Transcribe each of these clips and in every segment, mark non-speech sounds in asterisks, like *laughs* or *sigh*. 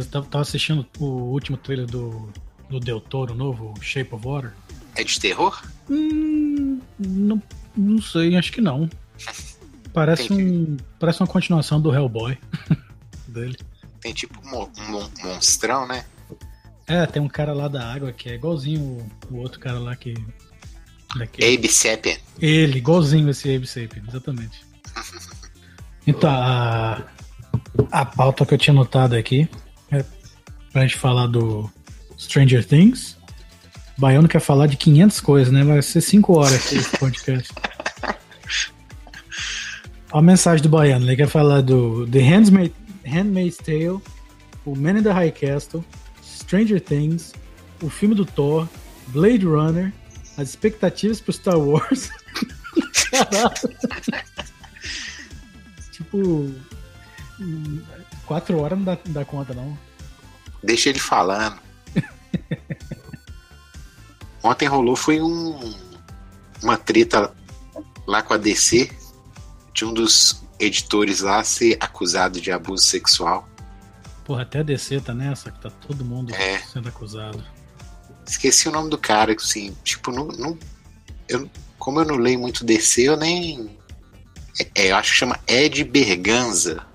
E? Beleza, tava, assistindo o último trailer do, do Del Toro novo, Shape of Water. É de terror? Hum, não, não sei, acho que não. *laughs* Parece, um, parece uma continuação do Hellboy *laughs* dele. Tem tipo um, um mon- monstrão, né? É, tem um cara lá da água que é igualzinho o, o outro cara lá que. Daquele. Abe Sapien. Ele, igualzinho esse Abe Sapien, exatamente. *laughs* Então, a, a pauta que eu tinha notado aqui é pra gente falar do Stranger Things. O Baiano quer falar de 500 coisas, né? Vai ser 5 horas aqui esse podcast. *laughs* Olha a mensagem do Baiano, ele quer falar do The Handmaid, Handmaid's Tale, o Man in the High Castle, Stranger Things, o filme do Thor, Blade Runner, as expectativas pro Star Wars. *laughs* Caralho. *laughs* tipo. Quatro horas não dá, não dá conta, não. Deixa ele falando. Ontem rolou foi um uma treta lá com a DC de um dos editores lá ser acusado de abuso sexual. Porra, até a DC tá nessa, que tá todo mundo É. sendo acusado. Esqueci o nome do cara, que assim, tipo, não, não- eu, como eu não leio muito DC, eu nem. É, é, eu acho que chama Ed Berganza.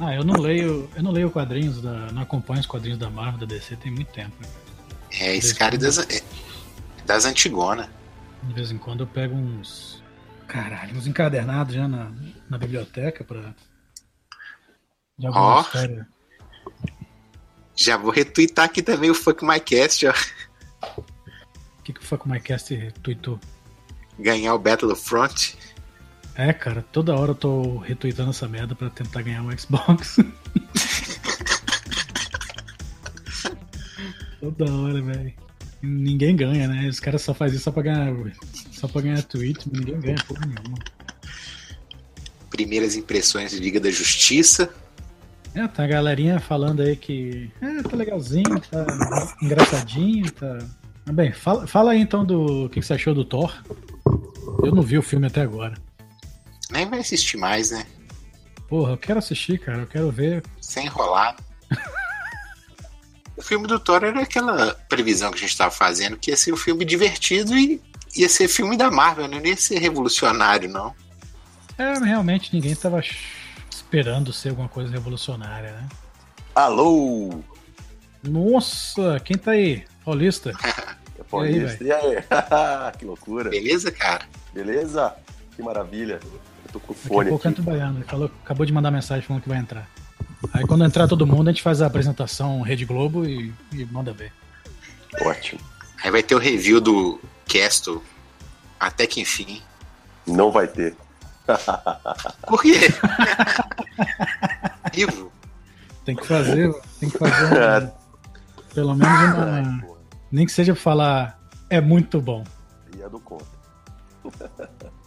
Ah, eu não leio. Eu não leio quadrinhos da. Não acompanho os quadrinhos da Marvel, da DC tem muito tempo. né? É esse cara das, é, das Antigona. De vez em quando eu pego uns. Caralho, uns encadernados já na, na biblioteca pra. De alguma Ó. história. Já vou retweetar aqui também o Fuck My Cast, ó. O que, que o Fuck My Cast tweetou? Ganhar o Battlefront. É, cara, toda hora eu tô retweetando essa merda pra tentar ganhar um Xbox. *laughs* toda hora, velho. Ninguém ganha, né? Os caras só fazem isso só pra ganhar. Só pra ganhar tweet, ninguém ganha porra nenhuma. Primeiras impressões de Liga da Justiça. É, tá a galerinha falando aí que. É, tá legalzinho, tá engraçadinho, tá. Mas bem, fala, fala aí então do que que você achou do Thor. Eu não vi o filme até agora. Nem vai assistir mais, né? Porra, eu quero assistir, cara. Eu quero ver. Sem enrolar. o filme do Thor era aquela previsão que a gente tava fazendo, que ia ser um filme divertido e ia ser filme da Marvel, né? não ia ser revolucionário, não. É, realmente ninguém tava esperando ser alguma coisa revolucionária, né? Alô! Nossa, quem tá aí? Paulista? *laughs* É Paulista. E aí? *laughs* que loucura. Beleza, cara? Beleza? Que maravilha. Eu tô com Daqui a fone pouco aqui. entra o Baiano. Ele falou, acabou de mandar mensagem falando que vai entrar. Aí quando entrar todo mundo, a gente faz a apresentação Rede Globo e, e manda ver. Ótimo. Aí vai ter o review do Castle. Até que enfim. Não vai ter. Por quê? *laughs* Vivo. Tem que fazer, tem que fazer um- pelo menos Ai, uma. porra. Nem que seja falar é muito bom. E é do conta. *laughs*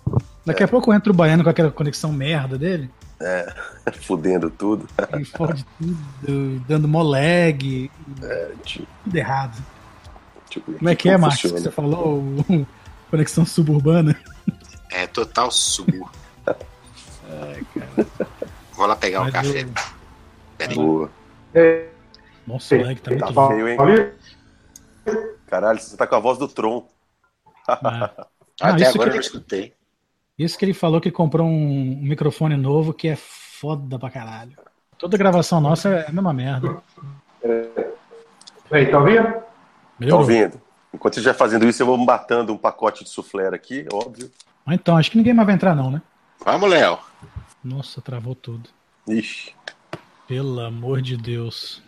Daqui a pouco entra o Baiano com aquela conexão merda dele. *laughs* Fudendo tudo. E fode tudo, dando mó lag, Tipo, tudo errado. tipo, Como é que é, Marcos? que. Você falou *laughs* conexão suburbana? É total subo. *laughs* Vou lá pegar Mas café. o- Peraí. Boa. Nossa, o lag tá muito Tá bom. feio, hein? Caralho, você tá com a voz do Tron. Ah, Até agora que eu ele- escutei. Isso que ele falou que comprou um microfone novo que é foda pra caralho. Toda gravação nossa é a mesma merda. Aí, tá ouvindo? Tá Melhorou. ouvindo? Enquanto você estiver fazendo isso, eu vou matando um pacote de soufflé aqui, óbvio. Mas então, acho que ninguém mais vai entrar, não, né? Vamos, Léo. Nossa, travou tudo. Ixi. Pelo amor de Deus.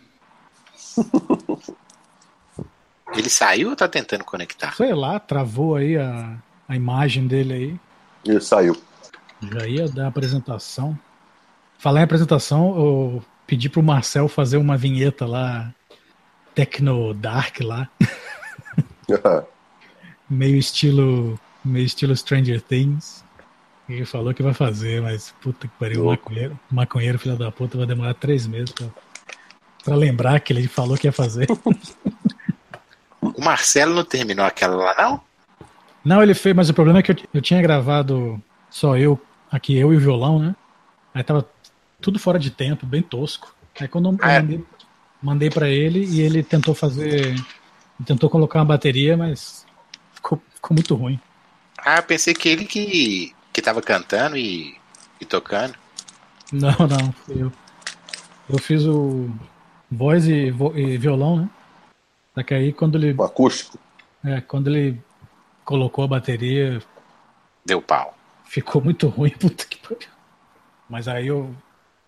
Ele saiu ou tá tentando conectar? Sei lá, travou aí a, a imagem dele aí. Ele saiu. Já ia dar a apresentação. Falar em apresentação, eu pedi pro Marcel fazer uma vinheta lá, Tecno Dark lá, *laughs* meio estilo, meio estilo Stranger Things. Ele falou que vai fazer, mas puta que pariu, o maconheiro, maconheiro, filho da puta, vai demorar três meses pra, pra lembrar que ele falou que ia fazer. *laughs* O Marcelo não terminou aquela lá, não? Não, ele fez, mas o problema é que eu, eu tinha gravado só eu, aqui eu e o violão, né? Aí tava tudo fora de tempo, bem tosco. Aí quando eu Ah, é? mandei, mandei para ele e ele tentou fazer. Tentou colocar uma bateria, mas ficou, ficou muito ruim. Ah, eu pensei que ele que, que tava cantando e, e tocando. Não, não, fui eu. Eu fiz o voz e, vo- e violão, né? Só que aí quando ele, O acústico. é, quando ele colocou a bateria, Deu pau. ficou muito ruim, *laughs* puta que pariu. Mas aí eu.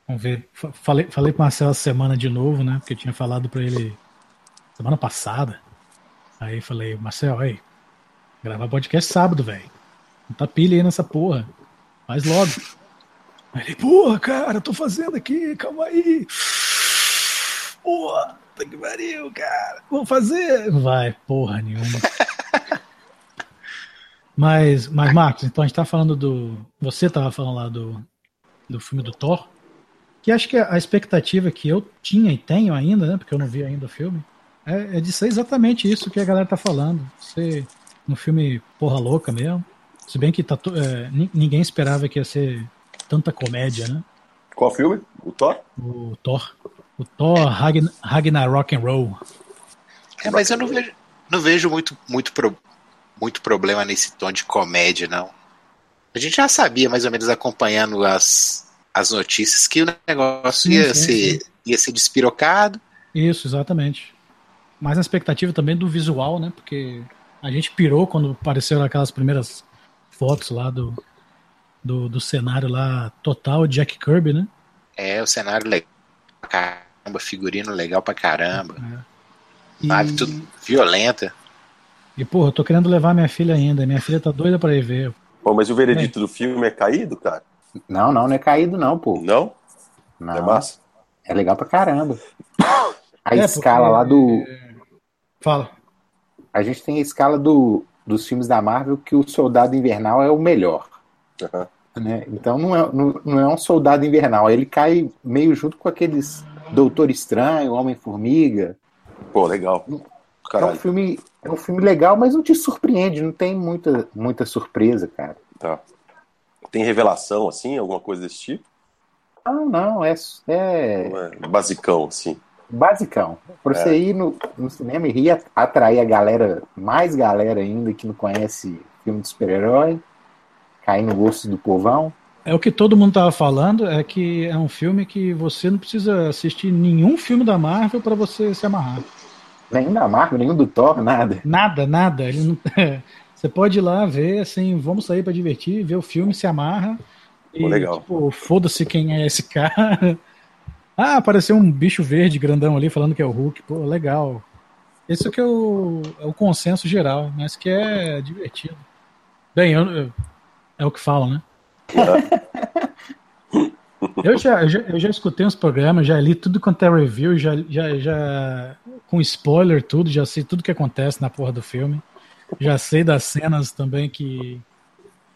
Vamos ver. fa- Falei, falei com o Marcelo essa semana de novo, né? Porque eu tinha falado pra ele semana passada. Aí falei, Marcelo, aí, gravar podcast sábado, velho. Não tá pilha aí nessa porra. Faz logo. Aí ele, porra, cara, tô fazendo aqui, calma aí. Porra, tá que pariu, cara. Vamos fazer. Vai, porra nenhuma. Mas, mas, Marcos, então a gente tá falando do. Você tava falando lá do, do filme do Thor. Que acho que a expectativa que eu tinha e tenho ainda, né? Porque eu não vi ainda o filme, é, é de ser exatamente isso que a galera tá falando. Ser um filme porra louca mesmo. Se bem que tá, é, ni- ninguém esperava que ia ser tanta comédia, né? Qual filme? O Thor? O Thor. O Thor Ragn Ragnarok and Roll. É, mas eu não vejo, não vejo muito, muito, pro- muito problema nesse tom de comédia, não. A gente já sabia, mais ou menos, acompanhando as, as notícias, que o negócio Sim, ia, sim, ser, ia ser despirocado. Isso, exatamente. Mas na expectativa também do visual, né? Porque a gente pirou quando apareceram aquelas primeiras fotos lá do, do, do cenário lá total Jack Kirby, né? É, o cenário legal pra caramba, figurino legal pra caramba. E, Sabe, tudo violenta. E porra, eu tô querendo levar minha filha ainda. Minha filha tá doida pra ir ver. Pô, mas o veredito do filme é caído, cara? Não, não, não é caído, não, pô. Não? Não. É massa? É legal pra caramba. A *coughs* É, escala porque- lá do. Fala. A gente tem a escala do, dos filmes da Marvel que o Soldado Invernal é o melhor. Aham. Né? Então não é, não, não é um Soldado Invernal. Ele cai meio junto com aqueles Doutor Estranho, Homem-Formiga. Pô, legal. É um, Caralho. filme, é um filme legal, mas não te surpreende. Não tem muita, muita surpresa, cara. Tá. Tem revelação, assim, alguma coisa desse tipo? Não, não. É, é Ou é basicão, assim? basicão. Pra É. você ir no, no cinema e rir, at- atrair a galera, mais galera ainda que não conhece filme de super-herói, cair no gosto do povão. É o que todo mundo tava falando, é que é um filme que você não precisa assistir nenhum filme da Marvel pra você se amarrar. Nenhum da Marvel, nenhum do Thor, nada. Nada, nada. Não... *laughs* Você pode ir lá ver, assim, vamos sair pra divertir, ver o filme, se amarra. E, Pô, legal. tipo, foda-se quem é esse cara. *laughs* Ah, apareceu um bicho verde grandão ali falando que é o Hulk. Pô, legal. Esse que é o, é o consenso geral, mas que é divertido. Bem, eu- eu- é o que falam, né? *laughs* Eu já, eu já, eu já escutei uns programas, já li tudo quanto é review, já, já, já com spoiler tudo, já sei tudo que acontece na porra do filme. Já sei das cenas também que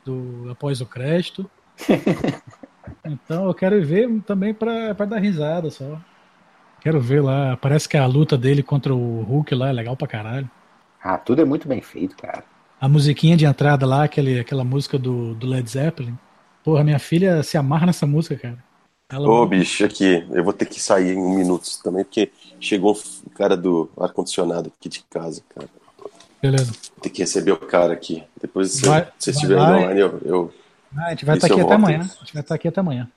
do após o crédito. *laughs* Então eu quero ver também pra dar risada só. Quero ver lá, parece que a luta dele contra o Hulk lá é legal pra caralho. Ah, tudo é muito bem feito, cara. A musiquinha de entrada lá, aquele, aquela música do, do Led Zeppelin. Porra, minha filha se amarra nessa música, cara. Ela Ô, bicho, aqui, eu vou ter que sair em um minuto também, porque chegou o cara do ar-condicionado aqui de casa, cara. Beleza. Tem que receber o cara aqui. Depois, se Vai- você estiver online, eu, eu. Ah, a gente vai estar aqui eu até amanhã. A gente vai estar aqui até amanhã.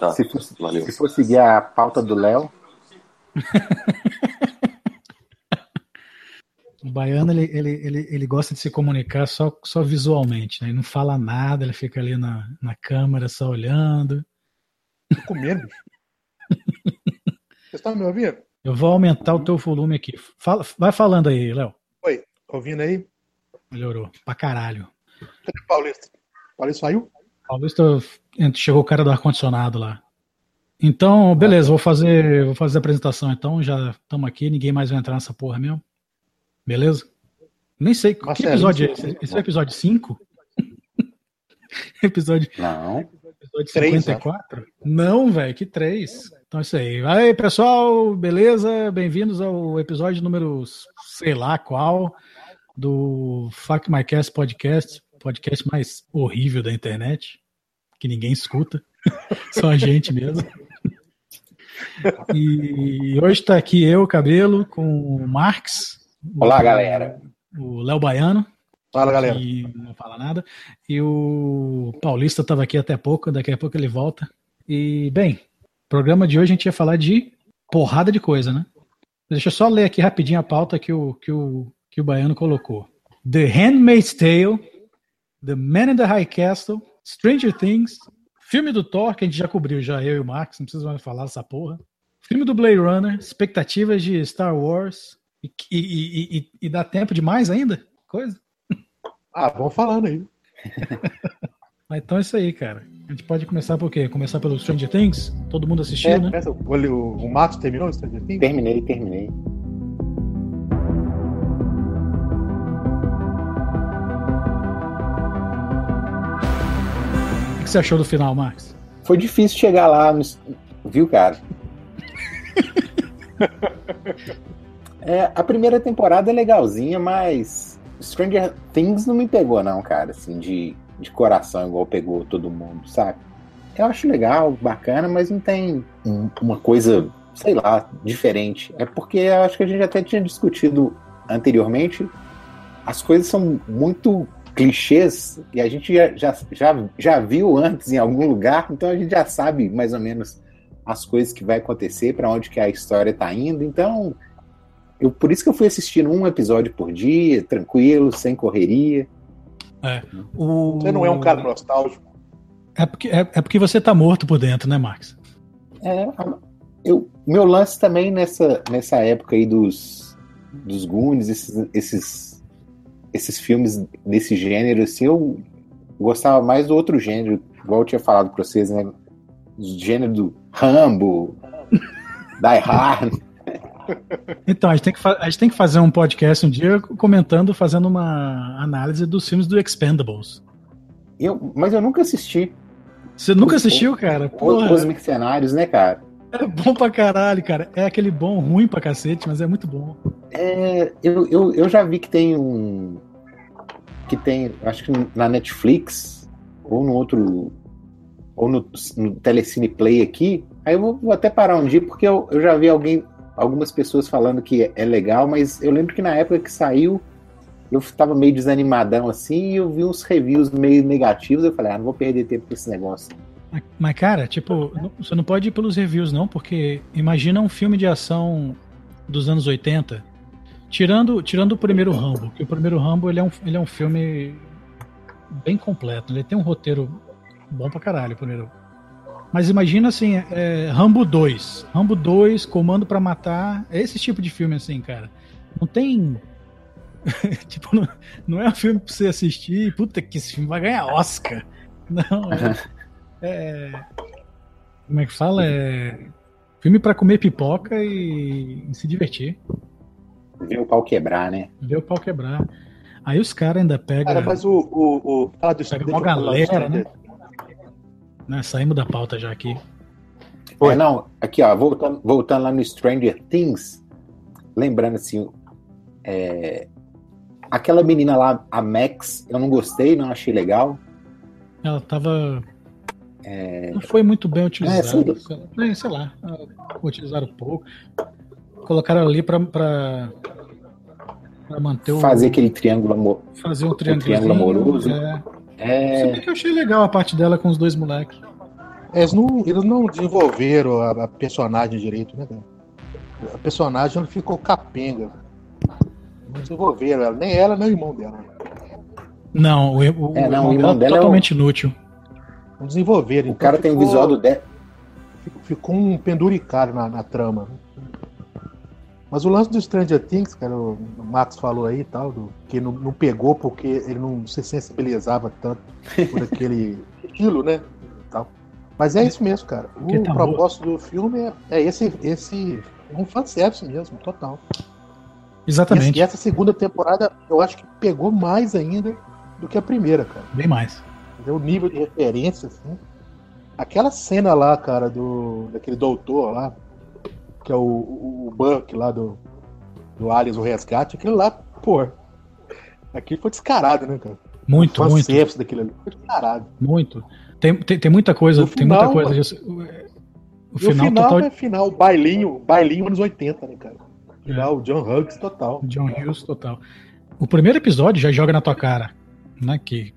Tá, Se for, valeu. se for seguir a pauta do Léo, *laughs* O baiano, ele, ele, ele, ele gosta de se comunicar só, só visualmente, né? Ele não fala nada, ele fica ali na, na câmera só olhando. Tô comendo. Vocês estão me ouvindo? Eu vou aumentar o teu volume aqui. Fala, vai falando aí, Léo. Oi, ouvindo aí? Melhorou. Pra caralho. Cadê o Paulista? Paulista saiu? Paulista, chegou o cara do ar-condicionado lá. Então, beleza, vou fazer, vou fazer a apresentação então. Já estamos aqui, ninguém mais vai entrar nessa porra mesmo. Beleza? Nem sei. Que Marcelinho, episódio é esse? Esse é o episódio 5? *laughs* episódio, não. Episódio Três, 54? Não, velho, que 3. Então é isso aí. Aí, pessoal, beleza? Bem-vindos ao episódio número sei lá qual do Fuck My Cast Podcast, podcast mais horrível da internet, que ninguém escuta. *laughs* Só a gente mesmo. E hoje tá aqui eu, Cabelo, com o Marx. Olá, o- galera. O Léo Baiano, Fala, galera. que não fala nada. E o Paulista estava aqui até pouco, daqui a pouco ele volta. E, bem, programa de hoje a gente ia falar de porrada de coisa, né? Deixa eu só ler aqui rapidinho a pauta que o, que o, que o Baiano colocou. The Handmaid's Tale, The Man in the High Castle, Stranger Things, filme do Thor, que a gente já cobriu, já eu e o Max, não precisa mais falar dessa porra. Filme do Blade Runner, expectativas de Star Wars. E, e, e, e- e dá tempo demais ainda? Coisa? Ah, vamos falando aí. Mas *laughs* então é isso aí, cara. A gente pode começar por quê? Começar pelo Stranger Things? Todo mundo assistiu, É, né? o, o, o Matos terminou o Stranger Things? Terminei, terminei. O que você achou do final, Max? Foi difícil chegar lá, no... viu, cara? *laughs* É, a primeira temporada é legalzinha, mas Stranger Things não me pegou, não, cara, assim, de, de coração, igual pegou todo mundo, sabe? Eu acho legal, bacana, mas não tem um- uma coisa, sei lá, diferente. É porque eu acho que a gente até tinha discutido anteriormente, as coisas são muito clichês e a gente já, já, já, já viu antes em algum lugar, então a gente já sabe mais ou menos as coisas que vai acontecer, para onde que a história tá indo. Então, eu, por isso que eu fui assistindo um episódio por dia, tranquilo, sem correria. O... Você não é um cara nostálgico. É porque, é, é porque você tá morto por dentro, né, Max? É, eu, meu lance também nessa, nessa época aí dos, dos Goonies, esses, esses, esses filmes desse gênero, assim, eu gostava mais do outro gênero, igual eu tinha falado pra vocês, né? Do gênero do Rambo, *laughs* Die Hard. Então, a gente, tem que a gente tem que fazer um podcast um dia comentando, fazendo uma análise dos filmes do Expendables. Eu, mas eu nunca assisti Você nunca assistiu, cara? Porra, os mercenários, né, cara? é bom pra caralho, cara. É aquele bom, ruim pra cacete, mas é muito bom. É, eu, eu, eu já vi que tem um. Que tem, acho que na Netflix, ou no outro. Ou no, no Telecine Play aqui. Aí eu vou, vou até parar um dia, porque eu, eu já vi alguém, algumas pessoas falando que é, legal, mas eu lembro que na época que saiu, eu tava meio desanimadão assim, e eu vi uns reviews meio negativos. Eu falei, ah, não vou perder tempo com esse negócio. Mas, cara, tipo, você não pode ir pelos reviews, não, porque imagina um filme de ação dos anos 80, tirando, tirando o primeiro Rambo, que o primeiro Rambo ele é, um, ele é um filme bem completo, ele tem um roteiro bom pra caralho, o primeiro. Mas imagina assim, é, Rambo 2, Rambo 2, Comando pra Matar, é esse tipo de filme assim, cara. Não tem. *laughs* tipo, não, não é um filme pra você assistir, puta que esse filme vai ganhar Oscar. Não, é, *laughs* é- Como é que fala? É. Filme pra comer pipoca e, e se divertir. Ver o pau quebrar, né? Ver o pau quebrar. Aí os caras ainda pegam. Cara, mas o. o, o fala do Pega uma galera, Stranger né, saímos da pauta já aqui. É, não, aqui ó, voltando, voltando lá no Stranger Things, lembrando assim, é, aquela menina lá, a Max, eu não gostei, não achei legal. Ela tava. Não foi muito bem utilizada. É, sei, lá, sei lá, utilizaram pouco. Colocaram ali pra, pra, pra manter o. Fazer aquele triângulo amor. fazer um triângulo triângulo amoroso. É. É, Se bem que eu achei legal a parte dela com os dois moleques. Eles não, eles não desenvolveram a, a personagem direito, né, cara? A personagem não ficou capenga. Não desenvolveram ela, nem ela, nem o irmão dela. Não, o, o, É, não, o o irmão dela dela é totalmente inútil. Não desenvolveram. o então cara tem o ficou- visual do de... Ficou um penduricário na, na trama. né? Mas o lance do Stranger Things, cara, o Max falou aí e tal, do, que não, não pegou porque ele não se sensibilizava tanto por *laughs* aquele estilo, né? e Tal. Mas é isso mesmo, cara. O tá propósito do filme é, é esse, esse. é um fanservice mesmo, total. E, Exatamente. e essa segunda temporada eu acho que pegou mais ainda do que a primeira, cara. Bem mais. O nível de referência, assim. Aquela cena lá, cara, do daquele doutor lá, que é o, o, o Buck lá do, do Aliens, o Resgate, aquele lá, pô. Aquilo foi descarado, né, cara? Muito, o muito, daquilo ali foi descarado. muito. Tem, tem, tem muita coisa. No tem muita final, coisa. disso. O E o final, final total é final, bailinho, bailinho anos 80, né, cara? Final, John Hughes total. John Hughes total. O primeiro episódio já joga na tua cara, né? Que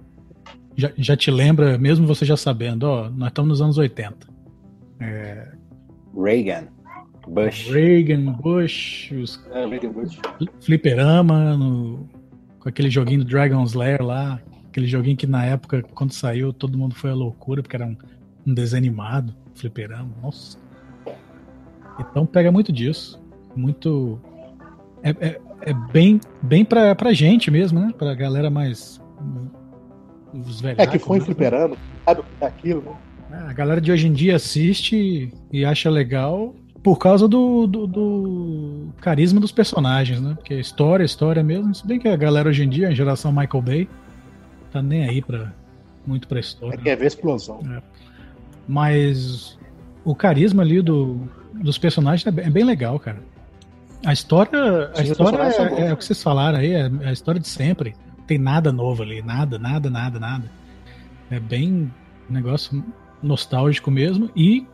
já, já te lembra, mesmo você já sabendo, ó, nós estamos nos anos 80. Reagan. Bush. Reagan, Bush, os É, Reagan Bush. fliperama, no- com aquele joguinho do Dragon's Lair lá, aquele joguinho que na época, quando saiu, todo mundo foi à loucura, porque era um, um desenho animado, fliperama, nossa. Então pega muito disso, muito... É, é, é bem, bem pra, pra gente mesmo, né? Pra galera mais... Os É velhacos, que foi né? fliperama, sabe o que é aquilo, né? A galera de hoje em dia assiste e acha legal por causa do, do, do carisma dos personagens, né? Porque história, história mesmo. Se bem que a galera hoje em dia, a geração Michael Bay, tá nem aí pra, muito pra É história. quer ver explosão. Mas o carisma ali do, dos personagens é bem, é bem legal, cara. A história, a Sim, história é, é o que vocês falaram aí, é a história de sempre. Não tem nada novo ali, nada, nada, nada, nada. É bem um negócio nostálgico mesmo e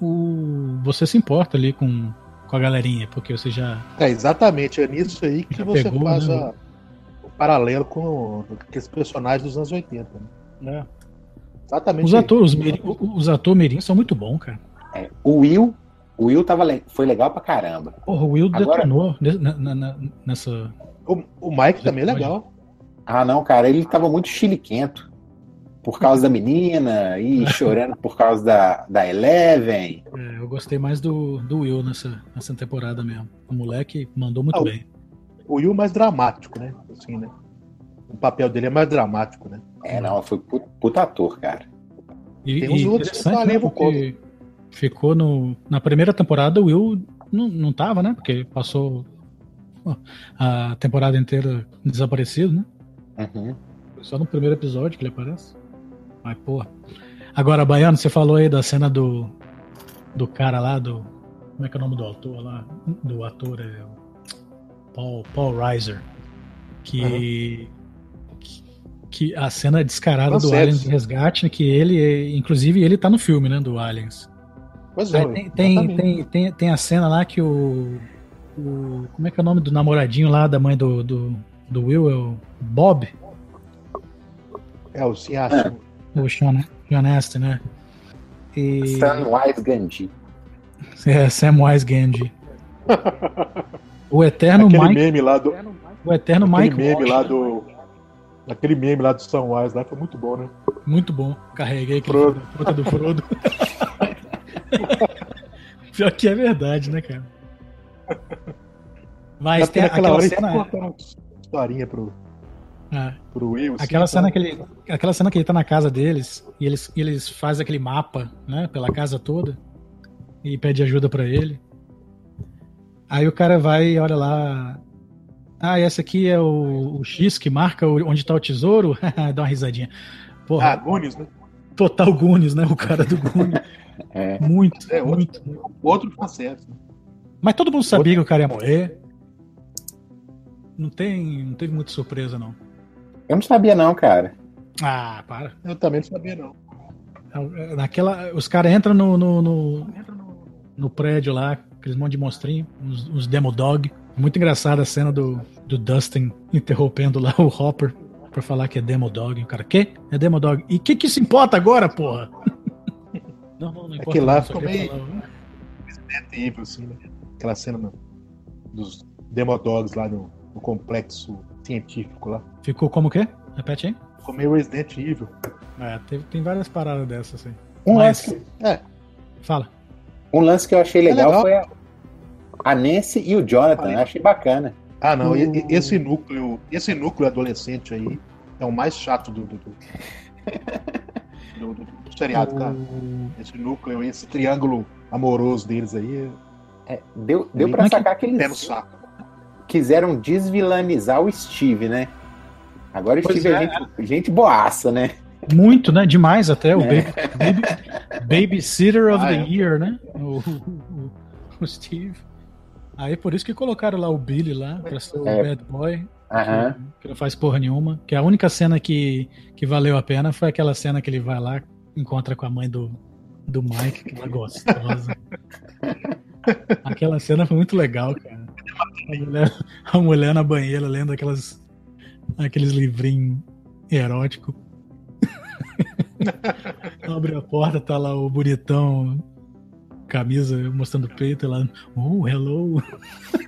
o, você se importa ali com, com a galerinha, porque você já. É exatamente, é nisso aí que você pegou, faz né? a- o paralelo com aqueles personagens dos anos 80. Né? Exatamente. Os atores, os, atores mirim são muito bons, cara. É, o Will. O Will tava le- foi legal pra caramba. Porra, o Will Agora- detonou na- na- na- nessa. O, o Mike também é legal. Ah, não, cara, ele tava muito chiliquento. Por causa da menina e *laughs* chorando por causa da, da Eleven. É, eu gostei mais do, do Will nessa, nessa temporada mesmo. O moleque mandou muito Ah, bem. O Will mais dramático, né? Assim, né? O papel dele é mais dramático, né? É, não, foi pu- puta ator, cara. E, Tem uns e outros que né, levam porque ficou no, na primeira temporada o Will não, não tava, né? Porque passou a temporada inteira desaparecido, né? Uhum. Foi Só no primeiro episódio que ele aparece. Mas, porra. Agora, Baiano, você falou aí da cena do, do cara lá, do. Como é que é o nome do autor lá? Do ator é. Paul, Paul Reiser. Que. que- Que a cena descarada do Fanservice. Aliens de Resgate, né, que ele, inclusive, ele tá no filme, né, do Aliens. Pois é, tem, tem, tem, tem, tem a cena lá que o, o- Como é que é o nome do namoradinho lá da mãe do, do, do Will? É o Bob? É, o ciático. O Sean, Sean Astin, né? E. Sunwise Gandhi. É, Samwise Gamgee. O eterno Aquele Mike. meme lá do. O eterno Aquele Mike. meme Walsh. lá do. Aquele meme lá do Sunwise lá foi muito bom, né? Muito bom. Carreguei aquele Frodo. fruta do Frodo. *laughs* Pior que é verdade, né, cara? Mas Já tem naquela aquela hora cena. uma historinha pro, é, pro Will. assim, Aquela então- cena, que ele, aquela cena que ele tá na casa deles e eles, e eles fazem aquele mapa, né, pela casa toda e pede ajuda pra ele. Aí o cara vai e olha lá. Ah, esse aqui é o, o X que marca onde tá o tesouro? *laughs* Dá uma risadinha. Porra, Ah, Goonies, né? total Goonies, né? O cara do Goonies. *laughs* É. Muito, É, outro- muito. Outro fanservice. Né? Mas todo mundo sabia que o cara ia morrer. Não, tem, não teve muita surpresa, não. Eu não sabia, não, cara. Ah, para. Eu também não sabia, não. Naquela, os caras entram no, no, no, no prédio lá, aqueles monte de monstrinho, os, os demo dog. Muito engraçada a cena do, do Dustin interrompendo lá o Hopper pra falar que é demo dog. O cara, quê? É demo dog. E o que que se importa agora, porra? *laughs* Não, não, não importa. Aquele lá ficou meio- falar. Resident Evil, assim, né? Aquela cena dos Demodogs lá no, no complexo científico lá. Ficou como o quê? Repete aí. Ficou meio Resident Evil. É, teve, tem várias paradas dessas aí. Um, Mas- lance, É, Fala. um lance que eu achei legal, legal. foi a, a Nancy e o Jonathan. Eu achei bacana. Ah, não, e- esse núcleo, esse núcleo adolescente aí é o mais chato do, do, do, *laughs* do- do- do seriado, cara. O- Esse núcleo, esse triângulo amoroso deles aí É, deu deu é que- sacar que é pé no eles saco. Quiseram desvilanizar o Steve, né? Agora o Pois Steve é, é. gente, gente boaça, né? Muito, né? Demais até. O É. baby, baby- Babysitter of Ah, the é. Year, né? O, o- o Steve. Aí por isso que colocaram lá o Billy lá, pra ser o É. bad boy, Aham. que, que não faz porra nenhuma. Que a única cena que, que valeu a pena foi aquela cena que ele vai lá encontra com a mãe do, do Mike, que ela gostosa. *laughs* Aquela cena foi muito legal, cara. A mulher, *laughs* a mulher na banheira lendo aquelas, aqueles livrinhos eróticos. *laughs* Abre a porta, tá lá o bonitão, camisa mostrando o peito, ela, oh, hello.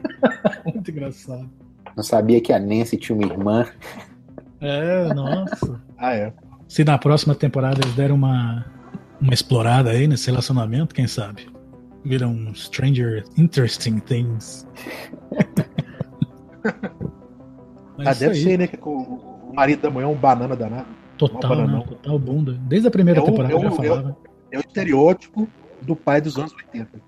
*laughs* muito engraçado. Não sabia que a Nancy tinha uma irmã. É, nossa. Ah, é. Se na próxima temporada eles deram uma, uma explorada aí nesse relacionamento, quem sabe? Viram um Stranger Interesting Things. *laughs* Ah, deve aí, ser, né? Que o, o marido da mulher é um banana danado. Total, né? Total bunda. Desde a primeira É o- temporada é o- já é o- falava. É o estereótipo do pai dos anos 80.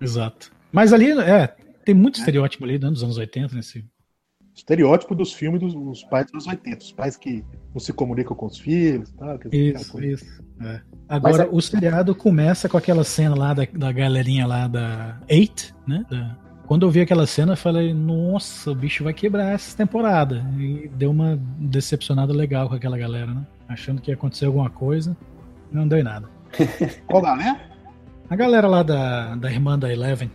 Exato. Mas ali, é, tem muito estereótipo ali né, dos anos 80 nesse. Estereótipo dos filmes dos, dos pais dos anos 80. Os pais que não se comunicam com os filhos. Tal, aquela Isso, isso. é. Agora, é- o seriado começa com aquela cena lá da, da galerinha lá da Eight, né? da- Quando eu vi aquela cena, eu falei, nossa, o bicho vai quebrar essa temporada. E deu uma decepcionada legal com aquela galera, né? Achando que ia acontecer alguma coisa. Não deu em nada. *laughs* Qual galera? A galera lá da, da irmã da Eleven,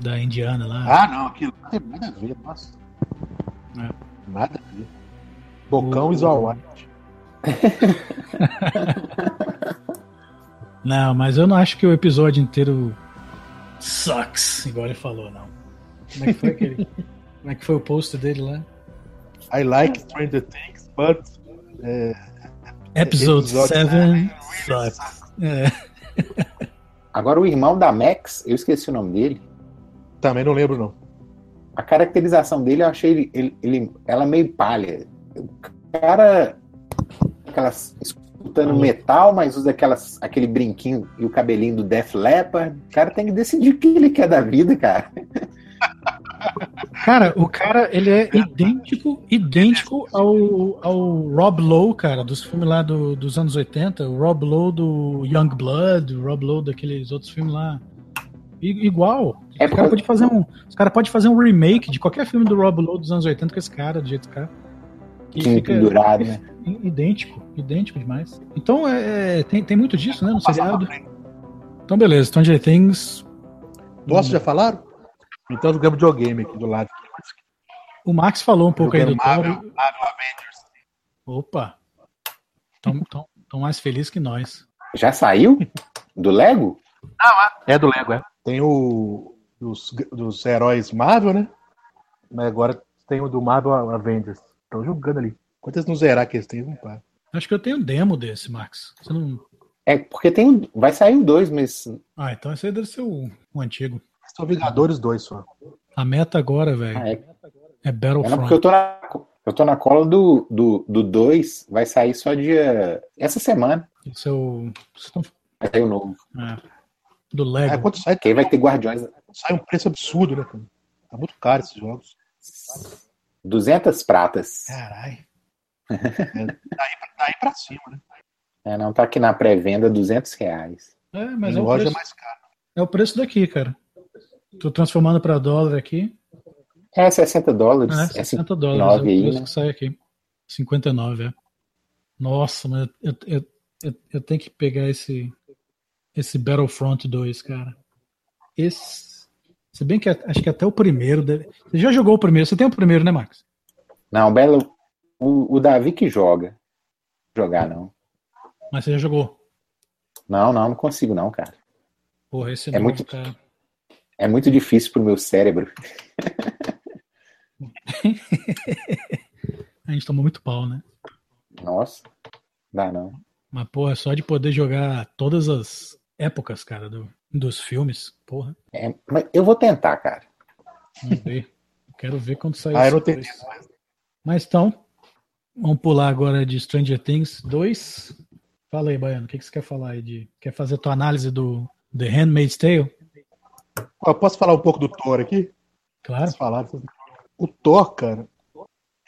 da Indiana lá. Ah, não, aquilo não tem nada a ver, nossa. É. Nada a ver. Bocão O- e White. *laughs* Não, mas eu não acho que o episódio inteiro sucks, igual ele falou, não. Como é que foi aquele. Como é que foi o post dele lá? I like Stranger Things, but é, Episode Episódio 7 sucks. É. Agora o irmão da Max, eu esqueci o nome dele. também não lembro, não. A caracterização dele, eu achei ele, ele, ele- ela meio palha. O cara, aquelas escutando metal, mas usa aquelas, aquele brinquinho e o cabelinho do Def Leppard. O cara tem que decidir o que ele quer da vida, cara. Cara, o cara, ele é idêntico, idêntico ao, ao Rob Lowe, cara, dos filmes lá do- dos anos 80. O Rob Lowe do Young Blood, o Rob Lowe daqueles outros filmes lá. Igual. É os caras podem fazer um, cara pode fazer um remake de qualquer filme do Rob Lowe dos anos 80 com esse cara, do jeito que cara. E Time fica pendurado, né? idêntico, idêntico demais. Então, é, é, tem, tem muito disso, né, no seriado. frente. Então, beleza, Stranger Things. Nossa, já falaram? Então jogamos videogame aqui do lado. O Max falou um pouco aí do Marvel. Marvel Avengers. Opa! Tão, tão, tão mais feliz que nós. Já saiu? Do Lego? É do Lego, é. Tem o dos, dos heróis Marvel, né? Mas agora tem o do Marvel Avengers. Estão jogando ali. Quantas não zerar que eles têm? Não para. Acho que eu tenho um demo desse, Max. Você não... É, porque tem um, vai sair o 2, mas Ah, então esse aí deve ser o, o antigo. São Vingadores 2 só. A meta agora, velho, ah, é, é é não, porque Battlefront. eu tô na, eu tô na cola do 2, do, do dois, vai sair só dia. Essa semana Esse é o. vai sair o novo. é, do É, Lego. quando sai, Que aí vai ter Guardiões. sai um preço absurdo, né, cara? Tá muito caro esses jogos. 200 pratas. Caralho. *laughs* Daí pra cima, né? É, não tá aqui na pré-venda 200 reais. É, mas Em é o, loja é preço, mais caro. é o preço daqui, cara. Tô transformando pra dólar aqui. É 60 dólares. É, É 60 dólares. É o 59 aí, preço né? que sai aqui. 59, é. Nossa, mas eu, eu, eu, eu tenho que pegar esse, esse Battlefront 2, cara. Esse. Se bem que a- acho que até o primeiro. Deve... Você já jogou o primeiro? Você tem o primeiro, né, Max? Não, Belo, o, o Davi que joga. Jogar não. Mas você já jogou. Não, não, não consigo não, cara. Porra, esse É novo, muito- cara. É muito difícil pro meu cérebro. *laughs* A gente tomou muito pau, né? Nossa, dá não. Mas, porra, só de poder jogar todas as épocas, cara, do, dos filmes. Porra, É, mas eu vou tentar, cara. vamos ver. Quero ver quando sair Ah, eu não. Mas então, vamos pular agora de Stranger Things 2. Fala aí, Baiano, o que, que você quer falar aí? De... Quer fazer a tua análise do The Handmaid's Tale? Ó, posso falar um pouco do Thor aqui? Claro. Vocês falaram. O Thor, cara,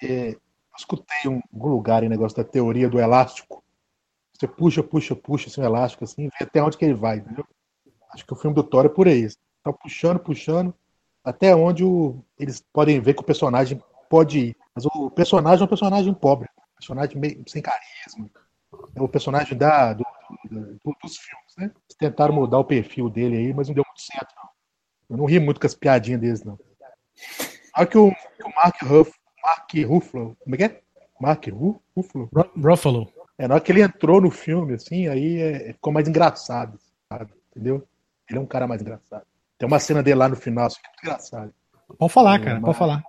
é, eu escutei em algum lugar em negócio da teoria do elástico. Você puxa, puxa, puxa esse elástico assim, vê até onde que ele vai, entendeu? Acho que o filme do Thor é por aí. Tá puxando, puxando, até onde o- eles podem ver que o personagem pode ir. Mas o personagem é um personagem pobre, um personagem meio sem carisma. É o personagem da, do do- dos filmes, né? Eles tentaram mudar o perfil dele aí, mas não deu muito certo, não. Eu não ri muito com as piadinhas deles, não. Olha que o, que o Mark Ruff, Mark Ruffalo, como é que é? Mark Ru- Ruffalo? Ru- Ruffalo. É, na hora que ele entrou no filme, assim, aí é, ficou mais engraçado, sabe? Entendeu? Ele é um cara mais engraçado. Tem uma cena dele lá no final, assim, que é muito engraçado. Pode falar, É, cara, mas- pode falar.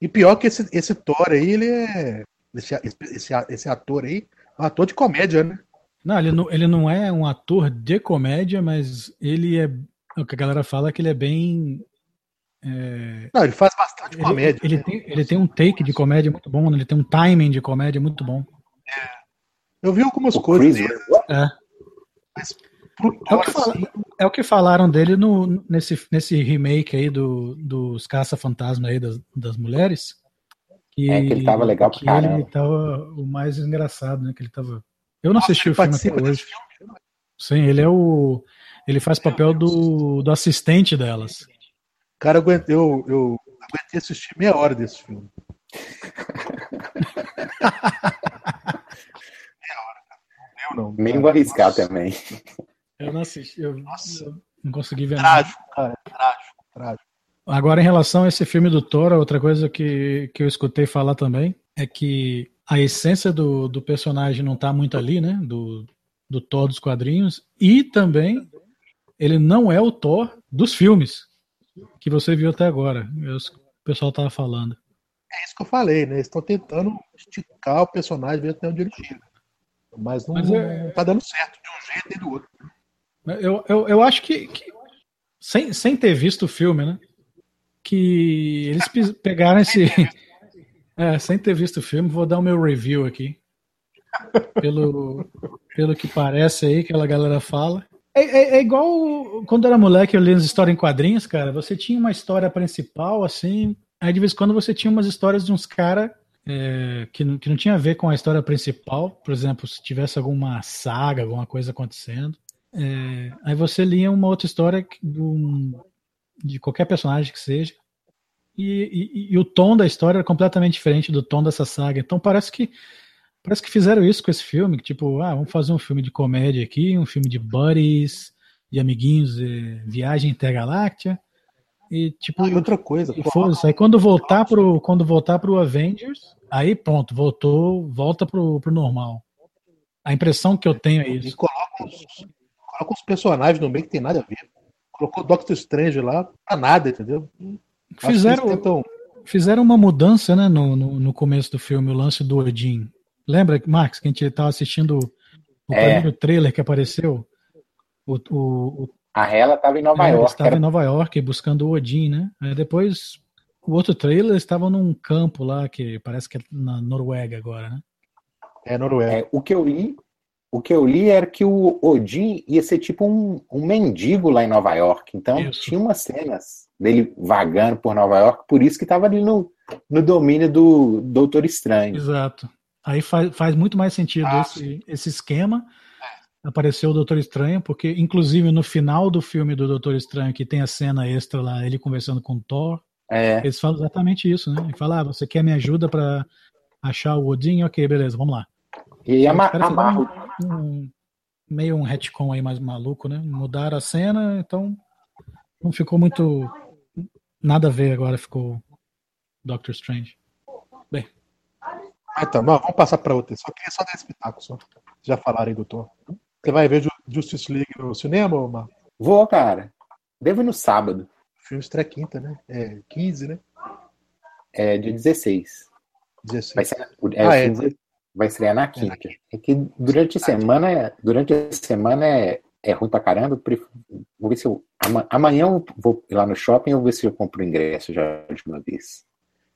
E pior que esse, esse Thor aí, ele é. Esse, esse, esse ator aí, é um ator de comédia, né? Não ele, não, ele não é um ator de comédia, mas ele é. O que a galera fala é que ele é bem. é, Não, ele faz bastante comédia. ele né? tem, ele tem um take de comédia muito bom, né? ele tem um timing de comédia muito bom. Eu vi algumas O coisas Chris É. mas É o que, fala- assim, é o que falaram dele no, nesse, nesse remake aí do, dos Caça-Fantasma aí das, das mulheres. Que, É, que ele tava legal pra que caramba. ele tava o mais engraçado, né? Que ele tava. Eu não assisti o filme até hoje. filme. Sim, ele é o. Ele faz papel do, do assistente delas. Cara, eu aguentei, eu, eu aguentei assistir meia hora desse filme. *laughs* cara. Não cara. vou arriscar Nossa, também. Eu não assisti, eu, Nossa. eu não consegui ver nada. Trágico, cara. Trágico, trágico. Agora, em relação a esse filme do Thor, outra coisa que, que eu escutei falar também é que a essência do, do personagem não tá muito ali, né? Do, do Thor dos quadrinhos. E também ele não é o Thor dos filmes que você viu até agora. Eu- o pessoal tava falando. É isso que eu falei, né? Eles estão tentando esticar o personagem, ver até onde ele chega. Mas não, Mas é- não tá dando certo de um jeito nem do outro. Eu, eu, eu acho que, que sem, sem ter visto o filme, né? Que eles pegaram esse. É, sem ter visto o filme, vou dar o meu review aqui. Pelo, pelo que parece aí, que a galera fala. É, é- é igual quando era moleque, eu lia as histórias em quadrinhos, cara. Você tinha uma história principal, assim. Aí de vez em quando você tinha umas histórias de uns caras que, não, que não tinha a ver com a história principal. Por exemplo, se tivesse alguma saga, alguma coisa acontecendo. É, aí você lia uma outra história que- de, de qualquer personagem que seja. E, e- e o tom da história era completamente diferente do tom dessa saga. Então parece que parece que fizeram isso com esse filme, tipo, ah, vamos fazer um filme de comédia aqui, um filme de buddies, de amiguinhos, eh, viagem intergaláctica. E tipo, Ah, e outra coisa, e pô, foda-se. Aí quando voltar pro quando voltar pro Avengers, aí pronto, voltou, volta pro, pro normal. A impressão que eu tenho é e isso. coloca uns, coloca uns personagens no meio que tem nada a ver. Colocou o Doctor Strange lá pra nada, entendeu? Fizeram, tentam- fizeram uma mudança, né, no, no, no começo do filme, o lance do Odin. Lembra, Max, que a gente estava assistindo o É. primeiro trailer que apareceu? O, o, o A Hela tava em Nova é, York. estavam Era... em Nova York buscando o Odin, né? Aí depois, o outro trailer, eles estavam num campo lá, que parece que é na Noruega agora, né? É Noruega. É, o que eu li, o que eu li era que o Odin ia ser tipo um, um mendigo lá em Nova York. Então Isso. tinha umas cenas dele vagando por Nova York, por isso que tava ali no, no domínio do Doutor Estranho. Exato. Aí faz, faz muito mais sentido Ah, esse, esse esquema. Apareceu o Doutor Estranho, porque, inclusive, no final do filme do Doutor Estranho, que tem a cena extra lá, ele conversando com o Thor, É, eles falam exatamente isso, né? Ele fala, ah, você quer minha ajuda pra achar o Odin? Ok, beleza, vamos lá. e aí ama- Os caras amarra o fizeram um- um- meio um retcon aí mais maluco, né? Mudaram a cena, então não ficou muito. Nada a ver agora, ficou Doctor Strange. Ah, então, vamos passar pra outra. Só queria só dar esse pitaco, só. Já falaram aí, doutor. Você vai ver Ju- Justice League no cinema, ô, Marco? Vou, cara. Devo ir no sábado. O filme estreia quinta, né? É 15, né? É dia 16. 16. Vai, ser, é, Ah, o é. vai estrear na quinta. É que durante a semana, é- durante a semana é, é ruim pra caramba. Vou ver se eu. ama- Amanhã eu vou ir lá no shopping e vou ver se eu compro o ingresso já de uma vez.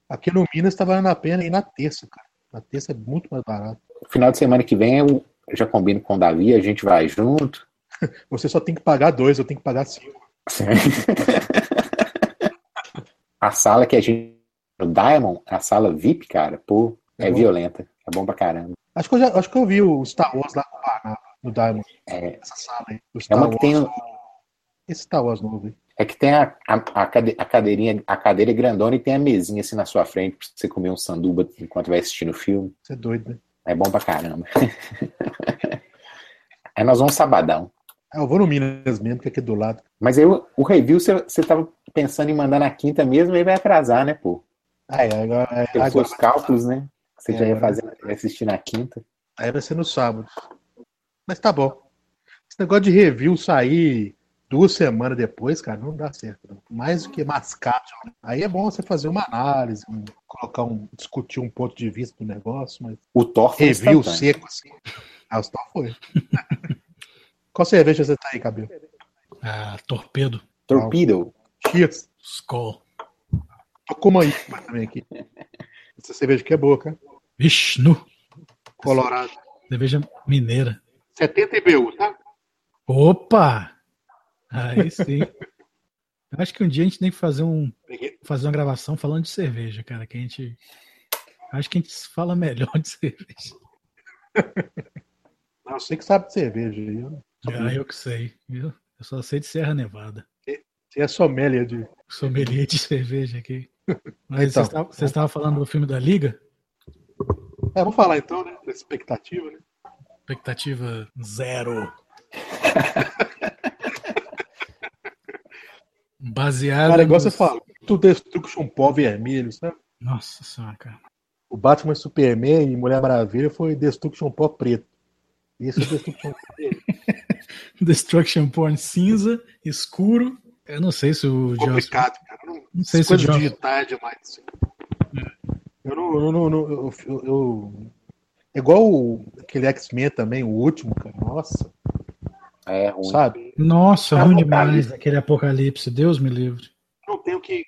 Aqui no Minas tá valendo a pena ir na terça, cara. Na terça é muito mais barato. Final de semana que vem eu já combino com o Davi, a gente vai junto. *laughs* Você só tem que pagar dois, eu tenho que pagar cinco. *laughs* a sala que a gente. No Diamond, a sala VIP, cara, pô, é É violenta. É bom pra caramba. Acho que eu, já, acho que eu vi o Star Wars lá no Diamond. É, Essa sala aí. O é uma que tem. Esse Star Wars novo aí. É que tem a, a, a cadeirinha, a cadeira grandona e tem a mesinha assim na sua frente pra você comer um sanduba enquanto vai assistindo o filme. Você é doido, né? É bom pra caramba. Aí *laughs* nós vamos sabadão. Ah, eu vou no Minas mesmo, que é aqui do lado. Mas aí o, review você, tava pensando em mandar na quinta mesmo, aí vai atrasar, né, pô? Ah, é, agora, é, Pelos seus cálculos, né? Você É, já ia fazer, ia assistir na quinta. aí vai ser no sábado. Mas tá bom. Esse negócio de review sair duas semanas depois, cara, não dá certo. não. Mais do que mascate. né? Aí é bom você fazer uma análise, um- colocar um, discutir um ponto de vista do negócio, mas O Thor foi review seco assim. Ah, o Star foi. *laughs* Qual cerveja você tá aí, cabelo? Ah, torpedo. Torpedo. Cheers. Skull. Tocou uma IPA também aqui. Essa cerveja aqui é boa, cara. Vixe, nu. Colorado. Cerveja mineira. 70 IBU, tá? Opa! Aí sim. Eu Acho que um dia a gente tem que fazer, um, fazer uma gravação falando de cerveja, cara. Que a gente. Acho que a gente fala melhor de cerveja. *laughs* Não, eu sei que sabe de cerveja. aí, eu- Ah, eu que sei, viu? Eu só sei de Serra Nevada. Você é sommelier de. Sommelier de cerveja aqui. *laughs* Mas Então, vocês estavam- vocês estavam falando do filme da Liga? É, vamos falar então, né? Da expectativa, né? Expectativa zero. *laughs* Baseado. Cara, igual você nos- fala, tu destruction pó vermelho, sabe? Nossa senhora, cara. O Batman e Superman e Mulher Maravilha foi destruction pó preto. Esse é destruction pó vermelho. *laughs* Destruction Porn cinza, escuro. Eu não sei se o Joss. complicado, cara. Não, Não sei se o Joss. digitais demais. assim. Eu não. Eu, não- não- eu, eu- eu- é igual o- aquele X-Men também, o último, cara. Nossa, É ruim. sabe? Nossa, ruim Apocalipse. demais aquele apocalipse. Deus me livre. Não tenho que.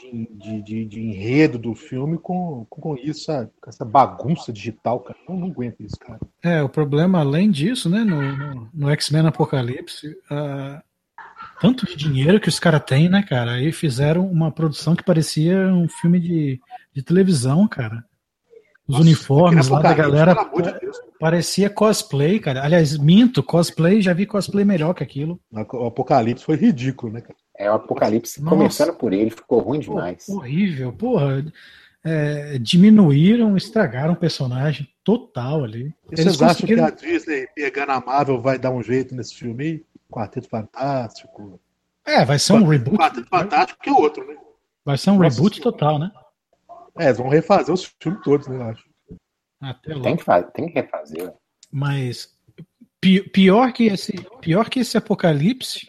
De, de, de- de enredo do filme com, com isso, sabe? Com essa bagunça digital, cara. Eu não aguento isso, cara. É, o problema, além disso, né, no, no, no X-Men Apocalipse, ah, tanto de dinheiro que os caras têm, né, cara? Aí fizeram uma produção que parecia um filme de, de televisão, cara. Os Nossa, uniformes lá da galera Pelo amor de Deus. Parecia cosplay, cara. Aliás, minto, cosplay, já vi cosplay melhor que aquilo. O Apocalipse foi ridículo, né, cara? É o Apocalipse. Nossa. Começando por ele, ficou ruim Pô, demais. horrível, porra. É, diminuíram, estragaram o personagem total ali. E Eles vocês acham que a Disney pegando a Marvel vai dar um jeito nesse filme aí? Quarteto Fantástico. É, vai ser um reboot. Quarteto Fantástico que é outro, né? Vai ser um Nossa reboot total, né? É, eles vão refazer os filmes todos, né, eu acho. Até lá. Tem que, fazer, tem que refazer. Mas pi- pior que esse, pior que esse apocalipse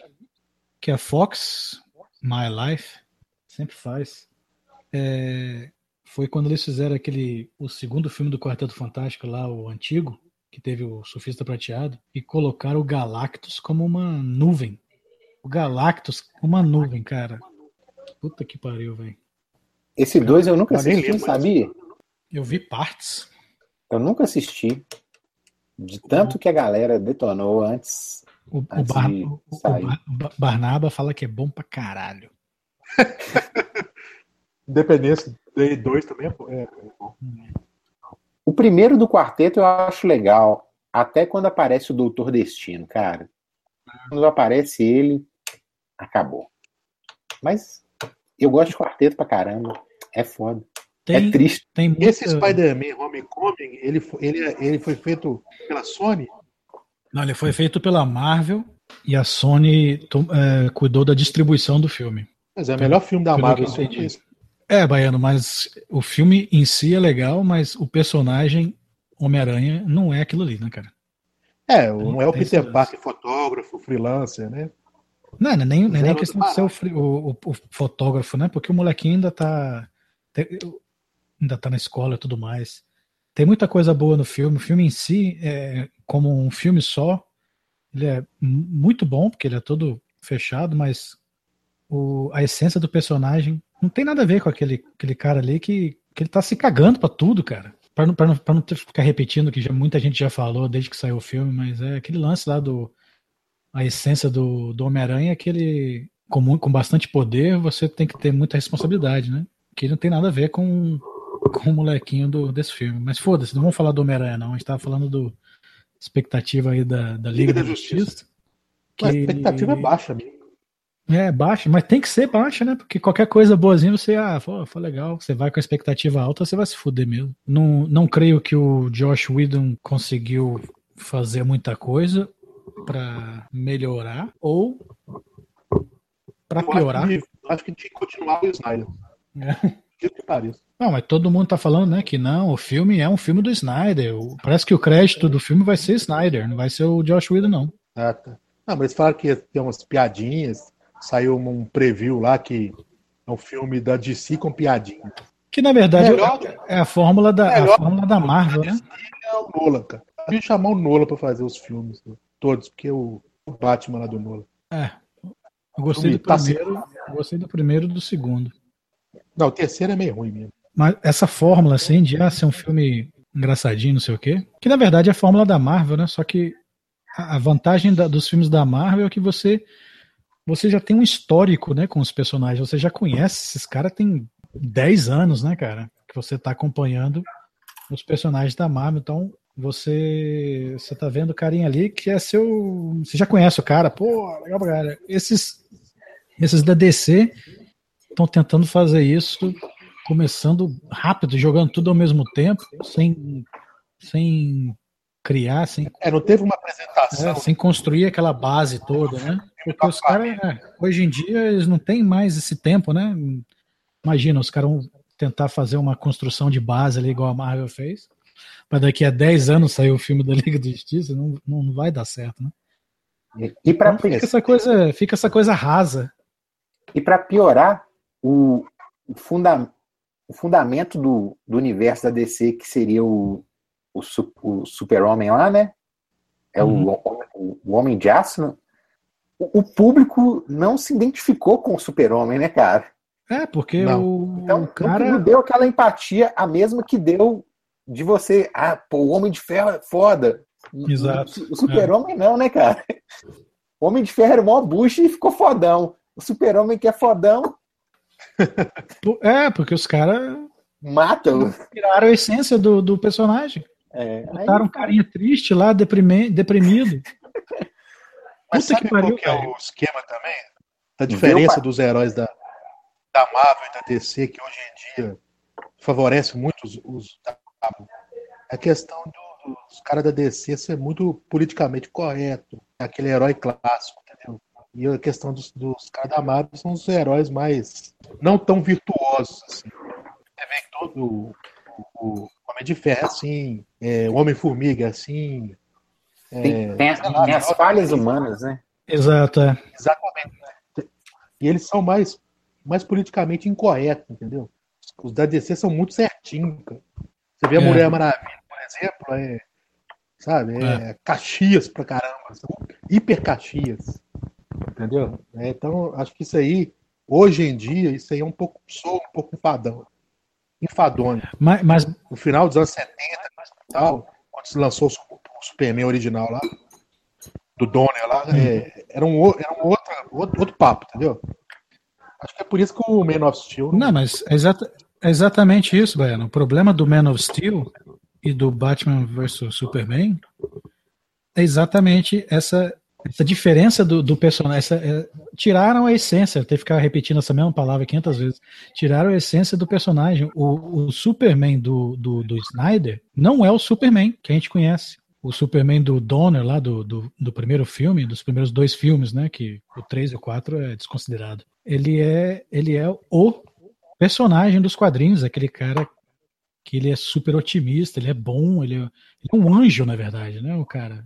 que a Fox, My Life, sempre faz, é, foi quando eles fizeram aquele o segundo filme do Quarteto Fantástico lá, o antigo, que teve o Surfista Prateado, e colocaram o Galactus como uma nuvem. O Galactus como uma nuvem, cara. Puta que pariu, velho. Esse dois eu nunca assisti, sabia? Eu vi partes. Eu nunca assisti. De tanto que a galera detonou antes. O, o, Antes Bar- de o- o sair. Bar- Bar- Barnaba fala que é bom pra caralho. *laughs* Independência Day 2 também é. É, é bom. O primeiro do quarteto eu acho legal. Até quando aparece o Doutor Destino, cara. Quando aparece ele, acabou. Mas eu gosto de quarteto pra caramba. É foda. Tem, É triste. tem muita... Esse Spider-Man Homecoming, ele, foi- ele, ele foi feito pela Sony? Não, ele foi feito pela Marvel e a Sony é, cuidou da distribuição do filme. Mas é o melhor filme da Marvel. que eu assim, entendi. esse. É, Baiano, mas o filme em si é legal, mas o personagem Homem-Aranha não é aquilo ali, né, cara? É, não é o Peter Parker fotógrafo, freelancer, né? Não, não é nem, não é nem questão de ser o- o- o fotógrafo, né? Porque o molequinho ainda tá. Ainda tá na escola e tudo mais. Tem muita coisa boa no filme. O filme em si, é, como um filme só, ele é mu- muito bom, porque ele é todo fechado, mas o- a essência do personagem não tem nada a ver com aquele, aquele cara ali que, que ele tá se cagando pra tudo, cara. Pra não, pra não, pra não ficar repetindo o que já, muita gente já falou desde que saiu o filme, mas é aquele lance lá do. A essência do, do Homem-Aranha é que ele, com, com bastante poder, você tem que ter muita responsabilidade, né? Que não tem nada a ver com, com o molequinho do, desse filme. Mas foda-se, não vamos falar do Homem-Aranha, não. A gente tava falando do expectativa aí da, da Liga, da, Justiça. Mas a que- expectativa é baixa mesmo. é, baixa, mas tem que ser baixa, né? Porque qualquer coisa boazinha você, ah, foi, foi legal, você vai com a expectativa alta, você vai se fuder mesmo. Não, não creio que o Josh Whedon conseguiu fazer muita coisa. pra melhorar ou pra Eu piorar. Acho que, acho que tinha que continuar o Snyder. É. *laughs* Que pareça. Não, mas todo mundo tá falando, né, que não, o filme é um filme do Snyder. O- Parece que o crédito do filme vai ser Snyder, não vai ser o Josh Whedon, não. Ah, tá. Não, mas eles falaram que ia ter umas piadinhas. Saiu um preview lá que é um filme da DC com piadinha. Que na verdade Melhor- é a fórmula da, a melhor- fórmula da Marvel, né? É o Nolan, cara. A gente chamar o Nolan pra fazer os filmes né? todos, porque o, Batman lá do Nolan. É. Eu gostei do Tá primeiro, eu gostei do primeiro e do segundo. Não, o terceiro é meio ruim mesmo. Mas essa fórmula, assim, de ah, ser um filme engraçadinho, não sei o quê, que na verdade é a fórmula da Marvel, né? Só que a vantagem da- dos filmes da Marvel é que você você já tem um histórico, né, com os personagens. Você já conhece esses caras tem 10 anos, né, cara? Que você tá acompanhando os personagens da Marvel. Então, você você tá vendo o carinha ali que é seu. Você já conhece o cara, pô, legal pra cara. Esses, esses da DC estão tentando fazer isso começando rápido, jogando tudo ao mesmo tempo, sem, sem criar, sem, É, não teve uma apresentação. é, sem construir aquela base toda, né? Porque os caras, é, hoje em dia, eles não têm mais esse tempo, né? Imagina, os caras vão tentar fazer uma construção de base ali, igual a Marvel fez, para daqui a 10 anos sair o filme da Liga da Justiça, não, não, não vai dar certo, né? E, e para Então fica essa coisa, fica essa coisa rasa. E para piorar, o, o, funda, o fundamento do, do universo da DC, que seria o, o, o super-homem lá, né? É Uhum. o, o, o Homem de Aço. né? O, o público não se identificou com o super-homem, né, cara? É, porque Não. o, Então, o cara. não deu aquela empatia, a mesma que deu de você. Ah, pô, o Homem de Ferro é foda. Exato. O super-homem não, né, cara? *laughs* O Homem de Ferro era o maior bucho e ficou fodão. O super-homem que é fodão, É, porque os caras mata. o- tiraram a essência do, do personagem. É, aí- Botaram um carinha triste lá, deprime- deprimido. Mas Puta sabe que qual pariu, que é o esquema também? Da diferença pai? dos heróis da, da Marvel e da DC, que hoje em dia favorece muito os, os da Marvel. É a questão do- dos caras da DC ser muito politicamente correto. Aquele herói clássico? E a questão dos, dos Marvel são os heróis mais. não tão virtuosos. Assim. Você vê que todo o, o Homem de Ferro é assim, é, o Homem-Formiga é assim. Tem, tem, a- tem as falhas humanas, né? Exato, é. Exatamente. E eles são mais, mais politicamente incorretos, entendeu? Os da DC são muito certinhos, cara. Você vê a É. Mulher Maravilha, por exemplo, é. Sabe? É, Caxias pra caramba. São hiper Caxias. Entendeu? É, então, acho que isso aí, hoje em dia, isso aí é um pouco. Sou um pouco enfadão. Enfadonho. Mas, mas No final dos anos 70 e tal, quando se lançou o Su- o Superman original lá, do Donner lá, é, era um, era um outro, outro, outro papo, entendeu? Acho que é por isso que o Man of Steel. Não, mas é, exata- é exatamente isso, Baiano. O problema do Man of Steel e do Batman vs Superman é exatamente essa, essa diferença do, do personagem. Essa, é, tiraram a essência, ter que ficar repetindo essa mesma palavra 500 vezes. Tiraram a essência do personagem. O, o Superman do, do, do Snyder não é o Superman que a gente conhece. O Superman do Donner, lá do, do, do primeiro filme, dos primeiros dois filmes, né? Que o 3 e o 4 é desconsiderado. Ele é, ele é o personagem dos quadrinhos, aquele cara que ele é super otimista, ele é bom, ele é, ele é um anjo, na verdade, né? O cara.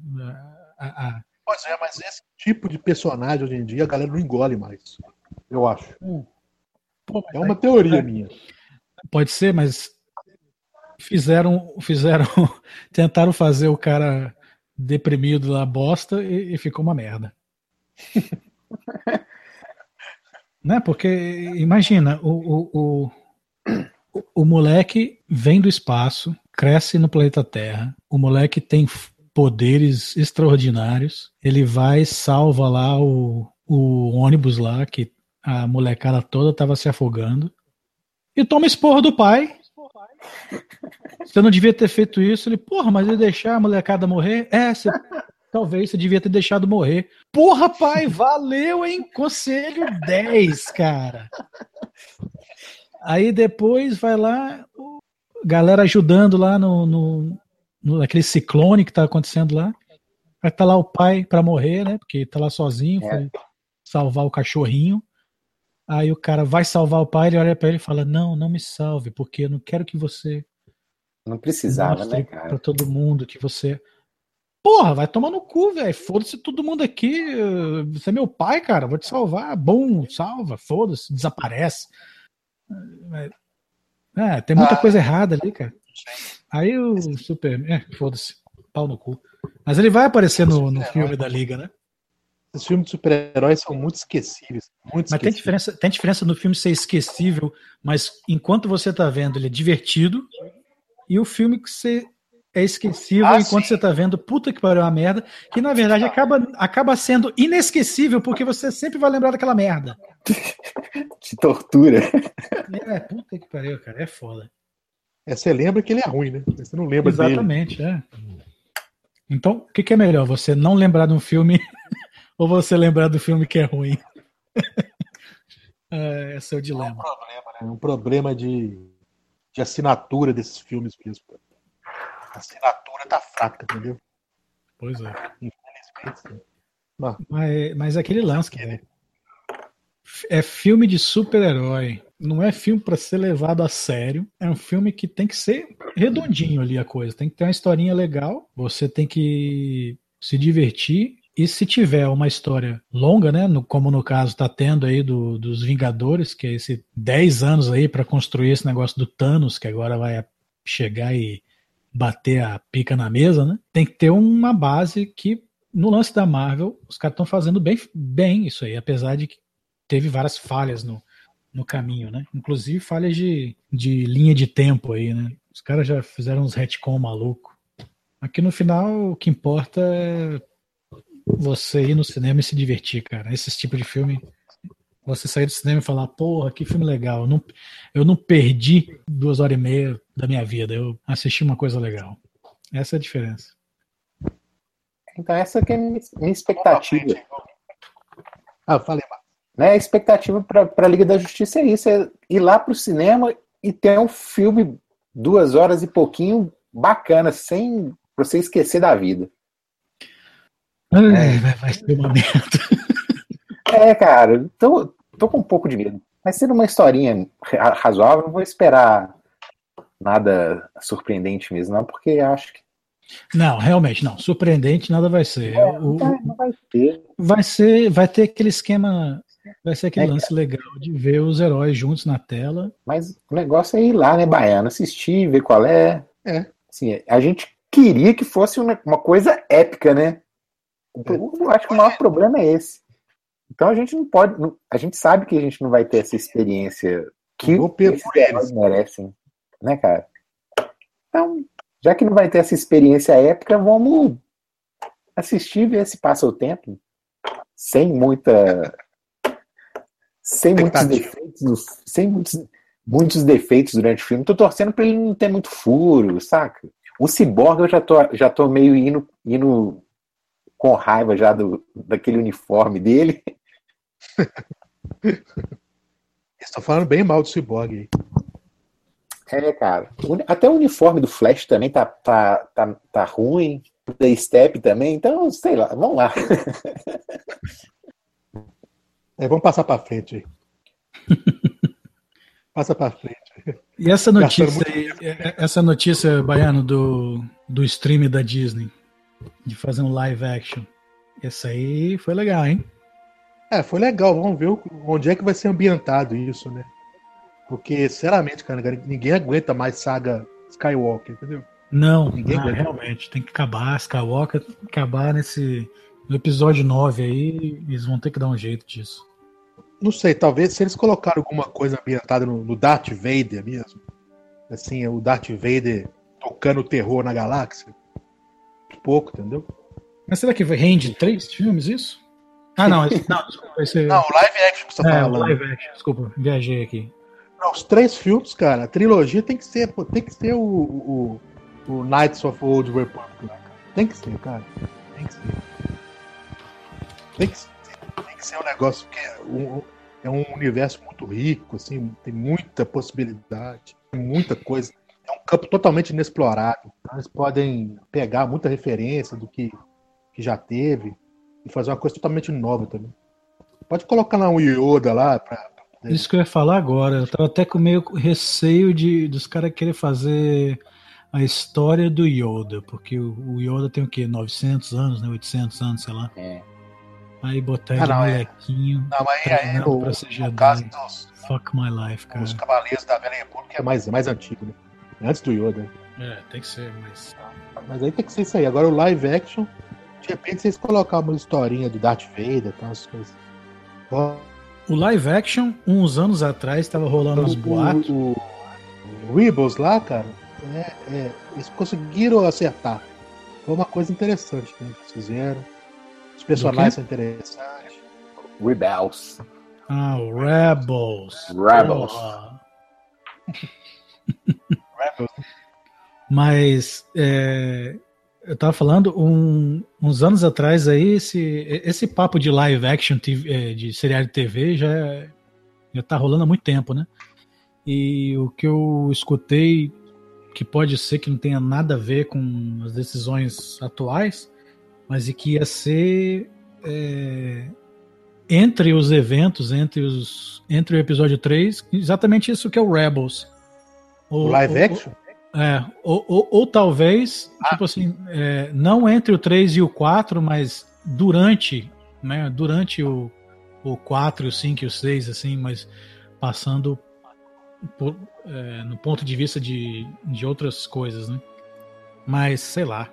A- a- Pois é, mas esse tipo de personagem hoje em dia a galera não engole mais. Eu acho. Pô, É uma teoria É. minha. Pode ser, mas fizeram, fizeram, *laughs* tentaram fazer o cara deprimido lá bosta e, e ficou uma merda. *laughs* né? Porque imagina, o, o, o, o- moleque vem do espaço, cresce no planeta Terra, o moleque tem poderes extraordinários, ele vai salva lá o, o ônibus lá que a molecada toda estava se afogando e toma esporro do pai. Você não devia ter feito isso. Ele, porra, mas ele deixar a molecada morrer? É, você, talvez você devia ter deixado morrer. Porra, pai, valeu, hein? Conselho 10, cara. Aí depois vai lá, galera ajudando lá no, no- naquele ciclone que tá acontecendo lá. Aí tá lá o pai pra morrer, né? Porque tá lá sozinho, É. foi salvar o cachorrinho. Aí o cara vai salvar o pai, ele olha pra ele e fala: Não, não me salve, porque eu não quero que você Não precisava, né, pra cara? todo mundo que você. Porra, vai tomar no cu, velho. Foda-se todo mundo aqui. Você é meu pai, cara. Vou te salvar. Bom, salva. Foda-se. Desaparece. É, é, tem muita Ah. coisa errada ali, cara. Aí o Superman. É, foda-se. Pau no cu. Mas ele vai aparecer no, no filme da Liga, né? Esses filmes de super-heróis são muito esquecíveis. Muito Mas tem esquecíveis. diferença, tem diferença no filme ser esquecível, mas enquanto você tá vendo, ele é divertido. E o filme que você é esquecível Ah, enquanto sim. você tá vendo, puta que pariu, é uma merda, que na verdade acaba, acaba sendo inesquecível, porque você sempre vai lembrar daquela merda. *laughs* Te tortura. É, puta que pariu, cara, é foda. É, você lembra que ele é ruim, né? Você não lembra dele. Exatamente, é. Então, o que, que é melhor? Você não lembrar de um filme *laughs* ou você lembrar do filme que é ruim? *laughs* é, esse é o É um dilema. problema, né? É um problema de, de assinatura desses filmes mesmo. A assinatura tá fraca, entendeu? Pois é. Infelizmente. sim. Mas, mas é aquele lance que é, é filme de super-herói. Não é filme pra ser levado a sério. É um filme que tem que ser redondinho ali a coisa. Tem que ter uma historinha legal. Você tem que se divertir. E se tiver uma história longa, né? no- como no caso tá tendo aí do, dos Vingadores, que é esse 10 anos aí pra construir esse negócio do Thanos, que agora vai chegar e bater a pica na mesa, né? Tem que ter uma base que no lance da Marvel, os caras estão fazendo bem, bem isso aí, apesar de que teve várias falhas no, no caminho, né? Inclusive falhas de, de linha de tempo aí, né? Os caras já fizeram uns retcon maluco. Aqui no final, o que importa é você ir no cinema e se divertir, cara. Esse tipo de filme, você sair do cinema e falar, porra, que filme legal. Eu não, eu não perdi duas horas e meia da minha vida, eu assisti uma coisa legal. Essa é a diferença. Então essa que é a minha expectativa. Ah, falei, Marcos. Né? A expectativa para a Liga da Justiça é isso, é ir lá pro cinema e ter um filme duas horas e pouquinho bacana, sem você esquecer da vida. Ai, vai, vai ser uma merda. *laughs* É, cara, tô, tô com um pouco de medo. Mas sendo uma historinha ra- razoável, não vou esperar nada surpreendente mesmo, não, porque acho que Não, realmente não. Surpreendente nada vai ser. é, O- não, vai, não vai ter. vai ser, vai ter aquele esquema, vai ser aquele É, lance legal de ver os heróis juntos na tela. Mas o negócio é ir lá, né, Baiano? Assistir, ver qual é. É. Assim, a gente queria que fosse uma, uma coisa épica, né? O- Eu acho que o maior problema é esse. Então a gente não pode. não- A gente sabe que a gente não vai ter essa experiência que heróis merecem, né, cara? Então, já que não vai ter essa experiência épica, vamos assistir e ver se passa o tempo. Sem muita. Sem muitos defeitos. Sem muitos, muitos defeitos durante o filme. Tô torcendo pra ele não ter muito furo, saca? O Cyborg eu já tô, já tô meio indo, indo com raiva já do, daquele uniforme dele. Estão falando bem mal do Cyborg aí. É, cara. Até o uniforme do Flash também tá, tá, tá, tá ruim. Da Step também. Então, sei lá, vamos lá. *laughs* É, vamos passar pra frente aí. *laughs* Passa pra frente. E essa notícia aí, é- essa notícia, Baiano, do, do stream da Disney, de fazer um live action. Essa aí foi legal, hein? É, foi legal. Vamos ver onde é que vai ser ambientado isso, né? Porque, sinceramente, cara, ninguém aguenta mais saga Skywalker, entendeu? Não, Ninguém não, realmente, tem que acabar, Skywalker acabar nesse no episódio 9 aí, eles vão ter que dar um jeito disso. Não sei, talvez se eles colocaram alguma coisa ambientada no, no Darth Vader mesmo. Assim, o Darth Vader tocando terror na galáxia. Pouco, entendeu? Mas será que rende três filmes isso? Ah, não, esse- não, desculpa, esse *laughs* Não, o live action que você tá é, falando. live action, desculpa, viajei aqui. Não, os três filmes, cara, a trilogia tem que ser, pô, tem que ser o, o, o Knights of Old Republic. cara? Tem que ser, cara. Tem que ser. Tem que ser, tem que ser um negócio que é um, é um universo muito rico, assim, tem muita possibilidade, tem muita coisa. É um campo totalmente inexplorado. Então, Eles podem pegar muita referência do que que já teve e fazer uma coisa totalmente nova também. Pode colocar lá um Yoda lá pra. Isso que eu ia falar agora. Eu tava até com meio receio de dos caras querer fazer a história do Yoda, porque o, o Yoda tem o quê? 900 anos, né? 800 anos, sei lá. É. Aí botar Ah, ele não, é. molequinho. Não, mas aí, aí treinando no, pra ser Jedi. caso dos, Fuck my life, cara. os Cavaleiros da Velha República é mais, é mais antigo, né? Antes do Yoda. É, tem que ser, mas. Mas aí tem que ser isso aí. Agora o live action, de repente vocês colocar uma historinha do Darth Vader e tal, essas coisas. O live action, uns anos atrás, tava rolando uns o, boatos. o, o Rebels lá, cara, é, é, eles conseguiram acertar. Foi uma coisa interessante que eles fizeram. Os personagens são interessantes. Rebels. Ah, o Rebels. Rebels. *laughs* Rebels, Mas é, eu tava falando um- uns anos atrás aí, esse, esse papo de live action TV, é, de seriado de TV já, já tá rolando há muito tempo, né? E o que eu escutei, que pode ser que não tenha nada a ver com as decisões atuais, mas e que ia ser é, entre os eventos, entre, os, entre o episódio 3, exatamente isso que é o Rebels. O live action? É, ou, ou, ou talvez, tipo assim, é, não entre o 3 e o 4, mas durante, né, durante o, o 4, o 5 e o 6, assim, mas passando por, é, no ponto de vista de, de outras coisas, né? Mas, sei lá.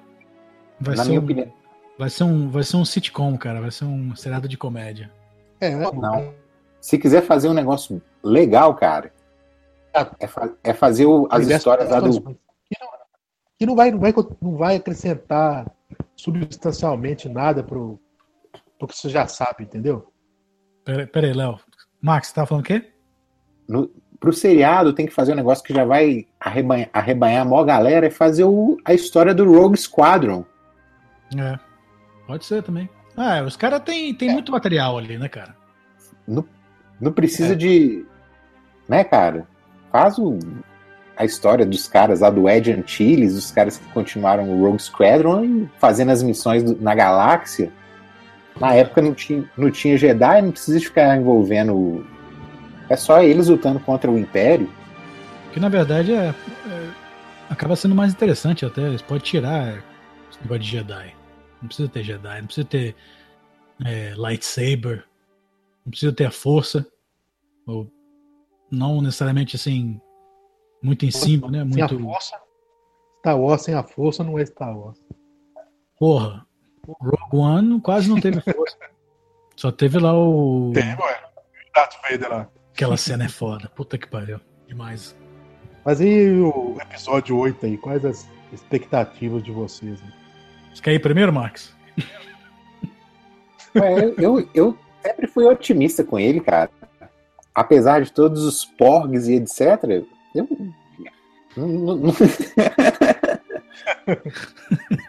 Vai Na ser, minha um, opinião. Vai, ser um, vai ser um sitcom, cara. Vai ser um seriado de comédia. É, Não. Se quiser fazer um negócio legal, cara, é, fa- é fazer o- as histórias lá do. Que não, que não vai, não, vai, não vai acrescentar substancialmente nada pro, pro que você já sabe, entendeu? Pera, pera Léo. Max, você tava falando o quê? No, pro seriado tem que fazer um negócio que já vai arrebanhar, arrebanhar a maior galera e fazer o- a história do Rogue Squadron. É. Pode ser também. Ah, os caras têm tem muito material ali, né, cara? Não precisa É. de. Né, cara? Faz o- a história dos caras lá do Ed Antilles, os caras que continuaram o Rogue Squadron e fazendo as missões do- na galáxia. Na época não tinha, não tinha Jedi, não precisa ficar envolvendo. o- É só eles lutando contra o Império. Que na verdade é, é- acaba sendo mais interessante até. Eles podem tirar esse negócio de Jedi. Não precisa ter Jedi, não precisa ter é, lightsaber, não precisa ter a força. Ou não necessariamente assim, muito em cima, né? Sem a Muito. força. Star Wars sem a força não é Star Wars. Porra. Rogue One quase não teve força. Só teve lá o. Tem, ué. Darth Vader lá. Aquela cena é foda. Puta que pariu. Demais. Mas e o episódio 8 aí? Quais as expectativas de vocês? né? Você quer ir primeiro, Max? Ué, eu, eu, sempre fui otimista com ele, cara. Apesar de todos os porgs e etc. Eu.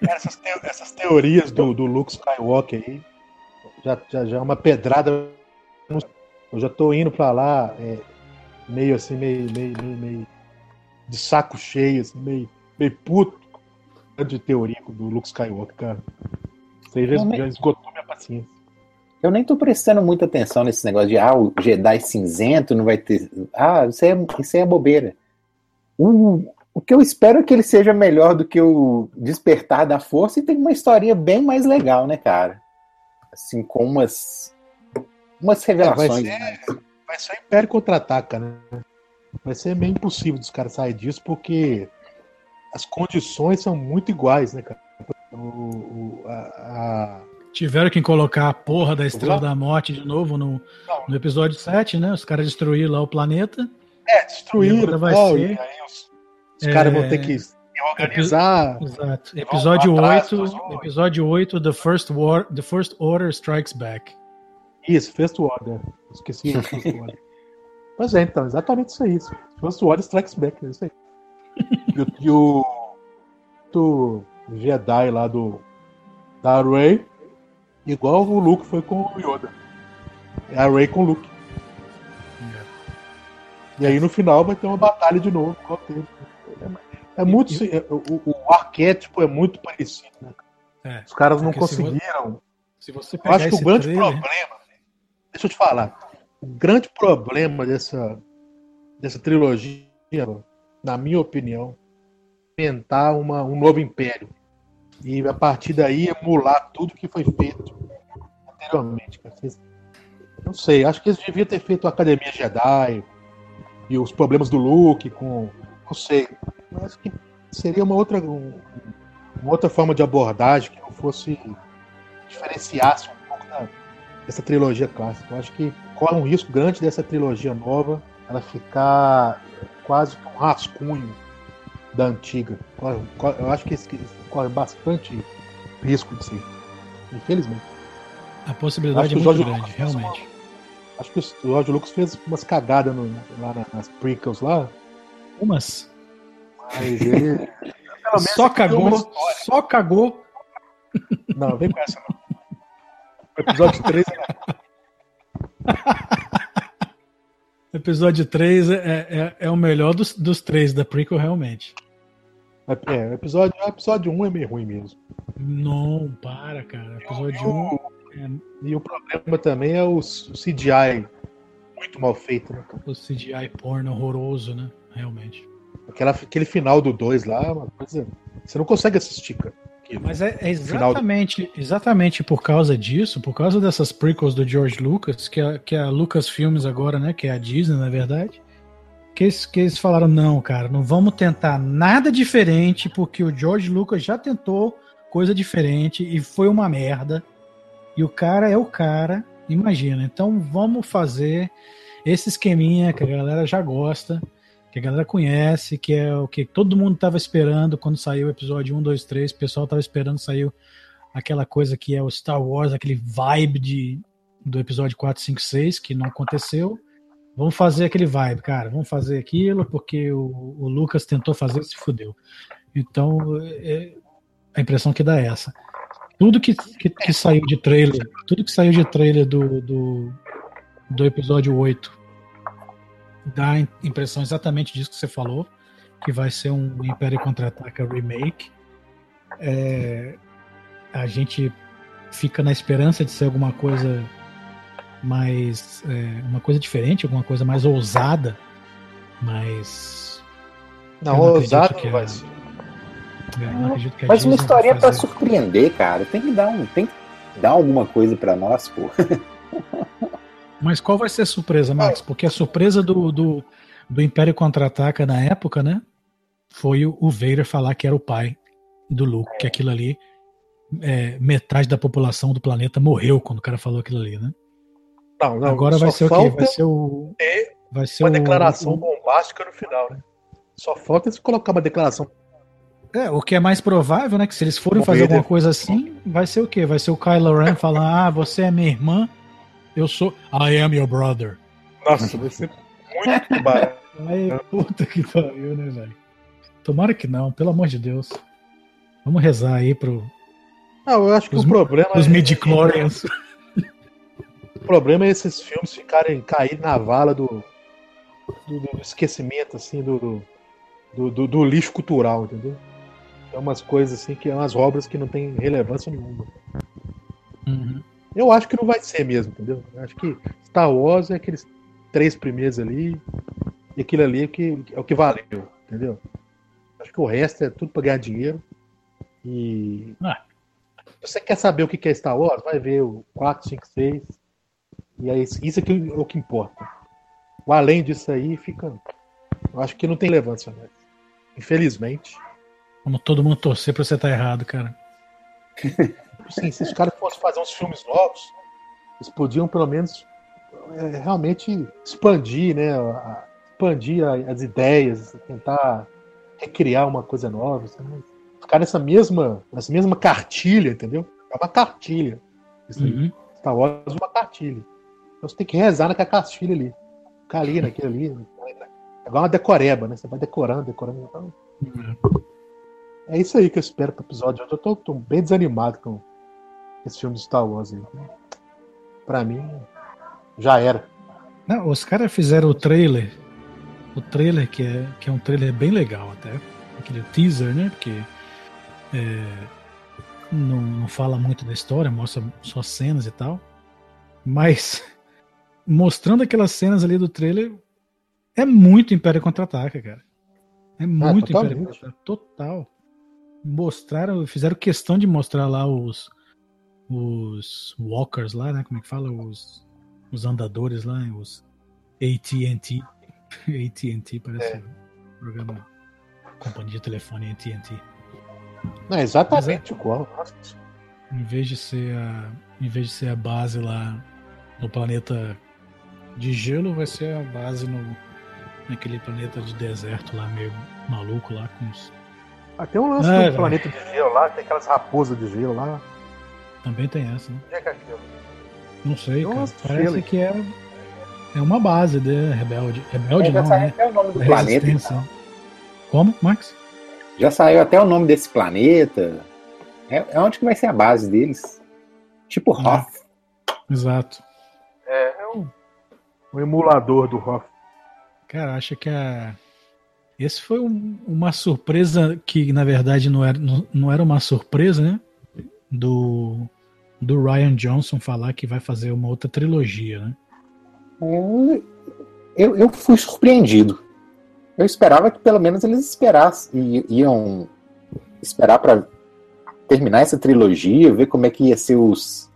essas, teo- essas teorias do, do Luke Skywalker aí já, já, já é uma pedrada. Eu já tô indo pra lá é, meio assim, meio, meio, meio, meio de saco cheio, assim, meio, meio puto de teoria do Luke Skywalker, cara. Aí já, esgotou minha paciência. Eu nem tô prestando muita atenção nesse negócio de ah, o Jedi cinzento não vai ter. Ah, isso aí é, isso aí é bobeira. O, o que eu espero é que ele seja melhor do que o Despertar da Força e tem uma historinha bem mais legal, né, cara? Assim, com umas. Umas revelações. É, vai né? Vai ser o Império contra-ataca, né? Vai ser meio impossível dos caras saírem disso, porque as condições são muito iguais, né, cara? O, o- a- a, Tiveram que colocar a porra da Estrela da Morte de novo no, no episódio 7, né? Os caras destruíram lá o planeta. É, destruíram vai ser- aí os, os É, caras vão ter que se organizar. Exato. Episódio atrás 8, dos outros. episódio 8, The First, War, The First Order Strikes Back. Isso, First Order. Esqueci First Order. *laughs* Pois é, então, exatamente isso aí. First Order Strikes Back, é isso aí. *laughs* E, o- e o, o Jedi lá do da Rey, igual o Luke foi com o Yoda. É a Rey com o Luke. E aí no final vai ter uma batalha de novo. teve. É muito. é- o, o arquétipo é muito parecido, né? É, Os caras não se conseguiram. Se você acho que o grande trailer, problema. Deixa eu te falar. O grande problema dessa, dessa trilogia, na minha opinião, inventar uma, um novo império. E a partir daí emular tudo que foi feito anteriormente. Não sei, acho que eles deviam ter feito a Academia Jedi e os problemas do Luke com. Não sei. Acho que seria uma outra, um- uma outra forma de abordagem que não fosse diferenciasse um pouco da- dessa trilogia clássica. Eu acho que corre um risco grande dessa trilogia nova ela ficar quase que um rascunho da antiga. Eu acho que corre bastante risco de ser. Infelizmente. a possibilidade é muito Jorge grande, Lucas realmente. Acho que o George Lucas fez umas cagadas no- lá na- nas prequels lá, Umas. mas ele. *laughs* Só uma cagou, só cagou. Não, vem com essa não. O episódio 3 é *laughs* Episódio 3 é, é, é o melhor dos, dos três da prequel, realmente. É, o episódio, o episódio 1 é meio ruim mesmo. Não, para, cara. Episódio 1 E o problema também é o CGI muito mal feito, né? o CGI porno horroroso, né? Realmente. Aquela, aquele final do 2 lá é uma coisa. Você não consegue assistir, cara. Mas é, é Final do- exatamente, exatamente por causa disso, por causa dessas prequels do George Lucas, que é, que é a Lucasfilmes agora, né? Que é a Disney, na verdade. Que eles, que eles falaram, não, cara, não vamos tentar nada diferente, porque o George Lucas já tentou coisa diferente e foi uma merda. E o cara é o cara, imagina. Então vamos fazer esse esqueminha que a galera já gosta, que a galera conhece, que é o que todo mundo estava esperando quando saiu o episódio 1, 2, 3. O pessoal estava esperando saiu aquela coisa que é o Star Wars, aquele vibe de, do episódio 4, 5, 6, que não aconteceu. Vamos fazer aquele vibe, cara. Vamos fazer aquilo porque o, o Lucas tentou fazer e se fudeu. Então, é- a impressão que dá é essa. Tudo que, que, que saiu de trailer, tudo que saiu de trailer do, do, do episódio 8 dá a impressão exatamente disso que você falou, que vai ser um Império Contra-Ataca remake. É, a gente fica na esperança de ser alguma coisa mais. é, uma coisa diferente, alguma coisa mais ousada, mas. Não, não acredito ousado que a- vai ser. é, Mas uma história pra fazer. surpreender, cara. Tem que dar um. Tem que dar alguma coisa pra nós, pô. *laughs* Mas qual vai ser a surpresa, Max? Porque a surpresa do, do, do Império Contra-Ataca na época, né? Foi o, o Vader falar que era o pai do Luke, que aquilo ali. é, metade da população do planeta morreu quando o cara falou aquilo ali, né? Não, não, Agora vai ser o quê? Vai ser o. Vai ser uma o, declaração o- bombástica no final, né? Só falta eles colocar uma declaração. É, o que é mais provável, né? Que se eles forem O fazer Vader. alguma coisa assim, vai ser o quê? Vai ser o Kylo Ren falar: Ah, você é minha irmã, eu sou. I am your brother. Nossa, vai ser muito barato. Aí, puta que pariu, né, velho? Tomara que não, pelo amor de Deus. Vamos rezar aí pro, Não, eu acho que Os- o problema os é, midi-chlorians. *laughs* o problema é esses filmes ficarem cair na vala do, do, do esquecimento, assim, do, do, do, do lixo cultural, entendeu? É umas coisas assim que é umas obras que não tem relevância nenhuma. Uhum. Eu acho que não vai ser mesmo, entendeu? Eu acho que Star Wars é aqueles três primeiros ali, e aquilo ali é, que, é o que valeu, entendeu? Acho que o resto é tudo pra ganhar dinheiro. E. Ah. Se você quer saber o que é Star Wars, vai ver o 4, 5, 6. E é isso, isso é é o que importa. O além disso aí fica. Eu acho que não tem relevância mais. Infelizmente. Vamos todo mundo torcer pra você estar errado, cara. Assim, se os caras fazer uns filmes novos, eles podiam pelo menos é, realmente expandir, né? expandir as ideias, tentar recriar uma coisa nova. sabe? Ficar nessa mesma, nessa mesma cartilha, entendeu? É uma cartilha. Uhum. Star Wars é uma cartilha. Então você tem que rezar naquela cartilha ali. Ficar ali, naquilo ali. É igual uma decoreba, né? Você vai decorando, decorando. Então, é isso aí que eu espero pro episódio. Eu tô, tô bem desanimado com esse filme de Star Wars aí. Pra mim, já era. Não, os caras fizeram o trailer. O trailer que é, que é um trailer bem legal até. Aquele teaser, né? Porque é, não, não fala muito da história, mostra só cenas e tal. Mas *laughs* mostrando aquelas cenas ali do trailer, é muito Império Contra-Ataca, cara. É muito Império totalmente. Contra-Ataca. Total. Mostraram, fizeram questão de mostrar lá os os walkers lá, né? Como é que fala? Os, os andadores lá, os AT&T. AT&T *laughs* parece um programa companhia de telefone AT&T. Não, é exatamente igual. Nossa. Em vez de ser a, em vez de ser a base lá no planeta de gelo, vai ser a base no naquele planeta de deserto lá meio maluco lá com os Ah, tem um lance É, do velho. planeta de gelo lá, tem aquelas raposas de gelo lá. Também tem essa, né? Onde é que é aquilo? Não sei, cara. Nossa, Parece que é é uma base de rebelde. Rebelde já não, saiu né? até o nome do Da planeta. resistência. Como, Max? Já saiu até o nome desse planeta. É, é onde que vai ser a base deles. Tipo Hum. Hoth. Exato. É, é um, um emulador do Hoff. Cara, acho que a... esse foi um- uma surpresa que, na verdade, não era, não, não era uma surpresa, né? Do, do Ryan Johnson falar que vai fazer uma outra trilogia, né? Eu, eu fui surpreendido. Eu esperava que pelo menos eles esperassem. Iam esperar pra terminar essa trilogia, ver como é que ia ser os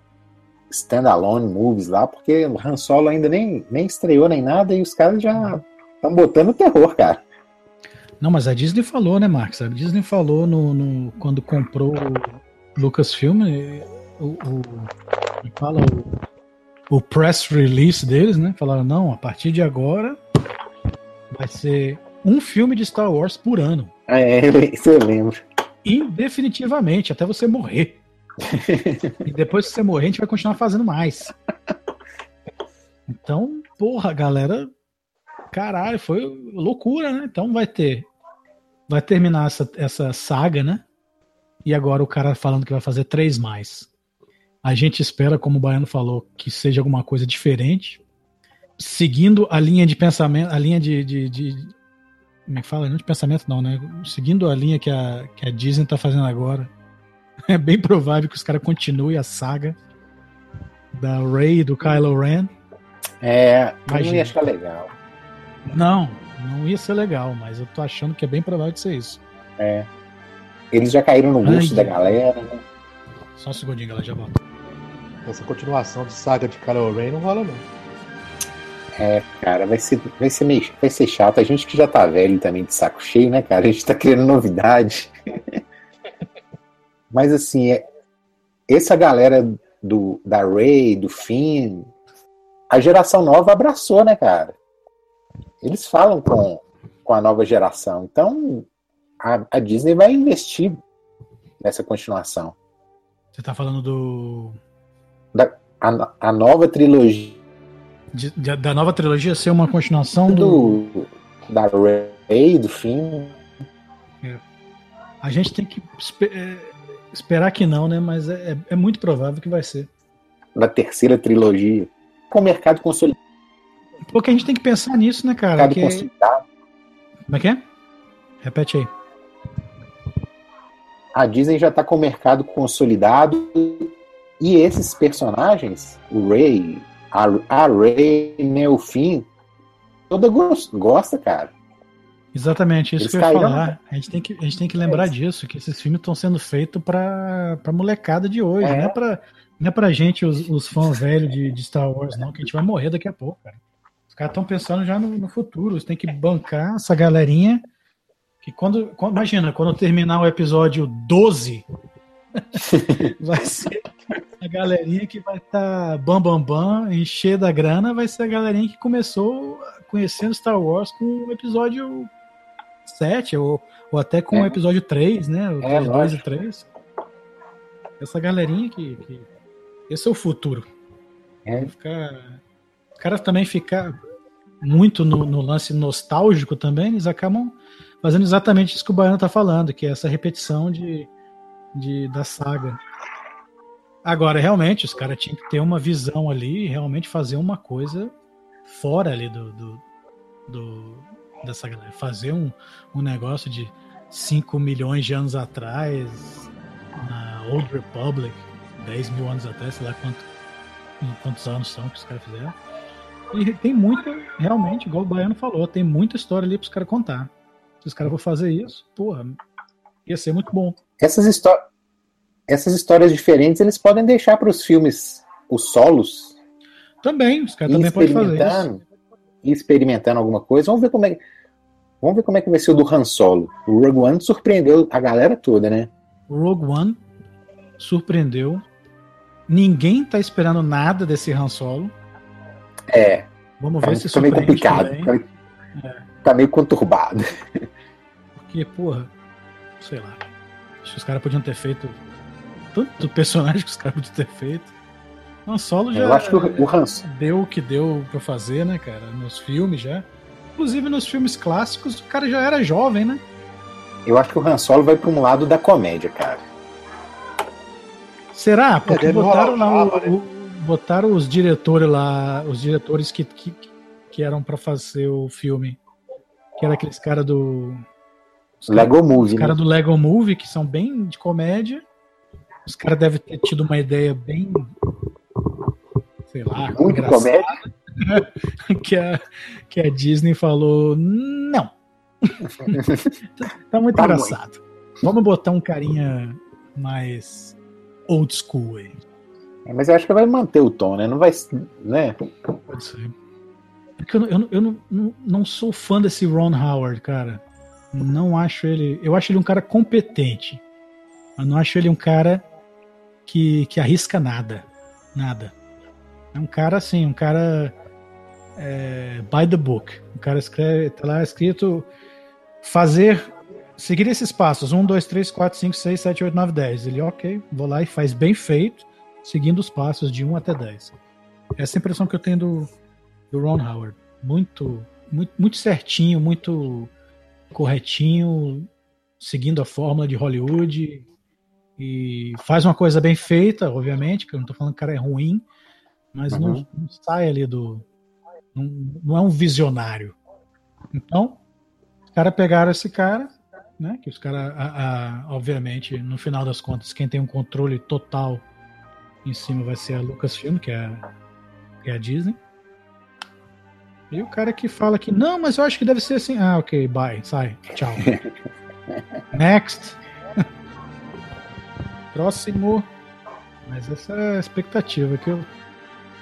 standalone movies lá, porque o Han Solo ainda nem, nem estreou nem nada e os caras já estão botando terror, cara. Não, mas a Disney falou, né, Max? A Disney falou no, no- quando comprou Lucasfilm, o, o, como fala, o, o press release deles, né? Falaram, não, a partir de agora vai ser um filme de Star Wars por ano. É, *laughs* isso eu lembro. Indefinitivamente, até você morrer. e depois que você morrer, a gente vai continuar fazendo mais. Então, porra, galera. Caralho, foi loucura, né? Então vai ter. Vai terminar essa, essa saga, né? E agora o cara falando que vai fazer três mais. A gente espera, como o Baiano falou, que seja alguma coisa diferente. Seguindo a linha de pensamento, a linha de. de, de- como é que fala? Não de pensamento, não, né? Seguindo a linha que a, que a Disney tá fazendo agora. *laughs* É bem provável que os caras continuem a saga da Rey e do Kylo Ren. É, eu não ia achar legal. Não, não ia ser legal, mas eu tô achando que é bem provável de ser isso. Eles já caíram no gosto da galera, né? Só um segundinho, galera, já volto. Essa continuação de saga de Kylo Ren não rola, não. É, cara, vai ser, vai ser meio, vai ser chato. A gente que já tá velho também de saco cheio, né, cara? A gente tá querendo novidade. *laughs* Mas assim, é, essa galera do, da Ray, do Finn, a geração nova abraçou, né, cara? Eles falam com, com a nova geração. Então, a, a Disney vai investir nessa continuação. Você tá falando do. A, no- a nova trilogia de- de- da nova trilogia ser uma continuação do. do, da Ray, do Finn, A gente tem que espe- é, esperar que não, né? Mas é, é- é muito provável que vai ser. da terceira trilogia. Com o mercado consolidado. Porque a gente tem que pensar nisso, né, cara? mercado Que- consolidado. Como é que é? Repete aí. A Disney já está com o mercado consolidado e esses personagens, o Ray, a, a Ray, né, o Finn, toda gos- gosta, cara. Exatamente, isso Eles que eu ia falar. A gente tem que, a gente tem que lembrar É. disso, que esses filmes estão sendo feitos pra, pra molecada de hoje, É. não é pra, não é pra gente, os, os fãs velhos de, de Star Wars, não, que a gente vai morrer daqui a pouco, cara. Os caras estão pensando já no, no futuro, você tem que bancar essa galerinha que quando, quando- imagina, quando terminar o episódio 12, *laughs* vai ser a galerinha que vai estar bam bam bam, encher da grana, vai ser a galerinha que começou conhecendo Star Wars com o episódio 7, ou, ou até com É. o episódio 3, né? O É, 2 e lógico. 3. Essa galerinha que, que- Esse é o futuro. É. Ficar... Os caras também ficar muito no, no lance nostálgico também, eles acabam fazendo exatamente isso que o Baiano tá falando, que é essa repetição de, de, da saga. Agora, realmente, os caras tinham que ter uma visão ali e realmente fazer uma coisa fora ali do, do, do- dessa galera. Fazer um, um negócio de 5 milhões de anos atrás, na Old Republic, 10 mil anos atrás, sei lá quanto, quantos anos são que os caras fizeram. E tem muita, realmente, igual o Baiano falou, tem muita história ali para os caras contar. Se os caras vão fazer isso, porra, ia ser muito bom. Essas, histó essas histórias diferentes eles podem deixar para os filmes, os solos. Também, os caras também podem fazer isso. Experimentando alguma coisa. Vamos ver como é Vamos ver como é que vai ser o do Han Solo. O Rogue One surpreendeu a galera toda, né? O Rogue One surpreendeu. Ninguém tá esperando nada desse Han Solo. É. Vamos ver tá, se tá meio complicado. Tá, é. tá, meio conturbado. Porque, porra, sei lá. Acho que os caras podiam ter feito tanto *laughs* personagem que os caras podiam ter feito. Han Solo já Eu acho que o, o Han... deu o que deu pra fazer, né, cara? Nos filmes já. Inclusive nos filmes clássicos, o cara já era jovem, né? Eu acho que o Han Solo vai para um lado da comédia, cara. Será? Porque é, botaram lá o, né? o, botaram os diretores lá, os diretores que, que, que eram para fazer o filme, que era aqueles cara do Lego cara, Movie, os cara né? do Lego Movie que são bem de comédia. Os caras devem ter tido uma ideia bem sei lá, muito comédia. *laughs* que, a, que a Disney falou: não. *laughs* tá muito tá engraçado. Muito. Vamos botar um carinha mais old school aí. É, mas eu acho que vai manter o tom, né? Não vai. Né? Pode ser. Porque eu, eu, eu não, não, não sou fã desse Ron Howard, cara. Não acho ele. Eu acho ele um cara competente. Mas não acho ele um cara que, que arrisca nada. Nada. É um cara assim, um cara é, by the book. O cara escreve, tá lá escrito fazer, seguir esses passos: 1, 2, 3, 4, 5, 6, 7, 8, 9, 10. Ele, ok, vou lá e faz bem feito, seguindo os passos de 1 até 10. Essa é a impressão que eu tenho do, do Ron Howard. Muito, muito, muito certinho, muito corretinho, seguindo a fórmula de Hollywood. E faz uma coisa bem feita, obviamente, que eu não tô falando que o cara é ruim, mas uhum. não, não sai ali do, não, não é um visionário. Então, os caras pegaram esse cara, né? Que os caras, obviamente, no final das contas, quem tem um controle total em cima vai ser a Lucasfilm, que é que é a Disney. E o cara que fala que não, mas eu acho que deve ser assim. Ah, ok, bye, sai, tchau. *laughs* Next. *laughs* Próximo. Mas essa é a expectativa que, eu,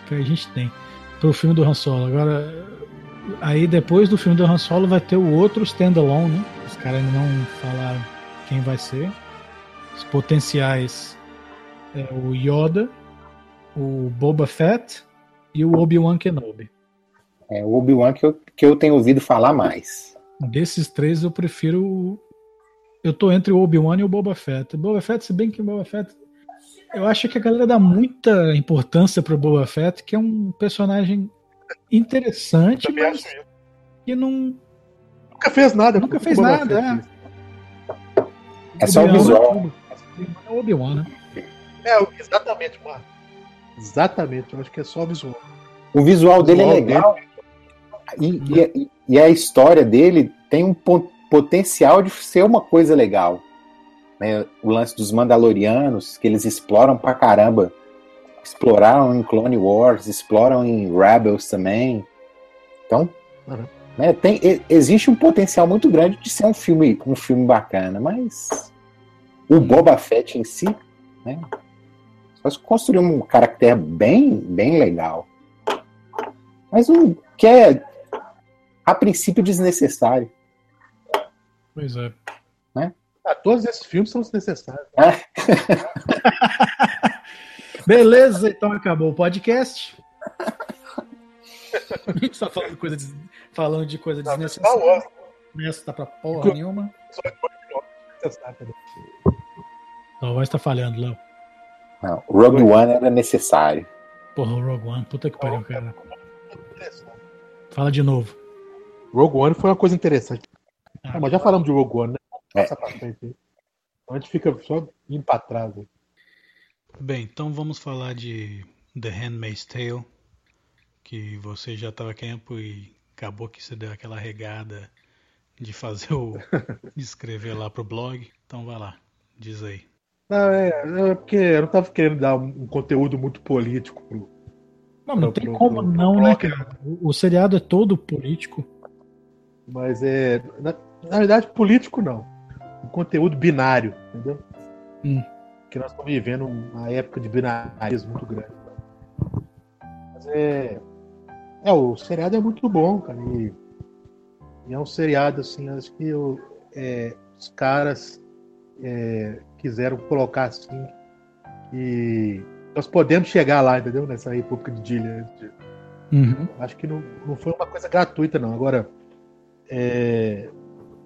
que a gente tem pro filme do Han Solo. Agora, aí depois do filme do Han Solo vai ter o outro standalone, né? Os caras ainda não falaram quem vai ser. Os potenciais é o Yoda, o Boba Fett e o Obi-Wan Kenobi. É o Obi-Wan que eu, que eu tenho ouvido falar mais. Desses três eu prefiro. Eu tô entre o Obi-Wan e o Boba Fett. O Boba Fett, se bem que o Boba Fett eu acho que a galera dá muita importância pro Boba Fett, que é um personagem interessante, mas que não. Nunca fez nada. Nunca fez nada, é. É só o visual. É o Obi-Wan, né? É, exatamente, mano. Exatamente, eu acho que é só o visual. O visual, dele é legal. Dele. E, e, e, a história dele tem um potencial de ser uma coisa legal né, o lance dos Mandalorianos, que eles exploram pra caramba. Exploraram em Clone Wars, exploram em Rebels também. Então, uhum. né, tem, existe um potencial muito grande de ser um filme, um filme bacana, mas o Boba Fett em si, né, construir um caráter bem, bem legal. Mas um que é, a princípio, desnecessário. Pois é. Ah, todos esses filmes são desnecessários. *laughs* Beleza, então acabou o podcast. A gente tá falando, coisa de, falando de coisa desnecessária. Nessa tá pra porra nenhuma. A voz tá falhando, Léo. Não, o Rogue One era necessário. Porra, o Rogue One, puta que pariu, cara. Fala de novo. Rogue One foi uma coisa interessante. Ah, mas já falamos de Rogue One, né? Passa é. pra frente. A gente fica só indo pra trás. Aí. Bem, então vamos falar de The Handmaid's Tale, que você já estava tempo e acabou que você deu aquela regada de fazer o. de *laughs* escrever lá pro blog. Então vai lá, diz aí. Não, é, é porque eu não tava querendo dar um, um conteúdo muito político pro. Não, não pro- tem pro- como pro- pro não, né, cara? O, o seriado é todo político. Mas é. Na, na verdade, político não. Um conteúdo binário, entendeu? Hum. Que nós estamos vivendo uma época de binarismo muito grande. Mas é. É, o seriado é muito bom, cara. E, e é um seriado, assim, acho que o- é, os caras é, quiseram colocar assim. E nós podemos chegar lá, entendeu? Nessa República de Dilha. Uhum. Acho que não, não foi uma coisa gratuita, não. Agora, é,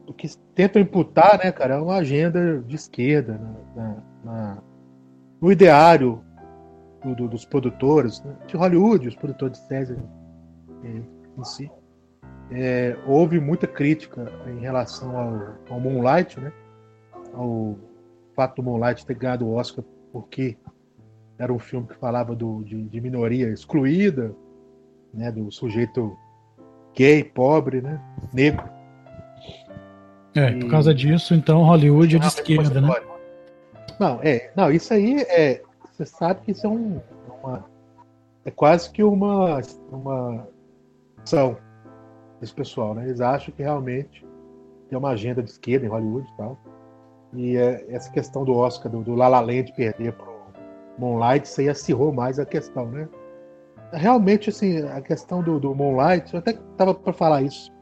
o que tentam imputar, né, cara, é uma agenda de esquerda na- na- na- no ideário do- do- dos produtores, né, de Hollywood, os produtores de César em si. É, houve muita crítica em relação ao, ao Moonlight, né, ao fato do Moonlight ter ganhado o Oscar porque era um filme que falava do, de, de minoria excluída, né, do sujeito gay, pobre, né, negro. É, E- por causa disso, então Hollywood é de esquerda, né? Não, é, não, isso aí é, você sabe que isso é um, uma, é quase que uma, uma ação desse pessoal, né? Eles acham que realmente tem uma agenda de esquerda em Hollywood e tal. E é, essa questão do Oscar, do, do La La Land perder pro Moonlight, isso aí acirrou mais a questão, né? Realmente, assim, a questão do, do Moonlight, eu até tava para falar isso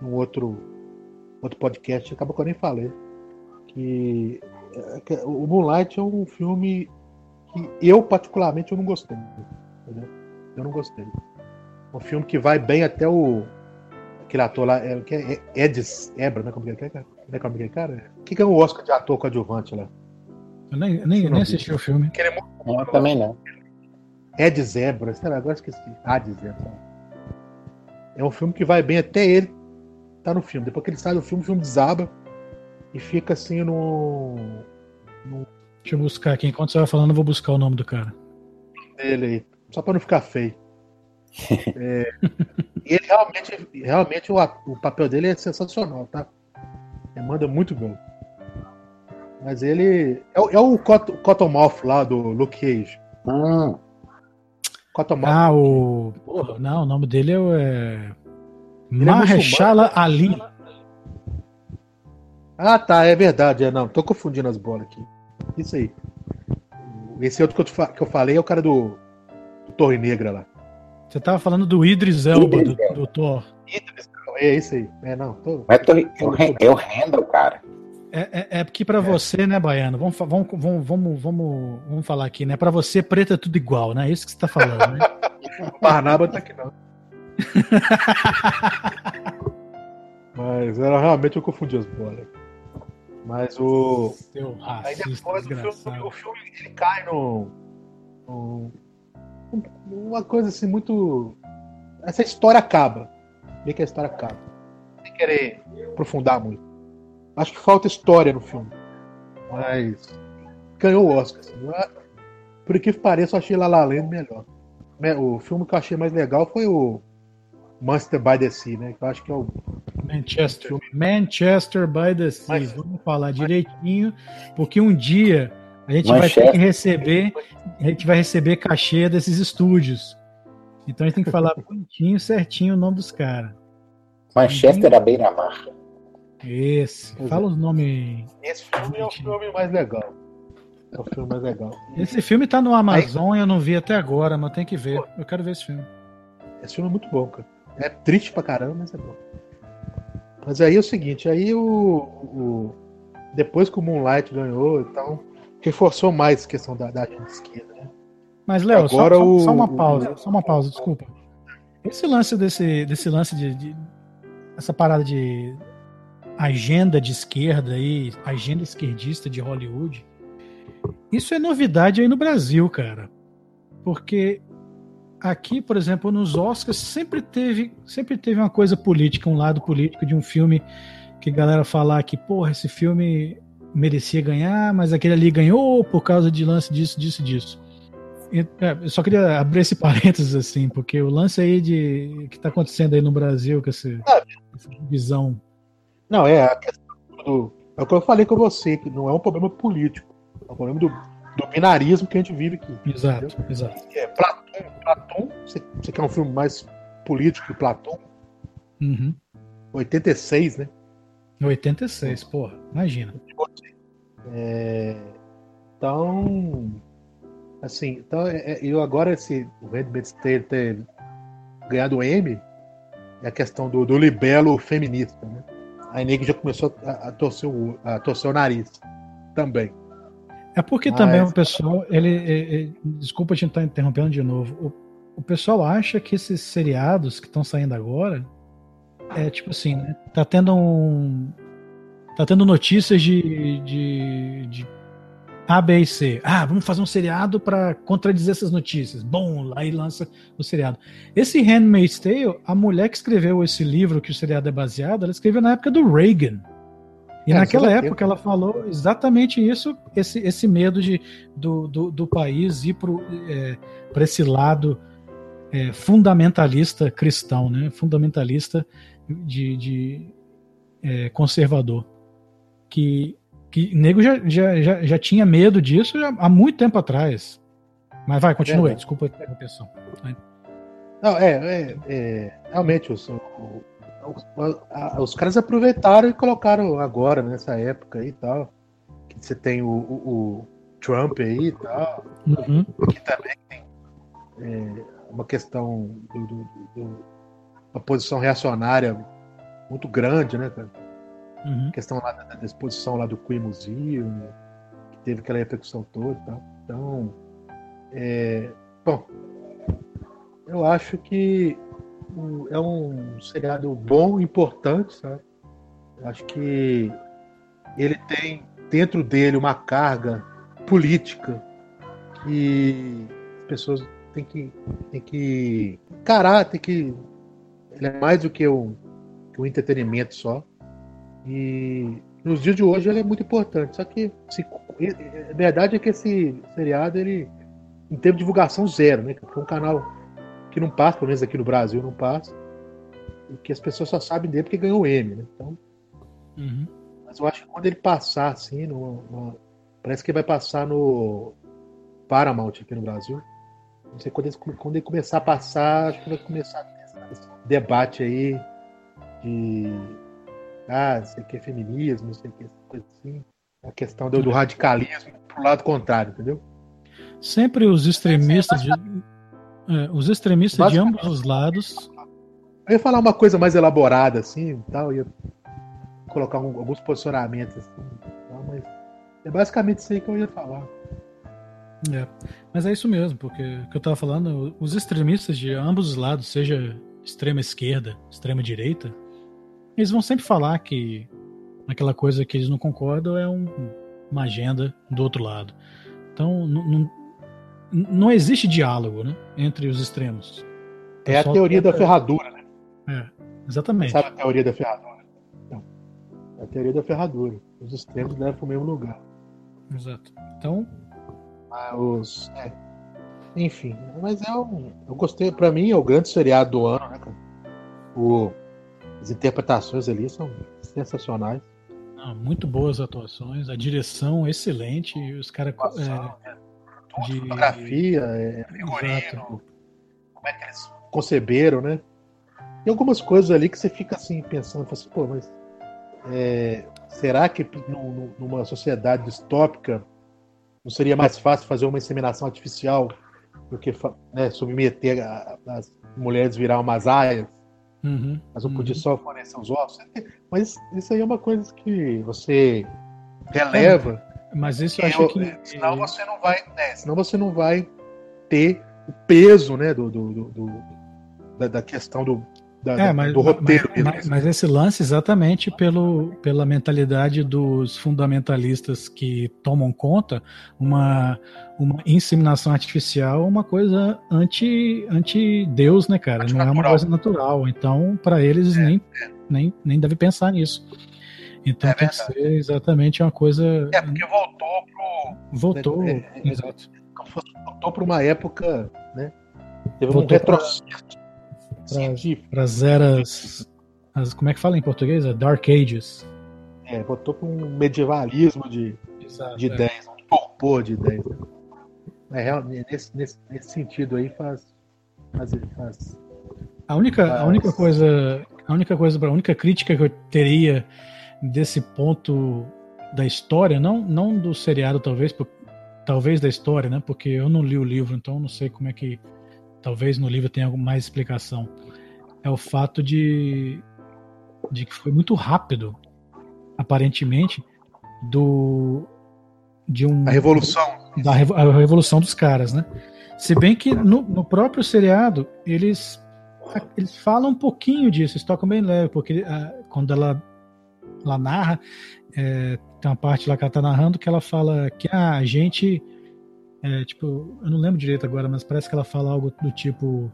num outro, outro podcast, acabou que eu nem falei. Que é, que o Moonlight é um filme que eu, particularmente, eu não gostei. entendeu? Eu não gostei. Um filme que vai bem até o. Aquele ator lá, é, que é Edis Ebra, né? Como é que é, cara? Como é que é aquele cara? O que, que é o Oscar de ator coadjuvante lá? Eu nem, nem, não nem assisti o filme. Que ele é muito Eu também não. Ed Zebra, sei lá, agora esqueci. Ed Zebra. É um filme que vai bem até ele tá no filme. Depois que ele sai do filme, o filme desaba e fica assim no. Deixa eu buscar aqui. Enquanto você vai falando, eu vou buscar o nome do cara. dele aí. Só pra não ficar feio. É, *laughs* e ele realmente, realmente o, o papel dele é sensacional, tá? Ele manda muito bem. Mas ele. É, o- é o Cot- Cottonmouth lá do Luke Cage. Hum, Ah, o. Porra, não, o nome dele é. é... é Mahershala Ali. Ah, tá, é verdade. É, não, tô confundindo as bolas aqui. Isso aí. Esse outro que eu, que eu falei é o cara do, do Torre Negra lá. Você tava falando do Idris Elba, do, Idris do Thor. É esse aí. É, não. Tô... mas tô, é, o, é o Randall, cara. É, é, é porque pra você, né, Baiano? Vamos, vamos, vamos, vamos, vamos, falar aqui, né? Pra você, preto é tudo igual, né? É isso que você tá falando, né? *laughs* Barnaba tá aqui não. *laughs* Mas era realmente eu confundi as bolas. Mas o. Seu Aí depois o filme, o filme ele cai no. no- uma coisa assim muito. Essa história acaba. Vê que a história acaba. Sem querer aprofundar muito. Acho que falta história no filme. Mas. Ganhou o Oscar. assim. Por que pareça, eu achei La La Land melhor. Me- O filme que eu achei mais legal foi o Monster by the Sea, né? Que eu acho que é o. Manchester. Manchester by the Sea. Mas- Vamos falar direitinho, porque um dia a gente vai ter Manchester. que receber, a gente vai receber cachê desses estúdios. Então a gente tem que falar bonitinho, certinho o nome dos caras. Manchester à beira-mar. Esse. Pois Fala os nomes. Esse filme é o filme mais legal. É o filme mais legal. Esse filme tá no Amazon, eu não vi até agora, mas tem que ver. Eu quero ver esse filme. Esse filme é muito bom, cara. É triste pra caramba, mas é bom. Mas aí é o seguinte, aí o, o- depois que o Moonlight ganhou, então reforçou mais a questão da, da esquerda, né? Mas, Léo, só, Agora só- o- só uma pausa, só uma pausa, desculpa. Esse lance desse, desse lance de, de- essa parada de agenda de esquerda aí, agenda esquerdista de Hollywood, isso é novidade aí no Brasil, cara. Porque aqui, por exemplo, nos Oscars sempre teve, sempre teve uma coisa política, um lado político de um filme que a galera falar que, porra, esse filme merecia ganhar, mas aquele ali ganhou por causa de lance disso, disso, disso. É, eu só queria abrir esse *laughs* parênteses assim, porque o lance aí de que tá acontecendo aí no Brasil com essa, essa divisão. Não, é a questão do. É o que eu falei com você, que não é um problema político. É o problema do, do binarismo que a gente vive aqui. Exato, exato. É, Platão, Platão você, você quer um filme mais político que Platão? Uhum. 86, né? 86, porra, imagina. É, então, assim, então, é, é, eu agora, esse, o Handmaid's Tale ter ganhado o M, é a questão do, do libelo feminista, né? A Nego já começou a, a, torcer o, a torcer o nariz também. É porque Mas- também o pessoal, ele, ele- ele- desculpa te estar interrompendo de novo, o, o pessoal acha que esses seriados que estão saindo agora é tipo assim, né? Tá tendo um, tá tendo notícias de, de, de A, B e C. Ah, vamos fazer um seriado para contradizer essas notícias. Bom, lá e lança o seriado. Esse Handmaid's Tale, a mulher que escreveu esse livro que o seriado é baseado, ela escreveu na época do Reagan. E É, naquela é época ela falou exatamente isso, esse, esse medo de, do, do, do país ir para esse lado é, fundamentalista cristão, né? fundamentalista de, de é, conservador. Que, que nego já, já, já, já tinha medo disso já há muito tempo atrás. Mas vai, continue, Verdade. desculpa a interrupção. Não, é, é, é, realmente os, o- o- a- os caras aproveitaram e colocaram agora, nessa época aí e tal. Que você tem o, o- o Trump aí e tal, Uhum. que também tem é, uma questão do, do- do- uma posição reacionária muito grande, né, cara? Uhum. Questão lá da, da exposição lá do Queen Museum, que teve aquela repercussão toda e tal. Então, é, bom, eu acho que é um seriado bom, importante, sabe? Eu acho que ele tem dentro dele uma carga política que as pessoas têm que, têm que encarar, tem que. Ele é mais do que um, que um entretenimento só. E nos dias de hoje ele é muito importante. Só que se, a verdade é que esse seriado ele não teve divulgação zero, né? Foi um canal que não passa, pelo menos aqui no Brasil não passa. E que as pessoas só sabem dele porque ganhou o M, né? Então, Uhum. mas eu acho que quando ele passar assim, no, no- parece que vai passar no Paramount aqui no Brasil. Não sei quando ele, quando ele começar a passar, acho que vai começar a ter esse debate aí de ah, não sei o que é feminismo, não sei o que, coisa assim. A questão do, do radicalismo pro lado contrário, entendeu? Sempre os extremistas de, é, os extremistas de ambos os lados Eu ia falar uma coisa mais elaborada assim tal, ia colocar um- alguns posicionamentos assim, tal, mas é basicamente isso aí que eu ia falar. É, mas é isso mesmo, porque o que eu tava falando, os extremistas de ambos os lados, seja extrema esquerda, extrema direita, eles vão sempre falar que aquela coisa que eles não concordam é um- uma agenda do outro lado. Então, não, não, existe diálogo né, entre os extremos. É a Pessoal teoria da tenta- ferradura, né? É, exatamente. Sabe a teoria da ferradura? Então, é a teoria da ferradura. Os extremos levam para o mesmo lugar. Exato. Então, Mas os. é. Enfim, mas é um. Eu gostei, pra mim, é o grande seriado do ano, né, cara? O, as interpretações ali são sensacionais. ah, muito boas atuações, a direção excelente, e os caras. É, de- Fotografia, é, figurino, Exato. como é que eles conceberam, né? Tem algumas coisas ali que você fica assim pensando, assim, pô, mas é, será que nu- nu- numa sociedade distópica não seria mais fácil fazer uma inseminação artificial do que né, submeter a- as mulheres virar umas aias, Uhum, mas não uhum. podia só fornecer os ovos? Mas isso aí é uma coisa que você releva Mas isso eu acho que. é, senão você não vai, né, senão você não vai ter o peso, né, do, do- do- do- da, da questão do, da- É, mas, do roteiro. mas, mas- mas esse lance exatamente pelo, pela mentalidade dos fundamentalistas que tomam conta, uma, uma inseminação artificial é uma coisa anti, anti-Deus, né, cara? Não é uma coisa natural. Então, para eles, nem, nem, nem deve pensar nisso. Então, É tem que ser exatamente uma coisa. É, porque voltou pro. Voltou. É, é, é. exato. voltou para uma época, né? Teve um Voltou pra- retrocesso. Para as eras. as- como é que fala em português? É Dark Ages. É, voltou para um medievalismo de, Exato. de é. ideias muito torpor de ideias. É, nesse, nesse, nesse sentido aí faz. faz, faz A única, a única coisa, a única coisa, a única crítica que eu teria desse ponto da história, não, não do seriado talvez, por- talvez da história, né? Porque eu não li o livro, então não sei como é que, talvez no livro tenha alguma mais explicação. É o fato de, de que foi muito rápido, aparentemente, do de um a revolução. da a revolução dos caras, né? Se bem que no, no próprio seriado eles eles falam um pouquinho disso, eles tocam bem leve, porque ah, quando ela, ela narra, é, tem uma parte lá que ela tá narrando que ela fala que ah, a gente, é, tipo, eu não lembro direito agora, mas parece que ela fala algo do tipo,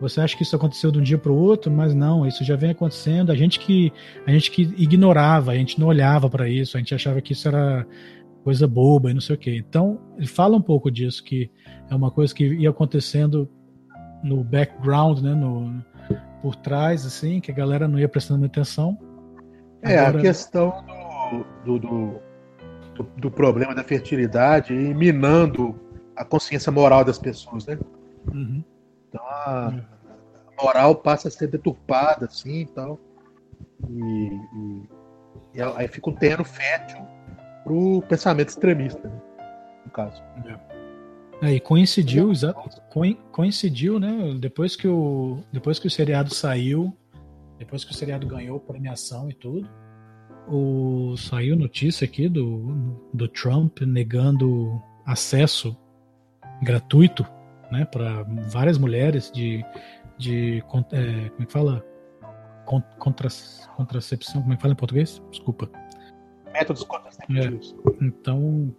você acha que isso aconteceu de um dia para o outro, mas não, isso já vem acontecendo. A gente que a gente que ignorava, a gente não olhava para isso, a gente achava que isso era coisa boba e não sei o que. Então, ele fala um pouco disso, que é uma coisa que ia acontecendo no background, né, no, por trás, assim, que a galera não ia prestando atenção. É, Agora- a questão do, do, do, do- do problema da fertilidade e minando a consciência moral das pessoas, né? Uhum. Então a, a moral passa a ser deturpada, assim e tal. E, aí fica um terreno fértil pro pensamento extremista, né? no caso. É, e coincidiu, exato, coi- coincidiu, né? Depois que o depois que o seriado saiu, depois que o seriado ganhou premiação e tudo, o saiu notícia aqui do, do Trump negando acesso gratuito, né, para várias mulheres de de é, como é que fala Con- contra, contracepção, como é que fala em português? Desculpa. Métodos contraceptivos. Então,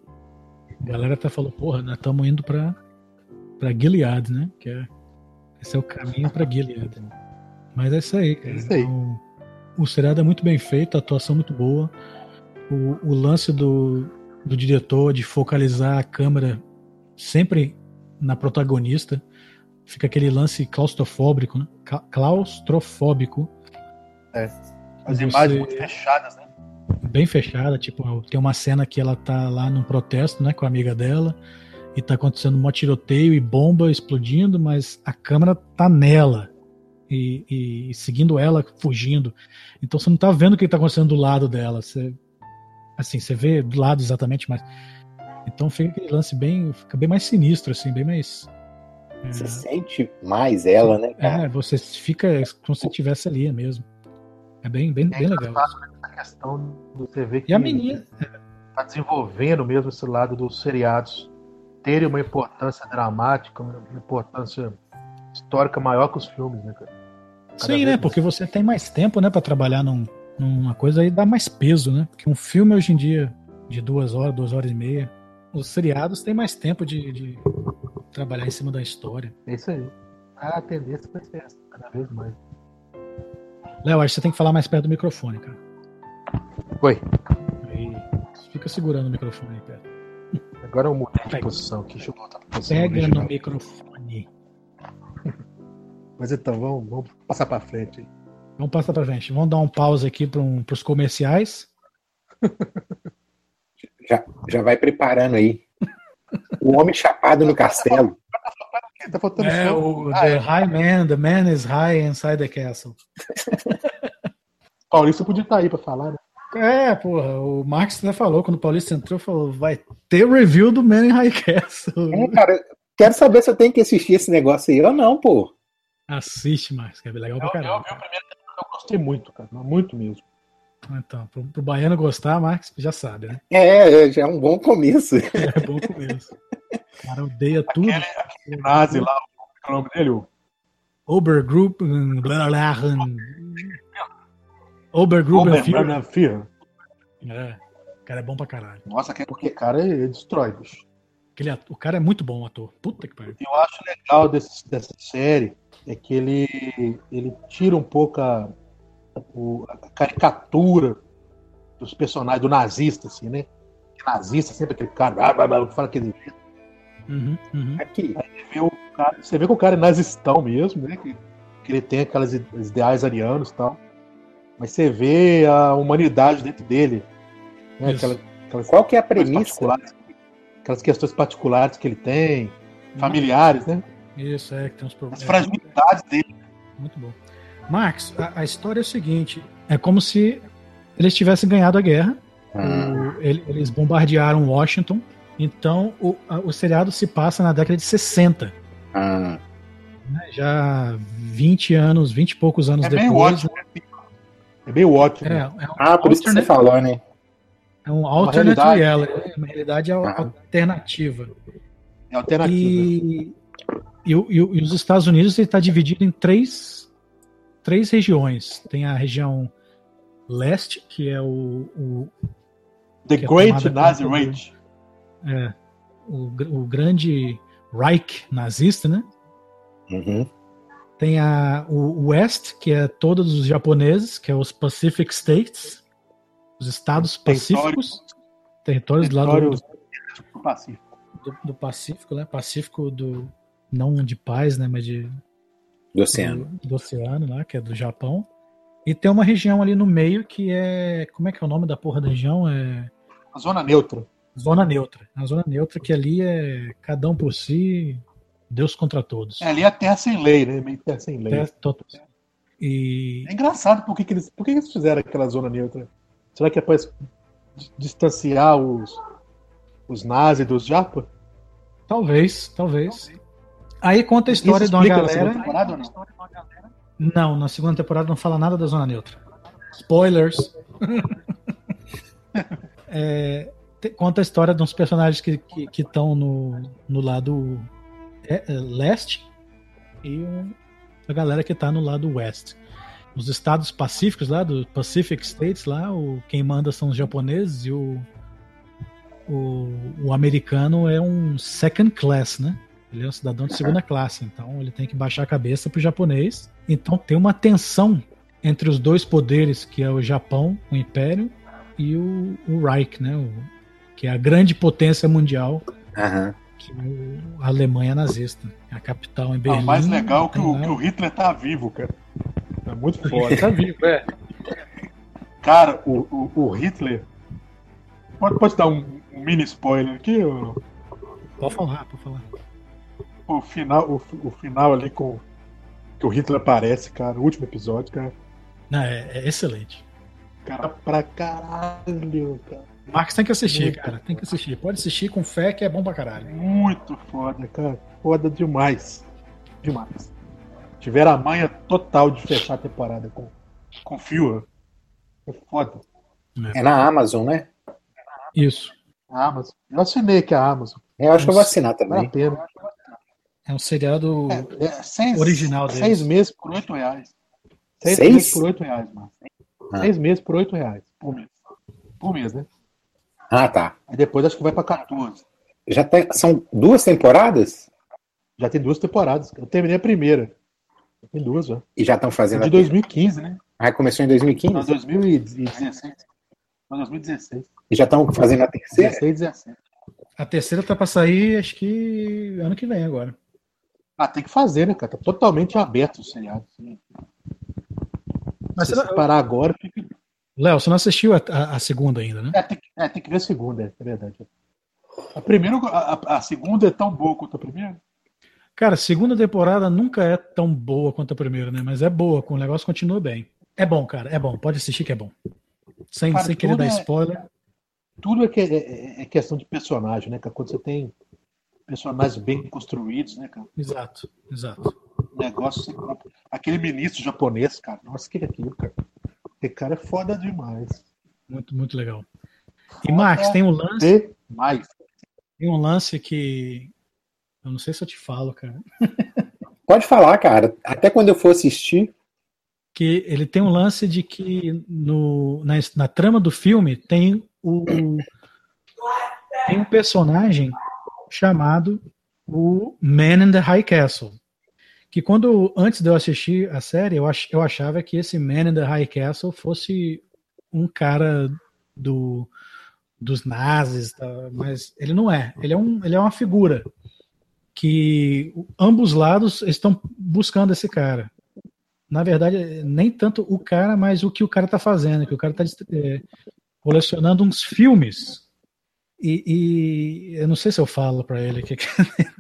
a galera até falou, porra, nós estamos indo pra, pra Gilead, né? Que é, esse é o caminho pra Gilead. Mas é isso aí, cara. É isso aí. O, o seriado é muito bem feito, a atuação muito boa. O, o lance do, do diretor de focalizar a câmera sempre na protagonista. Fica aquele lance claustrofóbico, né? Claustrofóbico. As Você- imagens muito fechadas, né? bem fechada, tipo, tem uma cena que ela tá lá num protesto, né, com a amiga dela, e tá acontecendo um tiroteio e bomba explodindo, mas a câmera tá nela e, e seguindo ela, fugindo. Então você não tá vendo o que tá acontecendo do lado dela. Você, assim, você vê do lado exatamente, mas então fica aquele lance bem, fica bem mais sinistro, assim, bem mais. é, Você sente mais ela, né, cara? é, você fica como se estivesse ali mesmo. É bem, bem, bem legal. A questão do você ver que E a menina, tá desenvolvendo mesmo esse lado dos seriados terem uma importância dramática, uma importância histórica maior que os filmes, né, cara? Cada Sim, né? mais. Porque você tem mais tempo, né, para trabalhar num, numa coisa aí dá mais peso, né? Porque um filme hoje em dia de duas horas, duas horas e meia, os seriados têm mais tempo de, de trabalhar em cima da história. É isso aí. A tendência vai ser essa, cada vez mais. Léo, acho que você tem que falar mais perto do microfone, cara. Oi, Aí, fica segurando o microfone aí perto. agora eu mudei de posição aqui, deixa eu voltar pra posição Pega original. no microfone. *laughs* Mas então, vamos, vamos passar pra frente aí. Vamos passar pra frente. Vamos dar um pause aqui para um, os comerciais. *laughs* Já, já vai preparando aí. O homem chapado no castelo. Tá faltando É, só- o Ah, The é. High Man, The Man is High Inside the Castle. Paulista podia estar aí pra falar, né? É, porra, o Marx até falou, quando o Paulista entrou, falou, vai ter review do Man in High Castle. É, cara, quero saber se eu tenho que assistir esse negócio aí ou não, pô. Assiste, Marx, que é legal pra Eu, eu, caralho. primeiro temporada, eu gostei muito, cara. Muito mesmo. Então, pro, pro baiano gostar, Marx já sabe, né? É, é, já é um bom começo. *laughs* É bom começo. O cara odeia tudo. Aquele, aquele nazi lá, é o nome dele? O. Obergruppen Obermann Führer. É, o cara é bom pra caralho. Nossa, que- porque cara ele destrói, bicho. Aquele ato- o cara é muito bom ator. Puta que pariu. eu acho legal desse- dessa série é que ele, ele tira um pouco a, o- a caricatura dos personagens, do nazista, assim, né? Que nazista, sempre aquele cara, blá, blá, blá, que fala aquele jeito. Uhum, uhum. Aqui. Você vê, o cara, você vê que o cara é nazistão mesmo, né? Que, que ele tem aquelas ide- ideais arianos e tal. Mas você vê a humanidade dentro dele. Né? Aquela, aquelas Qual que é a premissa? aquelas questões particulares que ele tem, familiares, né? Isso, é, que tem uns As problemas. fragilidades dele. Muito bom. Marx, a, a história é o seguinte: é como se eles tivessem ganhado a guerra. Hum. O- ele- eles bombardearam Washington. Então o, a- o seriado se passa na década de 60. Hum. né? Já 20 anos, 20 e poucos anos É meio depois. ótimo. É meio ótimo. É, é um Ah, por isso que você falou, né? É um alternate realidade. reality, é uma realidade al- Ah. alternativa. É alternativa. E, e, e e os Estados Unidos está dividido em três, três regiões. Tem a região leste, que é o, o, The é Great Nazi do- Rage. é, o, o grande Reich nazista, né? Uhum. Tem a, o West, que é todos os japoneses, que é os Pacific States, os estados pacíficos, territórios do lado Território do, do Pacífico. do, do Pacífico, né? Pacífico do não de paz, né? Mas de Do oceano. do, do oceano, lá, que é do Japão. E tem uma região ali no meio que é. Como é que é o nome da porra da região? É A zona neutra. Zona Neutra. A Zona Neutra que ali é cada um por si, Deus contra todos. É, ali é terra sem lei, né? Meio terra sem lei. É, to- E É engraçado por que, que eles, por que que eles fizeram aquela zona neutra. Será que é para distanciar os, os nazis dos japa? talvez, talvez. Aí conta a história de uma explica na galera. temporada ou não? Não, na segunda temporada não fala nada da Zona Neutra. Spoilers. *laughs* É, conta a história de uns personagens que estão que, que no, no lado é, é, leste e um- a galera que está no lado oeste. Os estados pacíficos lá, do Pacific States, lá, o, quem manda são os japoneses e o, o, o americano é um second class, né? Ele é um cidadão de segunda classe, então ele tem que baixar a cabeça pro japonês. Então tem uma tensão entre os dois poderes, que é o Japão, o Império, e o, o Reich, né? O, que é a grande potência mundial, Aham. que é o- a Alemanha nazista. A capital em Ah, Berlim. o mais legal é que o, que o Hitler tá vivo, cara. É muito foda. Ele tá vivo, é. Cara, o, o, o Hitler. Pode, pode dar um, um mini spoiler aqui? O, Pode falar, pode falar. O final, o, o final ali com que o Hitler aparece, cara. O último episódio, cara. Não, é, é excelente. Cara, pra caralho, cara. Marcos tem que assistir, Muito. cara. Tem que assistir. Pode assistir com fé que é bom pra caralho. Muito foda, cara. Foda demais. Demais. Tiveram a manha total de fechar a temporada com, com Führer. É foda. É na Amazon, né? Isso. A Amazon. Eu assinei aqui a Amazon. Eu acho que eu vou assinar Vale a também. pena. É um seriado. É, é seis, Original Seis deles. meses por oito reais. Seis, Seis? meses por oito reais, mano. Ah. Seis meses por oito reais por mês. Por mês, né? Ah, tá. Aí depois acho que vai pra 14. Já tem, são duas temporadas? Já tem duas temporadas. Eu terminei a primeira. Tem duas já. E já estão fazendo De a 2015, né? Ah, começou em Não, 2015? 2016. Não, 2016. E já estão fazendo a terceira? 16, 17. A terceira tá pra sair, acho que ano que vem agora. Ah, tem que fazer, né, cara? Tá totalmente aberto o seriado. assim. Mas Se você- você parar agora, fica... Léo, você não assistiu a, a- a segunda ainda, né? é, tem que, é, tem que ver a segunda, é, é verdade. A primeira, a, a- segunda é tão boa quanto a primeira? Cara, segunda temporada nunca é tão boa quanto a primeira, né? Mas é boa, o negócio continua bem. É bom, cara, é bom. Pode assistir que é bom. Sem, Cara, sem querer dar é- spoiler. Tudo é, que- é- é- é questão de personagem, né? Quando você tem personagens bem construídos, né, cara? Exato, exato. O negócio você compra. Aquele ministro japonês, cara. Nossa, que é aquilo, cara? Aquele cara é foda demais. Muito, muito legal. E Max, tem um lance, E mais. tem um lance que. Eu não sei se eu te falo, cara. *laughs* Pode falar, cara. Até quando eu for assistir. que ele tem um lance de que no, na, na trama do filme tem o tem um personagem chamado o Man in the High Castle que quando antes de eu assistir a série eu, ach, eu achava que esse Man in the High Castle fosse um cara do dos nazis tá? mas ele não é ele é um ele é uma figura que ambos lados estão buscando esse cara na verdade, nem tanto o cara, mas o que o cara tá fazendo, que o cara tá é, colecionando uns filmes E, e eu não sei se eu falo pra ele que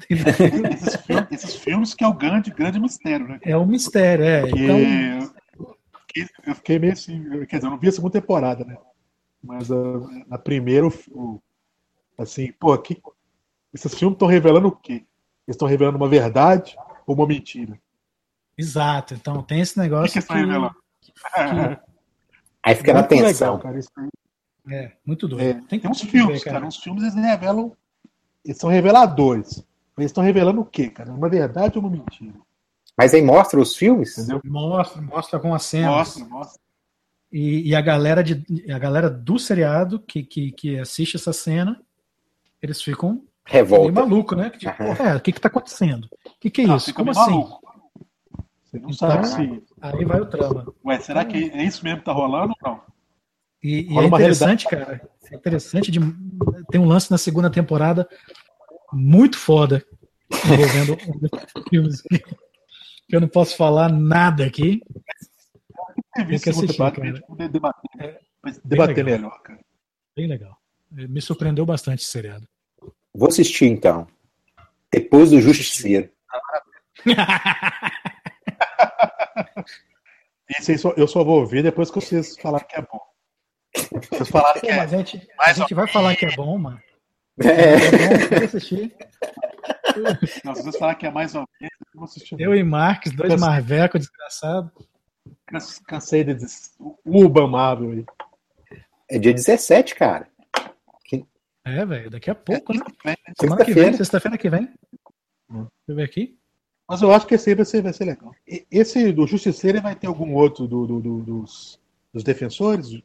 esses, filmes, esses filmes que é o grande, grande mistério, né? é um mistério, é. Porque Então, eu, fiquei, eu fiquei meio assim, quer dizer, eu não vi a segunda temporada, né? Mas a, a primeira, o- assim, pô, que, esses filmes estão revelando o quê? Eles estão revelando uma verdade ou uma mentira? exato. Então tem esse O que, negócio que estão revelando? *laughs* Aí fica na Muito legal, tensão. cara. Isso aí. É muito doido. É, tem, tem uns filmes, ver, cara. Uns filmes eles revelam. Eles são reveladores. Mas eles estão revelando o quê, cara? Uma verdade ou uma mentira? Mas aí mostra os filmes? Entendeu? Mostra, mostra algumas cenas. Mostra, mostra. E, e a galera de a galera do seriado que, que, que assiste essa cena, eles ficam meio Revolta. maluco, né? Que, tipo, Aham. é, o que que tá acontecendo? O que que é Ah, isso? Como assim? maluco. Você não Então- sabe se. Aí vai o trama. Ué, será que é isso mesmo que tá rolando ou não? E, e é interessante, cara. É interessante de tem um lance na segunda temporada muito foda envolvendo *laughs* filmes que eu não posso falar nada aqui. Tem que assistir, temporada cara. poder debater, É, debater legal. melhor, cara. Bem legal. Me surpreendeu bastante esse seriado. Vou assistir então. Depois do Justiceiro. *laughs* Esse aí só- eu só vou ver depois que vocês falarem que é bom. Vocês falaram que é. mas a gente, a gente vai falar que é bom, mano. É. É bom, que assistir. Não, se vocês falarem que é mais ou menos, eu vou assistir. Eu e Marques, dois Cansei. marvecos desgraçados. Canse- Cansei de dizer. Uba Marvel aí. É dia 17, cara. É, velho, daqui a pouco, né? Semana que Sexta-feira. vem, sexta-feira que vem. Deixa eu ver aqui. Mas eu acho que esse aí vai ser, vai ser legal. Esse do Justiceiro vai ter algum outro do, do- do- dos, dos defensores?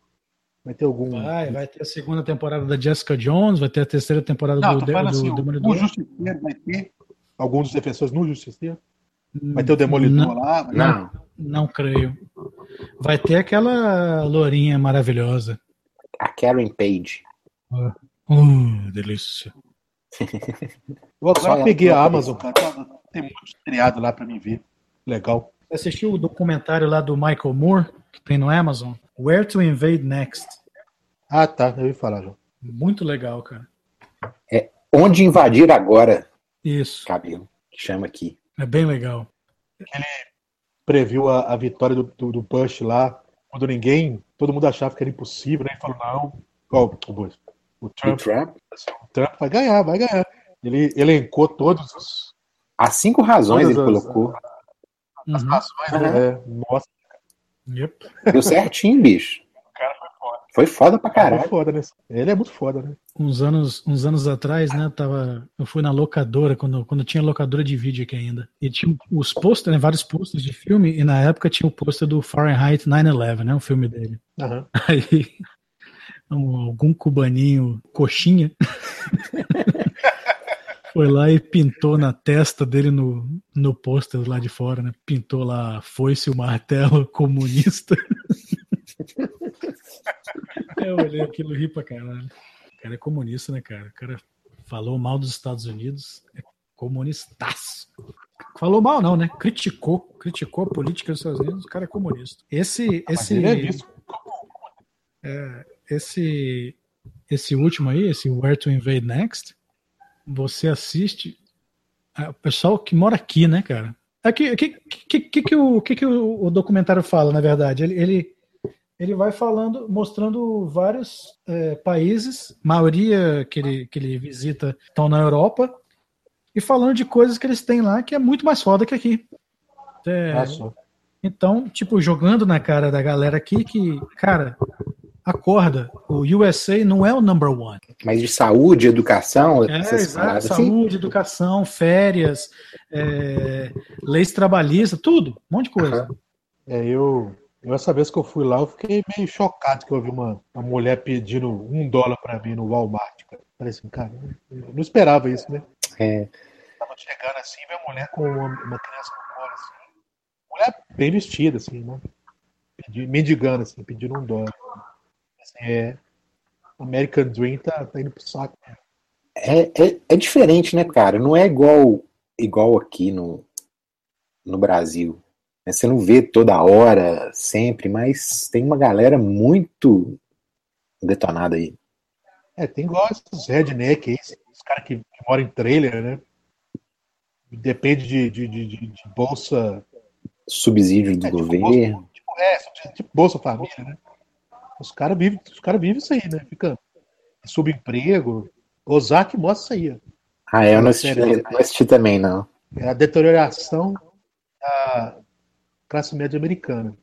Vai ter algum. Vai, vai ter a segunda temporada da Jessica Jones, vai ter a terceira temporada Não, do, do, do assim, o, Demolidor. o Justiceiro vai ter algum dos defensores no Justiceiro? Vai ter o Demolidor Não, lá? Vai Não. não creio. Vai ter aquela lourinha maravilhosa. A Karen Page. Uh, delícia. Eu agora peguei a Amazon, cara. Tem muito triado lá pra mim ver. Legal. Você assistiu o documentário lá do Michael Moore, que tem no Amazon? Where to Invade Next. Ah, tá. Eu ia falar já. Muito legal, cara. Onde invadir agora, Isso. cabelo. Que chama aqui. É bem legal. Previu a, a vitória do, do, do Bush lá, quando ninguém, todo mundo achava que era impossível, né? Ele falou, não. Ó, o Bush. O O Trump, Trump. o Trump vai ganhar, vai ganhar. Ele elencou todos os As cinco razões ele as- colocou. Uhum. razões, Aham. né? Nossa, Yep. Deu certinho, bicho. o cara foi foda. Foi foda pra caralho. foda, né? Ele é muito foda, né? Uns anos, uns anos atrás, né, tava, eu fui na locadora, quando, quando tinha locadora de vídeo aqui ainda. E tinha os posters, né, vários posters de filme, e na época tinha o pôster do Fahrenheit 9-11, né, o filme dele. Aham. Aí, um- algum cubaninho, coxinha, *laughs* foi lá e pintou na testa dele no, no pôster lá de fora, né? Pintou lá foice o martelo comunista. *laughs* Eu olhei aquilo e ri pra caralho. O cara é comunista, né, cara? O cara falou mal dos Estados Unidos, é comunistaço. Falou mal, não, né? Criticou. Criticou a política dos Estados Unidos, o cara é comunista. Esse. Mas esse é visto. esse esse último aí, esse Where to Invade Next, você assiste ah, o pessoal que mora aqui, né, cara? Aqui, que, que, que, que, o, que, que o, o documentário fala, na verdade? Ele, ele, ele vai falando, mostrando vários eh, países, maioria que ele, que ele visita estão na Europa, e falando de coisas que eles têm lá que é muito mais foda que aqui. É, então, tipo, jogando na cara da galera aqui que, cara, acorda, o USA não é o number one. Mas de saúde, educação, É, essas exato, assim. saúde, educação, férias, é, leis trabalhistas, tudo, um monte de coisa. É, eu, eu, essa vez que eu fui lá, eu fiquei meio chocado que eu vi uma, uma mulher pedindo um dólar pra mim no Walmart. Cara. Falei assim, cara, eu não esperava isso, né? É. Tava chegando assim, ver uma mulher com uma, uma criança no colo, assim. Mulher bem vestida, assim, né? Pedi, mendigando, assim, pedindo um dólar. É. American Dream tá, tá indo pro saco. né? É, é, é diferente, né, cara? Não é igual, igual aqui no, no Brasil. né? Você não vê toda hora, sempre, mas tem uma galera muito detonada aí. É, tem igual esses redneck aí, os caras que, que moram em trailer, né? Depende de, de, de, de- bolsa. Subsídio do É, tipo, governo. bolsa, tipo, é, tipo, tipo Bolsa Família, né? Os caras vivem, cara vivem isso aí, né? Fica subemprego. Ozark mostra isso aí. Ah, eu não assisti, não assisti também, não. É a deterioração da classe média americana.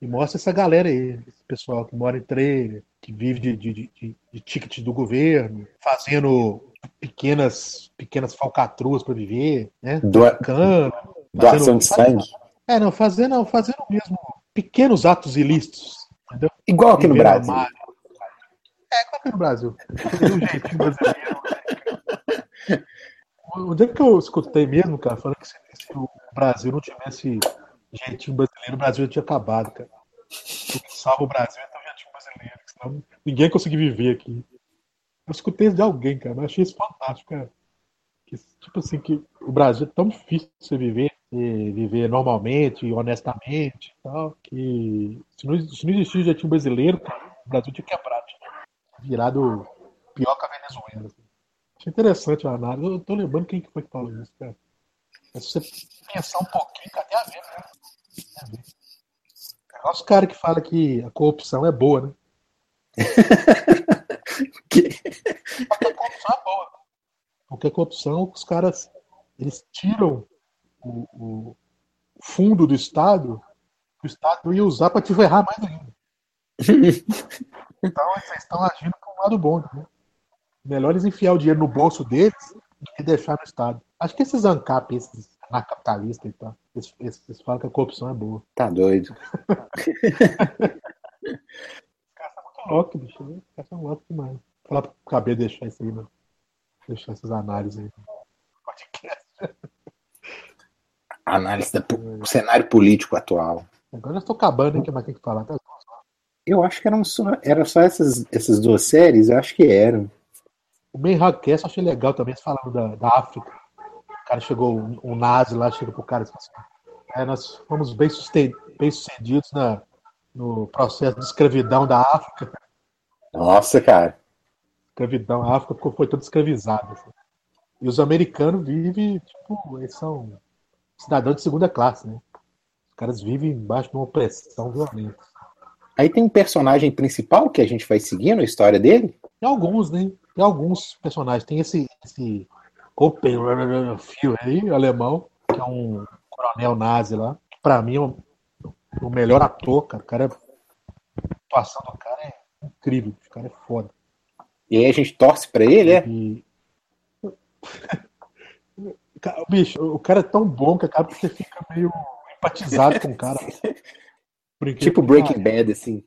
E mostra essa galera aí, esse pessoal que mora em trailer, que vive de, de, de, de, ticket do governo, fazendo pequenas, pequenas falcatruas para viver, né? Doa- Cano, doação de sangue. É, não, fazendo, fazendo mesmo pequenos atos ilícitos. Entendeu? Igual aqui no Brasil. É, igual aqui no Brasil. Tem um jeitinho brasileiro. Onde é que eu escutei mesmo, cara, falando que se, se o Brasil não tivesse jeitinho brasileiro, o Brasil já tinha acabado, cara. O que salva o Brasil é ter um jeitinho brasileiro, senão ninguém conseguir viver aqui. Eu escutei isso de alguém, cara, mas achei isso fantástico, cara. Que, tipo assim, que o Brasil é tão difícil de você viver, e viver normalmente, honestamente e tal, que se não, se não existisse o jeitinho brasileiro, cara, o Brasil tinha quebrado, tinha virado pior que a Venezuela. assim. Achei interessante a análise. Eu tô lembrando quem que foi que falou isso, cara. Mas se você pensar um pouquinho, tem a ver, né? A ver. É os caras que falam que a corrupção é boa, né? *laughs* Que- Porque a corrupção é boa. Porque a corrupção, os caras, eles tiram o, o fundo do Estado, que o Estado ia usar para te ferrar mais ainda. Então, vocês estão agindo para um lado bom, né? Melhor eles enfiar o dinheiro no bolso deles do que deixar no Estado. Acho que esses ANCAP, esses anarcapitalistas e tal, eles, eles, eles falam que a corrupção é boa. Tá doido. Os caras são muito loucos, bicho. né? Os caras são loucos demais. Falar pro cabelo deixar isso aí, mano. Deixar essas análises aí. Podcast. Análise do cenário político atual. Agora eu estou acabando, que mais tem que falar? Tá? Eu acho que eram só, era só essas, essas duas séries, eu acho que eram. O Ben Hackcast eu achei legal também, falando da, da África. O cara chegou, um, um nazi lá, chega pro cara e fala assim: é, nós fomos bem, bem sucedidos na, no processo de escravidão da África. Nossa, cara. Escravidão, a África foi toda escravizada. assim. E os americanos vivem, tipo, eles são cidadãos de segunda classe, né? Os caras vivem embaixo de uma opressão violenta. Aí tem um personagem principal que a gente vai seguindo a história dele. Tem alguns, né? Tem alguns personagens. Tem esse, esse Oppenheimer aí, alemão, que é um coronel nazi lá. Pra mim é o, o melhor ator, cara. O cara. A atuação do cara é incrível. O cara é foda. E aí a gente torce pra ele, é? *laughs* Cara, Bicho, o cara é tão bom que acaba que você fica meio empatizado com o cara. *laughs* Tipo Breaking. Bad, assim.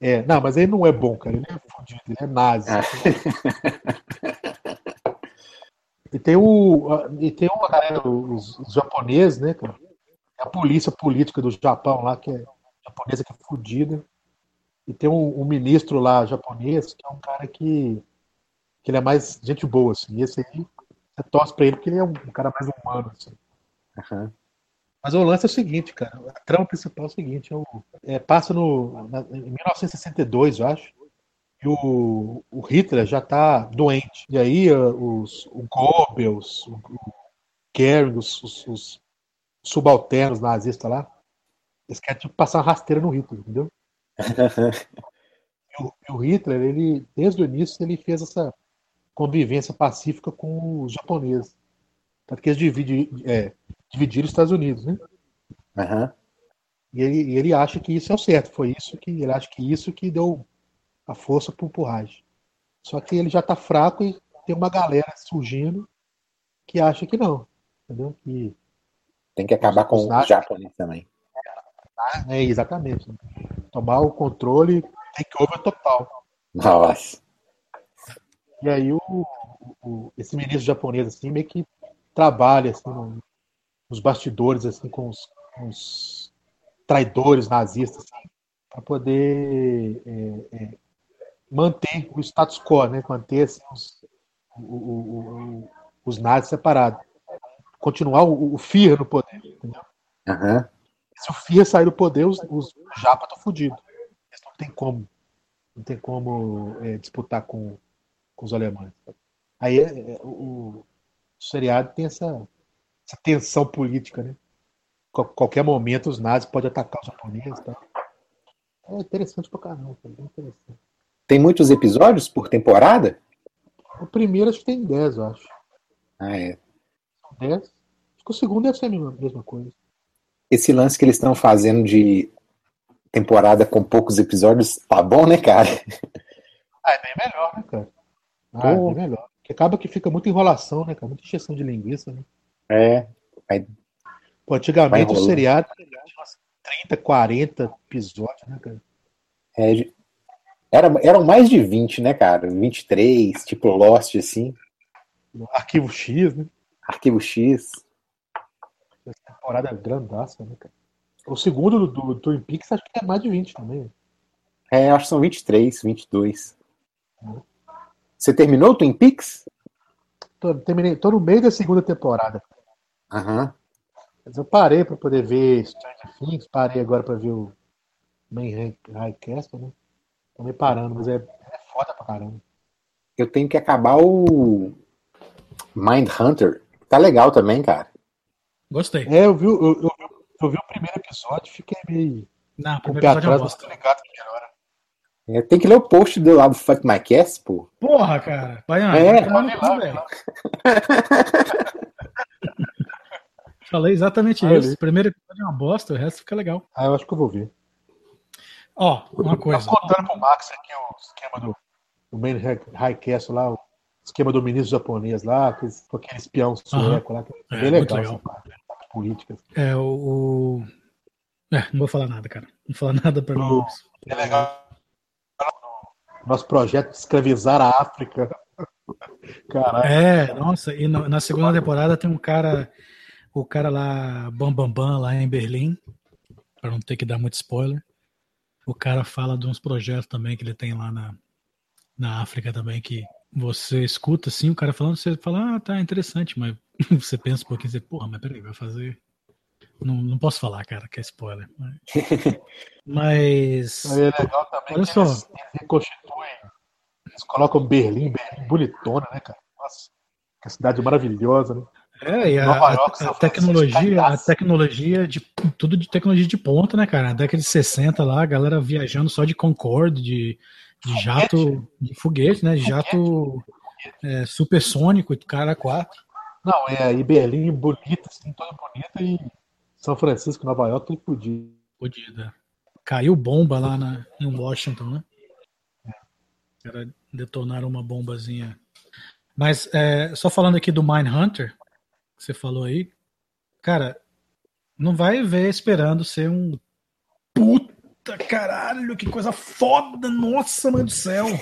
É, não, mas ele não é bom, cara. Ele é fodido, ele é nazi. Ah. *laughs* E tem o. E tem uma galera, os, os japoneses, né, cara? É a polícia política do Japão lá, que é japonesa que é fodida. E tem um, um ministro lá japonês, que é um cara que. que ele é mais gente boa, assim. E esse aí, você torce pra ele porque ele é um, cara mais humano, assim. Aham. Mas o lance é o seguinte, cara. A trama principal é o seguinte: é o- é, passa no, na- em 1962, eu acho. E o, o Hitler já tá doente. E aí uh, os, o Goebbels, o, o Goering, os, os- os subalternos nazistas lá, eles querem tipo, passar uma rasteira no Hitler, entendeu? *laughs* E o, e o Hitler, ele, desde o início, ele fez essa convivência pacífica com os japoneses. Tanto que eles dividi- é, dividiram os Estados Unidos, né? Aham. E ele, ele acha que isso é o certo. Foi isso que ele acha que isso que deu a força pro Purrage. Só que ele já tá fraco e tem uma galera surgindo que acha que não. Entendeu? Que Tem que acabar com nazis. japoneses também. é exatamente. Tomar o controle, take over total. Nossa. E aí o, o- esse ministro japonês assim meio que trabalha assim no- nos bastidores assim com os, com os traidores nazistas assim, para poder é, é, manter o status quo, né? Manter assim, os, o- o- os nazis separados, continuar o, o Führer no poder, entendeu? Aham. Se o Führer sair do poder, os, os japa estão fodidos. Não tem como não tem como é, disputar com, com os alemães. Aí é, é, o, o, seriado tem essa, essa tensão política, né? qualquer momento os nazis podem atacar os japoneses. Tá? É interessante pra caramba, é bem interessante. Tem muitos episódios por temporada? O primeiro acho que tem 10, eu acho. Ah, é. São 10. Acho que o segundo deve ser a mesma coisa. Esse lance que eles estão fazendo de temporada com poucos episódios, tá bom, né, cara? Ah, é bem melhor, né, cara? Ah, é bem melhor. Porque acaba que fica muita enrolação, né, cara? Muita injeção de linguiça, né? É. Vai, Pô, antigamente o seriado tinha umas 30, 40 episódios, né, cara? é, era, eram mais de 20, né, cara? 23, tipo Lost, assim. Arquivo X, né? Arquivo X. Essa temporada grandaça, né, cara? O segundo do, do Twin Peaks acho que é mais de 20 também. né? É, acho que são 23, 22. Você terminou o Twin Peaks? Tô, terminei, tô no meio da segunda temporada. Aham. Mas eu parei pra poder ver Stranger Things, parei agora pra ver o Main High- Castle, né? Tô meio parando, mas é, é foda pra caramba. Eu tenho que acabar o Mind Hunter. Tá legal também, cara. Gostei. É, eu vi, o- eu, eu, eu vi o primeiro episódio, fiquei meio Não, o primeiro episódio é atrás, mas bosta. tô ligado que melhora. É, tem que ler o post do lado do Fuck My Cast, pô. Porra, cara. Baiano, É. velho. *laughs* Falei exatamente Ah, isso. O primeiro episódio é uma bosta, o resto fica legal. Ah, eu acho que eu vou ver. Ó, uma Tá coisa. contando pro Max aqui o esquema do, do Main High- Castle lá, o esquema do ministro japonês lá, com aquele espião sueco lá, que é É, bem muito legal, legal. essa política. É, o. É, não vou falar nada, cara. Não vou falar nada pra mim. É legal. Nosso projeto de escravizar a África. Caralho. É, nossa, e no- na segunda temporada tem um cara, o cara lá, Bam Bam Bam, lá em Berlim, pra não ter que dar muito spoiler. O cara fala de uns projetos também que ele tem lá na, na África também, que você escuta assim, o cara falando, você fala, ah, tá interessante, mas *laughs* você pensa um pouquinho, você, porra, mas peraí, vai fazer. Não, não posso falar, cara, que é spoiler. Mas. *laughs* mas Aí é legal também Olha só. eles reconstituem. Eles colocam Berlim, Berlim bonitona, né, cara? Nossa, que cidade maravilhosa, né? É, e a, a- York, a Francisco, tecnologia, a tecnologia de tudo de tecnologia de ponta, né, cara? Na década de 60 lá, a galera viajando só de Concorde, de, de jato, de foguete, né? De jato é, supersônico, cara quatro. Não, é, e Berlim bonita, assim, toda bonita, e São Francisco, Nova York, tudo podia. Fodida. Caiu bomba lá na, em Washington, né? Cara, detonaram uma bombazinha. Mas é, só falando aqui do Mindhunter, que você falou aí, cara, não vai ver esperando ser um puta caralho, que coisa foda, nossa, mãe do céu. *laughs*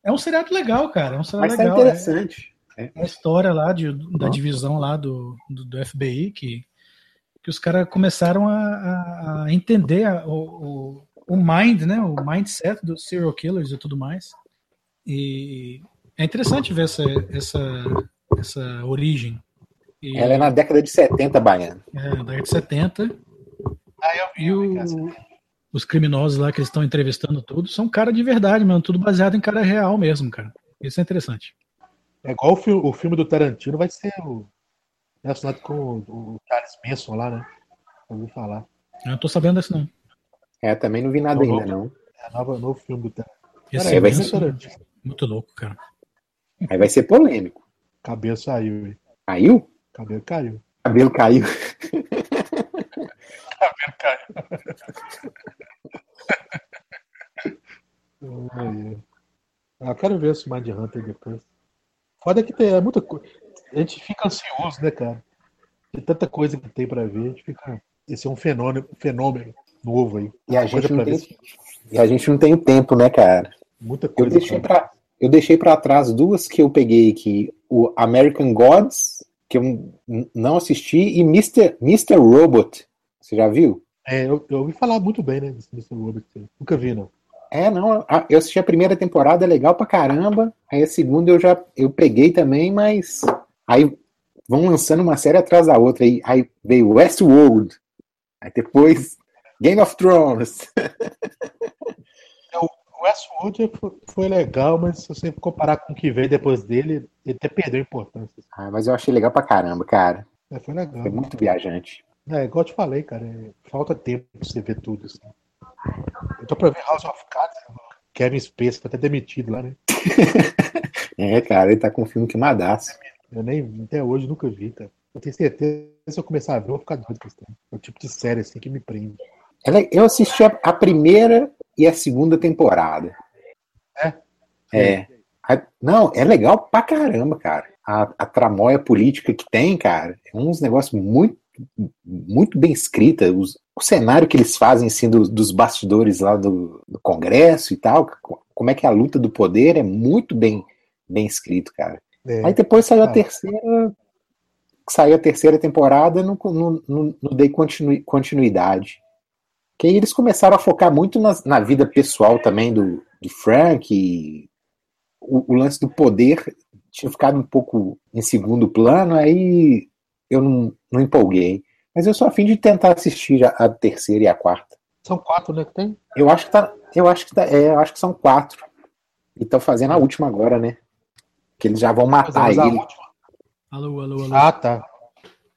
É um seriado legal, cara. É um seriado Mas tá legal. é- interessante. é a história lá de, da divisão lá do, do, do FBI que, que os caras começaram a, a- a entender a- o, o, mind, né, o mindset dos serial killers e tudo mais. E é interessante ver essa, essa, essa origem. E, Ela é na década de 70, Baiano. é, da década de 70. Ah, eu vi, E o- vi, cara. os criminosos lá que eles estão entrevistando tudo são cara de verdade, mano. Tudo baseado em cara real mesmo, cara. Isso é interessante. É igual o filme, o filme do Tarantino vai ser o. Relacionado com o, Charles Manson lá, né? Eu ouvi falar. Eu não tô sabendo disso, não. É, também não vi nada ainda, não. É o novo, novo filme do Tarantino. Esse Aí é vai muito- ser- muito louco, cara. Aí vai ser polêmico. Cabelo saiu? Caiu? Cabelo caiu. Cabelo caiu. Cabelo caiu. Ai, ai. Eu quero ver esse Mind Hunter depois. Foda que tem é muita coisa. A gente fica ansioso, né, cara? Tem tanta coisa que tem pra ver, a gente fica. Esse é um fenômeno, fenômeno novo aí. E a gente não tem, e a gente não tem o tempo, né, cara? Muita Eu coisa. deixei pra, eu deixei pra trás duas que eu peguei aqui. O American Gods, que eu não assisti, e Mr. Mr. Robot. Você já viu? É, eu, eu ouvi falar muito bem, né, desse Mr. Robert. aí. Nunca vi, não. É, não. Eu assisti a primeira temporada, é legal pra caramba. Aí a segunda eu já eu peguei também, mas aí vão lançando uma série atrás da outra. Aí, aí veio Westworld. Aí depois Game of Thrones. O Westworld foi, legal, mas se você comparar com o que veio depois dele, ele até perdeu a importância. Ah, mas eu achei legal pra caramba, cara. É, foi legal. Foi muito viajante. É, igual eu te falei, cara, é, falta tempo pra você ver tudo. Assim. Eu tô pra ver House of Cards? Kevin Space foi até demitido lá, né? *laughs* É, cara, ele tá com um filme queimadaço. Eu nem até hoje nunca vi, cara. Eu tenho certeza que se eu começar a ver, eu vou ficar doido com isso. É o tipo de série assim que me prende. Ela- Eu assisti a, primeira e a segunda temporada. É? É. Não, é legal pra caramba, cara. A, a tramóia política que tem, cara, é uns negócios muito, muito bem escrita. Os- o cenário que eles fazem, assim, dos, dos bastidores lá do, do Congresso e tal, co- como é que é a luta do poder é muito bem, bem escrito, cara. É, Aí depois saiu a Ah. terceira. Saiu a terceira temporada, não, não, não, não dei continui- continuidade. Que aí eles começaram a focar muito nas- na, vida pessoal também do, do Frank. e o, o lance do poder tinha ficado um pouco em segundo plano, aí eu não, não empolguei. Mas eu sou a fim de tentar assistir a, a terceira e a quarta. São quatro, né, que tem? Eu acho que tá. Eu acho que tá. É, eu acho que são quatro. E estão fazendo a última agora, né? Que eles já vão matar ele. última- Alô, alô, alô. Ah, tá.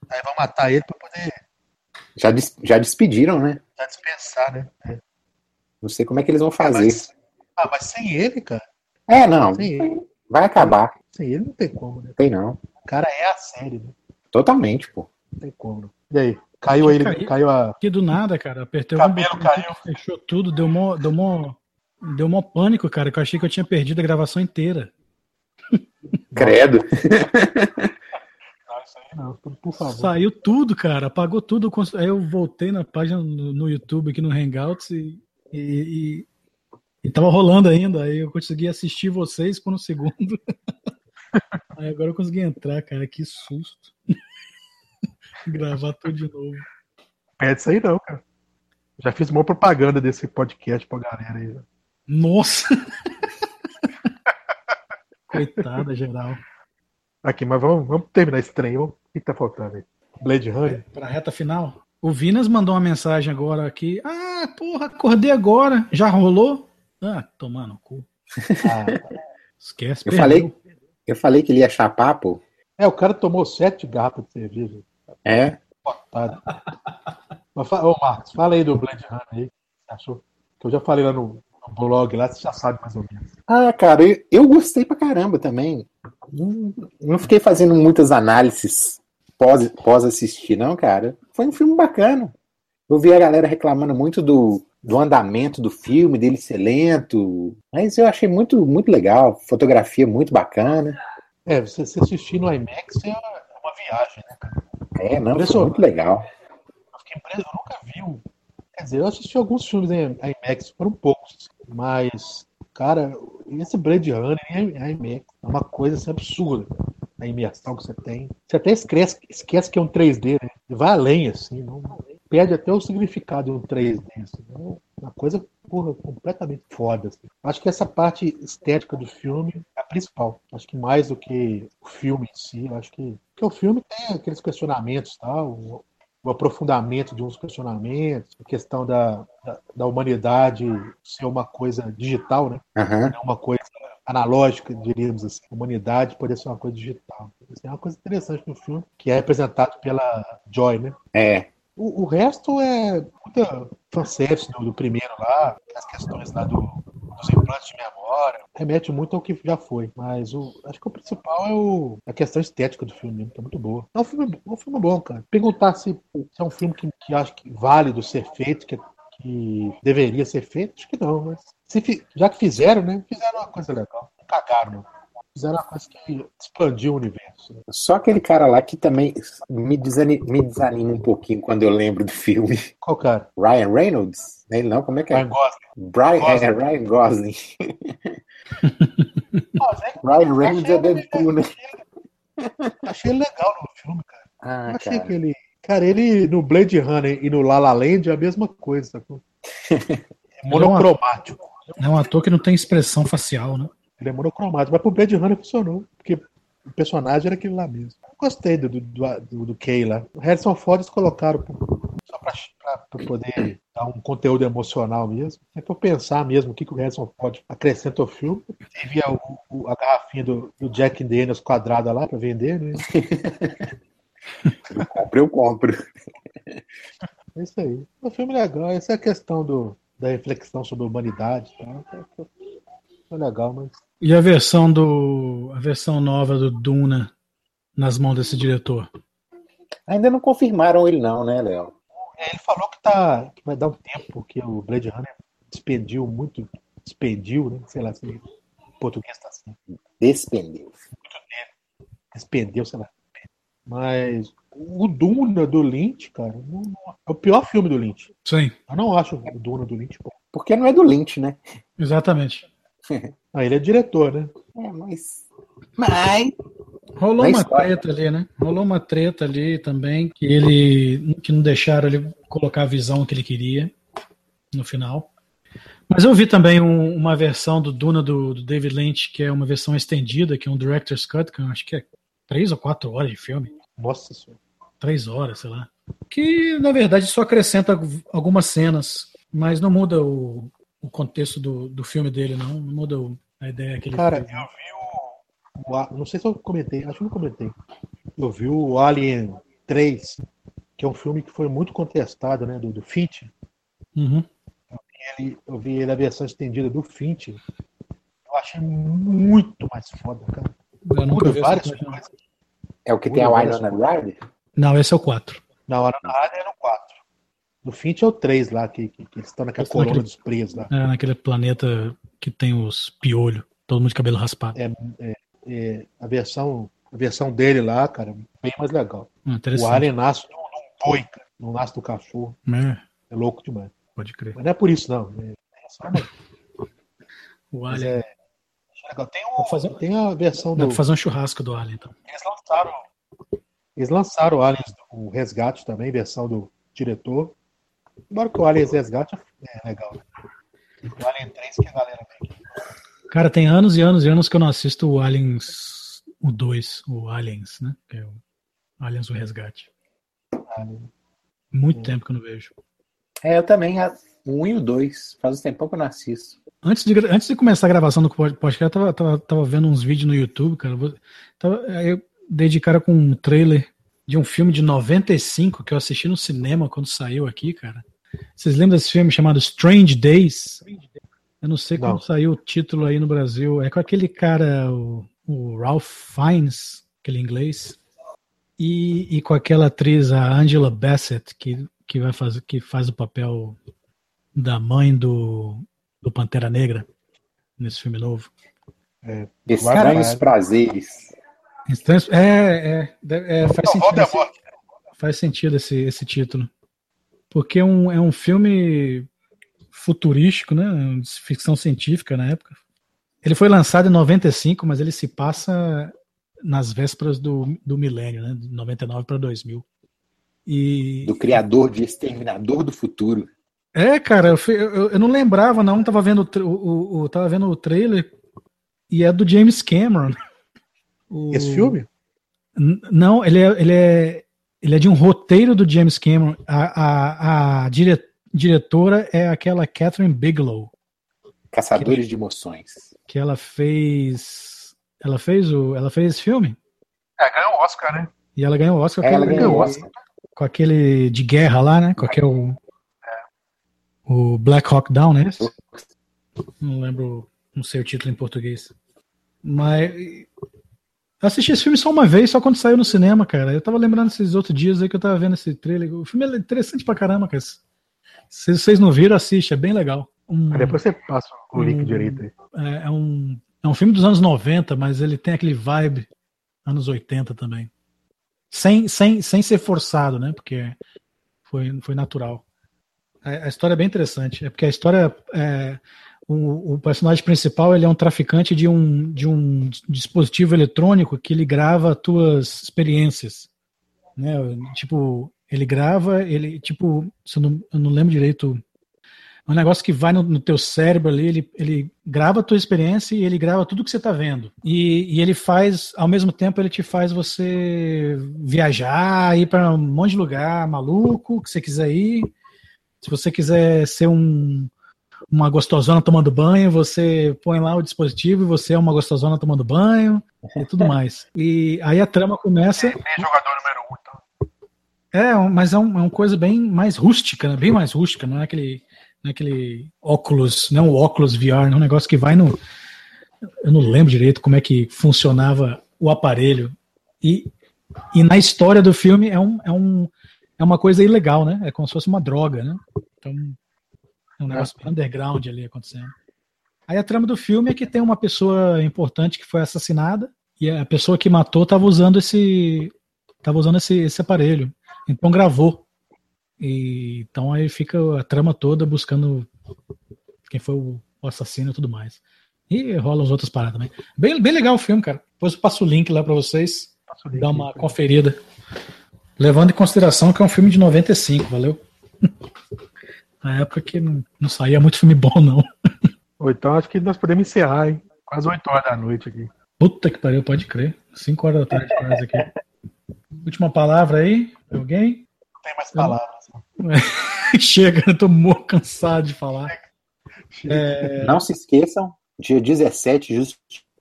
Aí vão matar ele pra poder Já, des- já despediram, né? já dispensar, né? É. Não sei como é que eles vão fazer. Mas, ah, mas sem ele, cara. É, não. Sem ele. Vai acabar. Sem ele não tem como, né? Tem não. O cara é a série, né? Totalmente, pô. Não tem como. E aí? Caiu aí, Caiu. caiu a. Aqui do nada, cara, apertei Cabelo um botão, caiu. fechou tudo, deu mó, deu mó, deu mó pânico, cara, que eu achei que eu tinha perdido a gravação inteira. *laughs* Credo. Não, isso aí não, por, por favor. Saiu tudo, cara, apagou tudo. Aí eu voltei na página no, YouTube aqui no Hangouts e, e, e, e tava rolando ainda. Aí eu consegui assistir vocês por um segundo. *laughs* Aí agora eu consegui entrar, cara, que susto. *laughs* Gravar tudo de novo. Pede isso aí não, cara. Já fiz uma propaganda desse podcast pra galera aí. Nossa! Coitada, geral. Aqui, mas vamos, vamos terminar esse trem. vamos- O que tá faltando aí? Blade Runner? Pra reta final. O Vinas mandou uma mensagem agora aqui. Ah, porra, acordei agora. Já rolou? Ah, tomar no cu. Ah, *laughs* Esquece. Eu perdeu. falei. Eu falei que ele ia chapar, pô. é, o cara tomou sete garrafas de cerveja. É. Otário. Mas Ô, Marcos, fala aí do Blade Runner aí. O que você achou? Que eu já falei lá no, no blog lá, você já sabe mais ou menos. Ah, cara, eu, eu gostei pra caramba também. Não, não fiquei fazendo muitas análises pós, pós assistir, não, cara. Foi um filme bacana. Eu vi a galera reclamando muito do, do andamento do filme, dele ser lento. Mas eu achei muito, muito legal. Fotografia muito bacana. É, você, assistir no IMAX é uma, é uma viagem, né, cara? É, não, foi muito legal. Eu fiquei preso, eu nunca vi. um- Quer dizer, eu assisti alguns filmes em IMAX, foram poucos. Mas, cara, esse Blade Runner em IMAX é uma coisa assim, absurda. A imersão que você tem. Você até esquece, esquece que é um 3D, né? Vai além, assim. Não, perde até o significado de um 3D. Assim. É uma coisa, porra, completamente foda. Assim. Acho que essa parte estética do filme é a principal. Acho que mais do que o filme em si. Acho que, o filme tem aqueles questionamentos tal, o aprofundamento de uns questionamentos, a questão da, da, da humanidade ser uma coisa digital, né? Não uma coisa analógica, diríamos assim. A humanidade poder ser uma coisa digital. Isso é uma coisa interessante no filme, que é representado pela Joy, né? É. O, o resto é muita fanservice do, do primeiro lá, as questões lá do, dos implantes de memória. Remete muito ao que já foi. Mas o, acho que o principal é o, a questão estética do filme que é muito boa. É um filme, é um filme bom, cara. Perguntar se, se é um filme que, que acho que válido ser feito, que, que deveria ser feito, acho que não, mas se, fi- já que fizeram, né? Fizeram uma coisa legal. Não cagaram, não. Fizeram uma coisa que expandiu o universo. né? Só aquele cara lá que também me desanima, me desanima um pouquinho quando eu lembro do filme. Qual cara? Ryan Reynolds? Ele não, como é que é? Ryan Gosling. Brian, Gosling. é, Ryan Gosling. *laughs* Ryan Reynolds é Deadpool, né? Achei ele legal no filme, cara. Ah, achei cara. que ele. Cara, ele no Blade Runner e no La La Land é a mesma coisa, sacou? É *laughs* monocromático. É um ator que não tem expressão facial, né? Ele é monocromático. Mas pro Blade Runner funcionou, porque o personagem era aquele lá mesmo. Eu gostei do, do, do, do Kay lá. O Harrison Ford eles colocaram só pra, pra, pra poder dar um conteúdo emocional mesmo. É para pensar mesmo o que, que o Harrison Ford acrescenta ao filme. Teve a, o- a garrafinha do, do Jack Daniels quadrada lá para vender, né? *laughs* Eu compro, eu compro. É isso aí. É um filme legal. Essa é a questão do, da reflexão sobre a humanidade. e tal. É legal, mas E a versão do. a versão nova do Duna nas mãos desse diretor? Ainda não confirmaram ele, não, né, Léo? É, ele falou que, tá, que vai dar um tempo, porque o Blade Runner despendiu muito, despendiu, né? Sei lá se em português tá assim. Despendeu. Despendeu, sei lá. Mas o Duna do Lynch, cara, não- não- é o pior filme do Lynch. Sim, Eu não acho o Duna do Lynch bom. Porque não é do Lynch, né? exatamente. *laughs* Ah, ele é diretor, né? É, mas. Mas. Rolou Na uma história. treta ali, né? Rolou uma treta ali também, que ele. que não deixaram ele colocar a visão que ele queria no final. Mas eu vi também um- uma versão do Duna do, do David Lynch, que é uma versão estendida, que é um Director's Cut, que eu acho que é três ou quatro horas de filme. Nossa senhora. Três horas, sei lá. Que, na verdade, só acrescenta algumas cenas, mas não muda o, o contexto do, do filme dele, não. Não muda o- a ideia que ele Cara, fez, eu não. vi o, o A- Não sei se eu comentei, acho que não comentei. Eu vi o Alien 3, que é um filme que foi muito contestado, né? Do, do Finch. Uhum. Ele- eu vi ele a versão estendida do Finch. Eu achei muito mais foda, cara. Eu nunca vi várias não. coisas. É o que tem a Winona Ryder? Não, esse é o 4. Na hora na área era o 4. No Finch é o 3 lá, que, que, que eles estão naquela Eles colônia naquele- dos presos lá. É, naquele planeta que tem os piolhos, todo mundo de cabelo raspado. É, é, é, a, versão, a versão dele lá, cara, bem mais legal. Ah, O. Alien nasce de um de um boi, cara. Não nasce do cachorro. É, É louco demais. pode crer. Mas não é por isso, não. É, é só uma- *laughs* O Alien. é, é legal. Tem, o- Vou fazer- tem a versão Dá do. pra fazer um churrasco do Alien, então. Eles lançaram. Eles lançaram o Aliens, o Resgate também, versão do diretor. Embora que o Aliens Resgate é legal. né? O Alien 3 que a galera vem aqui. Cara, tem anos e anos e anos que eu não assisto o Aliens, o 2, o Aliens, né? Que é o Aliens o Resgate. Muito tempo que eu não vejo. É, eu também. O 1 e o 2. Faz um tempão que eu não assisto. Antes de, antes de começar a gravação do pod- podcast, eu tava, tava, tava vendo uns vídeos no YouTube, cara. Vou- Tava, aí eu dei de cara com um trailer de um filme de 95 que eu assisti no cinema quando saiu aqui, cara. Vocês lembram desse filme chamado Strange Days? Eu não sei Não. quando saiu o título aí no Brasil. É com aquele cara, o, o Ralph Fiennes, aquele inglês, e, e com aquela atriz, a Angela Bassett, que, que, vai fazer, que faz o papel da mãe do, do Pantera Negra nesse filme novo. Estranhos Caralho. prazeres. Estranhos- É, é, é, faz sentido. Esse, faz sentido esse, esse título. Porque é um, é um filme futurístico, né? De ficção científica na época. Ele foi lançado em 95, mas ele se passa nas vésperas do, do milênio, né? De 99 para 2000. E, Do criador de Exterminador do Futuro. É, cara, eu, fui- eu, eu não lembrava, não. Tava vendo o, o- o- tava vendo o trailer e é do James Cameron. O- Esse filme? N- Não, ele é, ele é, ele é de um roteiro do James Cameron. A, a, a dire- diretora é aquela Catherine Bigelow, Caçadores de emoções. que ela fez. Ela fez o. Ela fez esse filme. É, ganhou o Oscar, né? E ela ganhou o Oscar, É, com, ela aquele, ganhou o Oscar. com aquele de guerra lá, né? Com aquele. O Black Hawk Down, né? Não lembro, não sei o título em português. Mas. Eu assisti esse filme só uma vez, só quando saiu no cinema, cara. Eu tava lembrando esses outros dias aí que eu tava vendo esse trailer. O filme é interessante pra caramba, cara. Se vocês não viram, assiste, é bem legal. Um- depois você passa o link direito aí. é, é um, é um filme dos anos 90, mas ele tem aquele vibe anos 80 também. Sem, sem, sem ser forçado, né? Porque foi, foi natural. A, a história é bem interessante. É porque a história. É, o, personagem principal ele é um traficante de um, de um dispositivo eletrônico que ele grava tuas experiências. Né? Tipo, ele grava, ele, tipo, se eu não, eu não lembro direito é um negócio que vai no, no teu cérebro ali, ele, ele grava a tua experiência e ele grava tudo que você está vendo. E, e ele faz, ao mesmo tempo, ele te faz você viajar, ir para um monte de lugar maluco que você quiser ir. Se você quiser ser um, uma gostosona tomando banho, você põe lá o dispositivo e você é uma gostosona tomando banho e tudo mais. E aí a trama começa. É jogador número um, então. É, mas é, um- é uma coisa bem mais rústica, né? bem mais rústica, não é aquele, não é aquele óculos, não é um óculos VR, não é um negócio que vai no. Eu não lembro direito como é que funcionava o aparelho. E, e na história do filme é, um, é, um, é uma coisa ilegal, né? É como se fosse uma droga, né? Então é um negócio bem underground ali acontecendo. Aí a trama do filme é que tem uma pessoa importante que foi assassinada e a pessoa que matou estava usando esse tava usando esse, esse aparelho. Então gravou. E, então aí fica a trama toda buscando quem foi o, o assassino e tudo mais. E rola as outras paradas também. Bem, bem legal o filme, cara. Depois eu passo o link lá pra vocês. Dar uma conferida. Levando em consideração que é um filme de 95, valeu? *laughs* Na época que não, não saía muito filme bom, não. Ou então acho que nós podemos encerrar, hein? Quase 8 horas da noite aqui. Puta que pariu, pode crer. 5 horas da tarde quase aqui. Última palavra aí, alguém? Não tem mais palavras. *laughs* Chega, eu tô morto cansado de falar. É, Não se esqueçam, dia 17,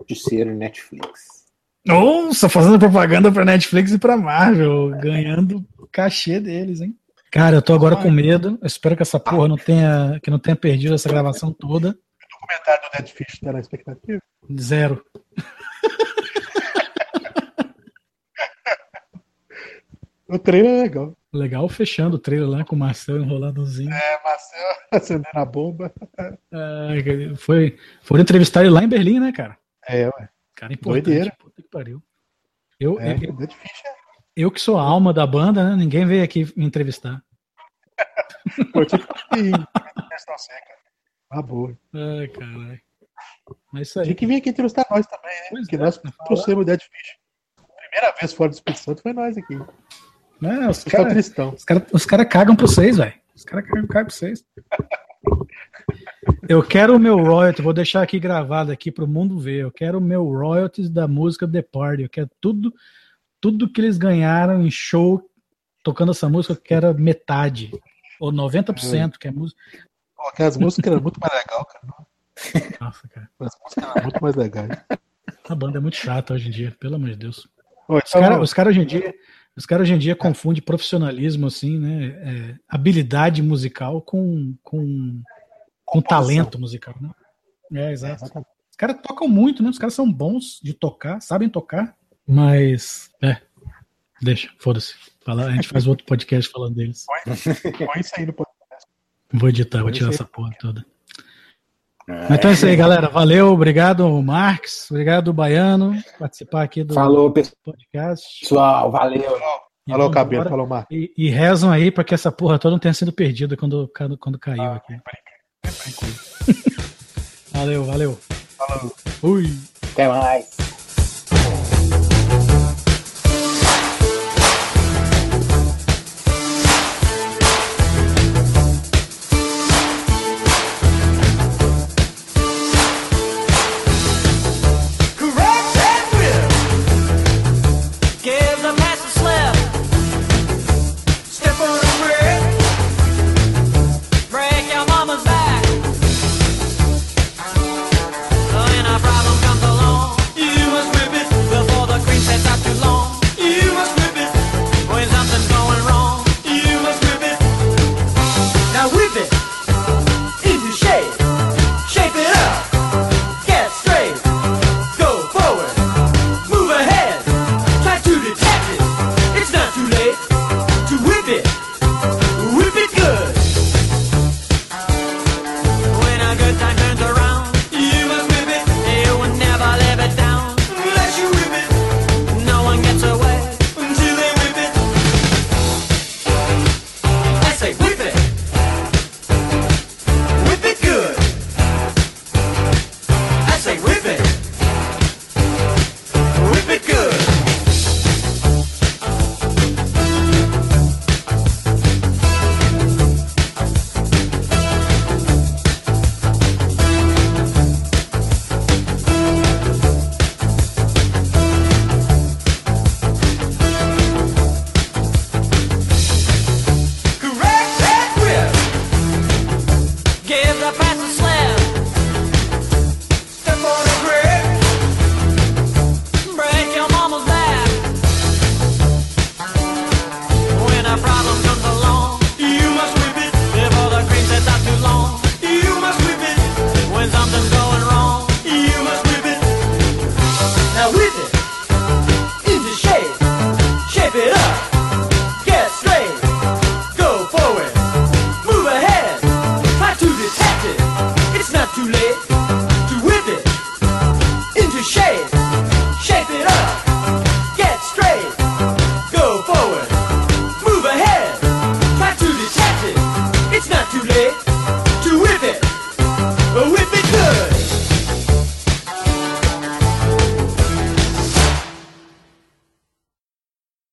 Justiceiro Netflix. Nossa, fazendo propaganda pra Netflix e pra Marvel, ganhando o cachê deles, hein? Cara, eu tô agora com medo. Eu espero que essa porra não tenha, que não tenha perdido essa gravação toda. O comentário do tá na expectativa? Zero. *laughs* O trailer é legal. Legal fechando o trailer lá com o Marcel enroladãozinho. É, Marcel *laughs* acendendo a bomba. Cara, foi, foram entrevistar ele lá em Berlim, né, cara? É, ué. Cara, importante. Doideira. Puta que pariu. Eu, É, eu, o Dead Fish é. Eu que sou a alma da banda, né? Ninguém veio aqui me entrevistar. Pô, tipo que questão seca. Ah, boa. Ai, caralho. Mas isso Tinha aí. que vir aqui entrevistar nós também, né? Pois Porque é, nós falar. trouxemos o Dead Fish. Primeira vez fora do Espírito Santo foi nós aqui. Não, os Vocês estão caras tristão. os cara, os cara cagam pra vocês, velho. Os caras cagam, cagam pra vocês. Eu quero o meu royalty, vou deixar aqui gravado aqui pro mundo ver. Eu quero o meu royalties da música The Party. Eu quero tudo, tudo que eles ganharam em show tocando essa música, eu quero metade. Ou 90%, que é música. Pô, aquelas músicas eram muito mais legais, cara. Nossa, cara. As músicas eram muito mais legais. A banda é muito chata hoje em dia, pelo amor de Deus. Ô, Os então, caras os cara hoje em dia. Os caras hoje em dia confundem profissionalismo, assim, né? é, habilidade musical com, com, com talento musical, né? É, exato. Os caras tocam muito, né? Os caras são bons de tocar, sabem tocar, mas. É. Deixa, foda-se. Fala- A gente faz outro podcast falando deles. Põe isso aí no podcast. Vou editar, vou tirar essa porra toda. Mas então é isso aí, galera. Valeu, obrigado, Marx. Obrigado, Baiano, por participar aqui do Falou, podcast. pessoal. Valeu. E Falou, cabelo, falou, Marco. E, e rezam aí para que essa porra toda não tenha sido perdida quando, quando, quando caiu aqui. *laughs* Valeu, valeu. Falou. Fui. Até mais.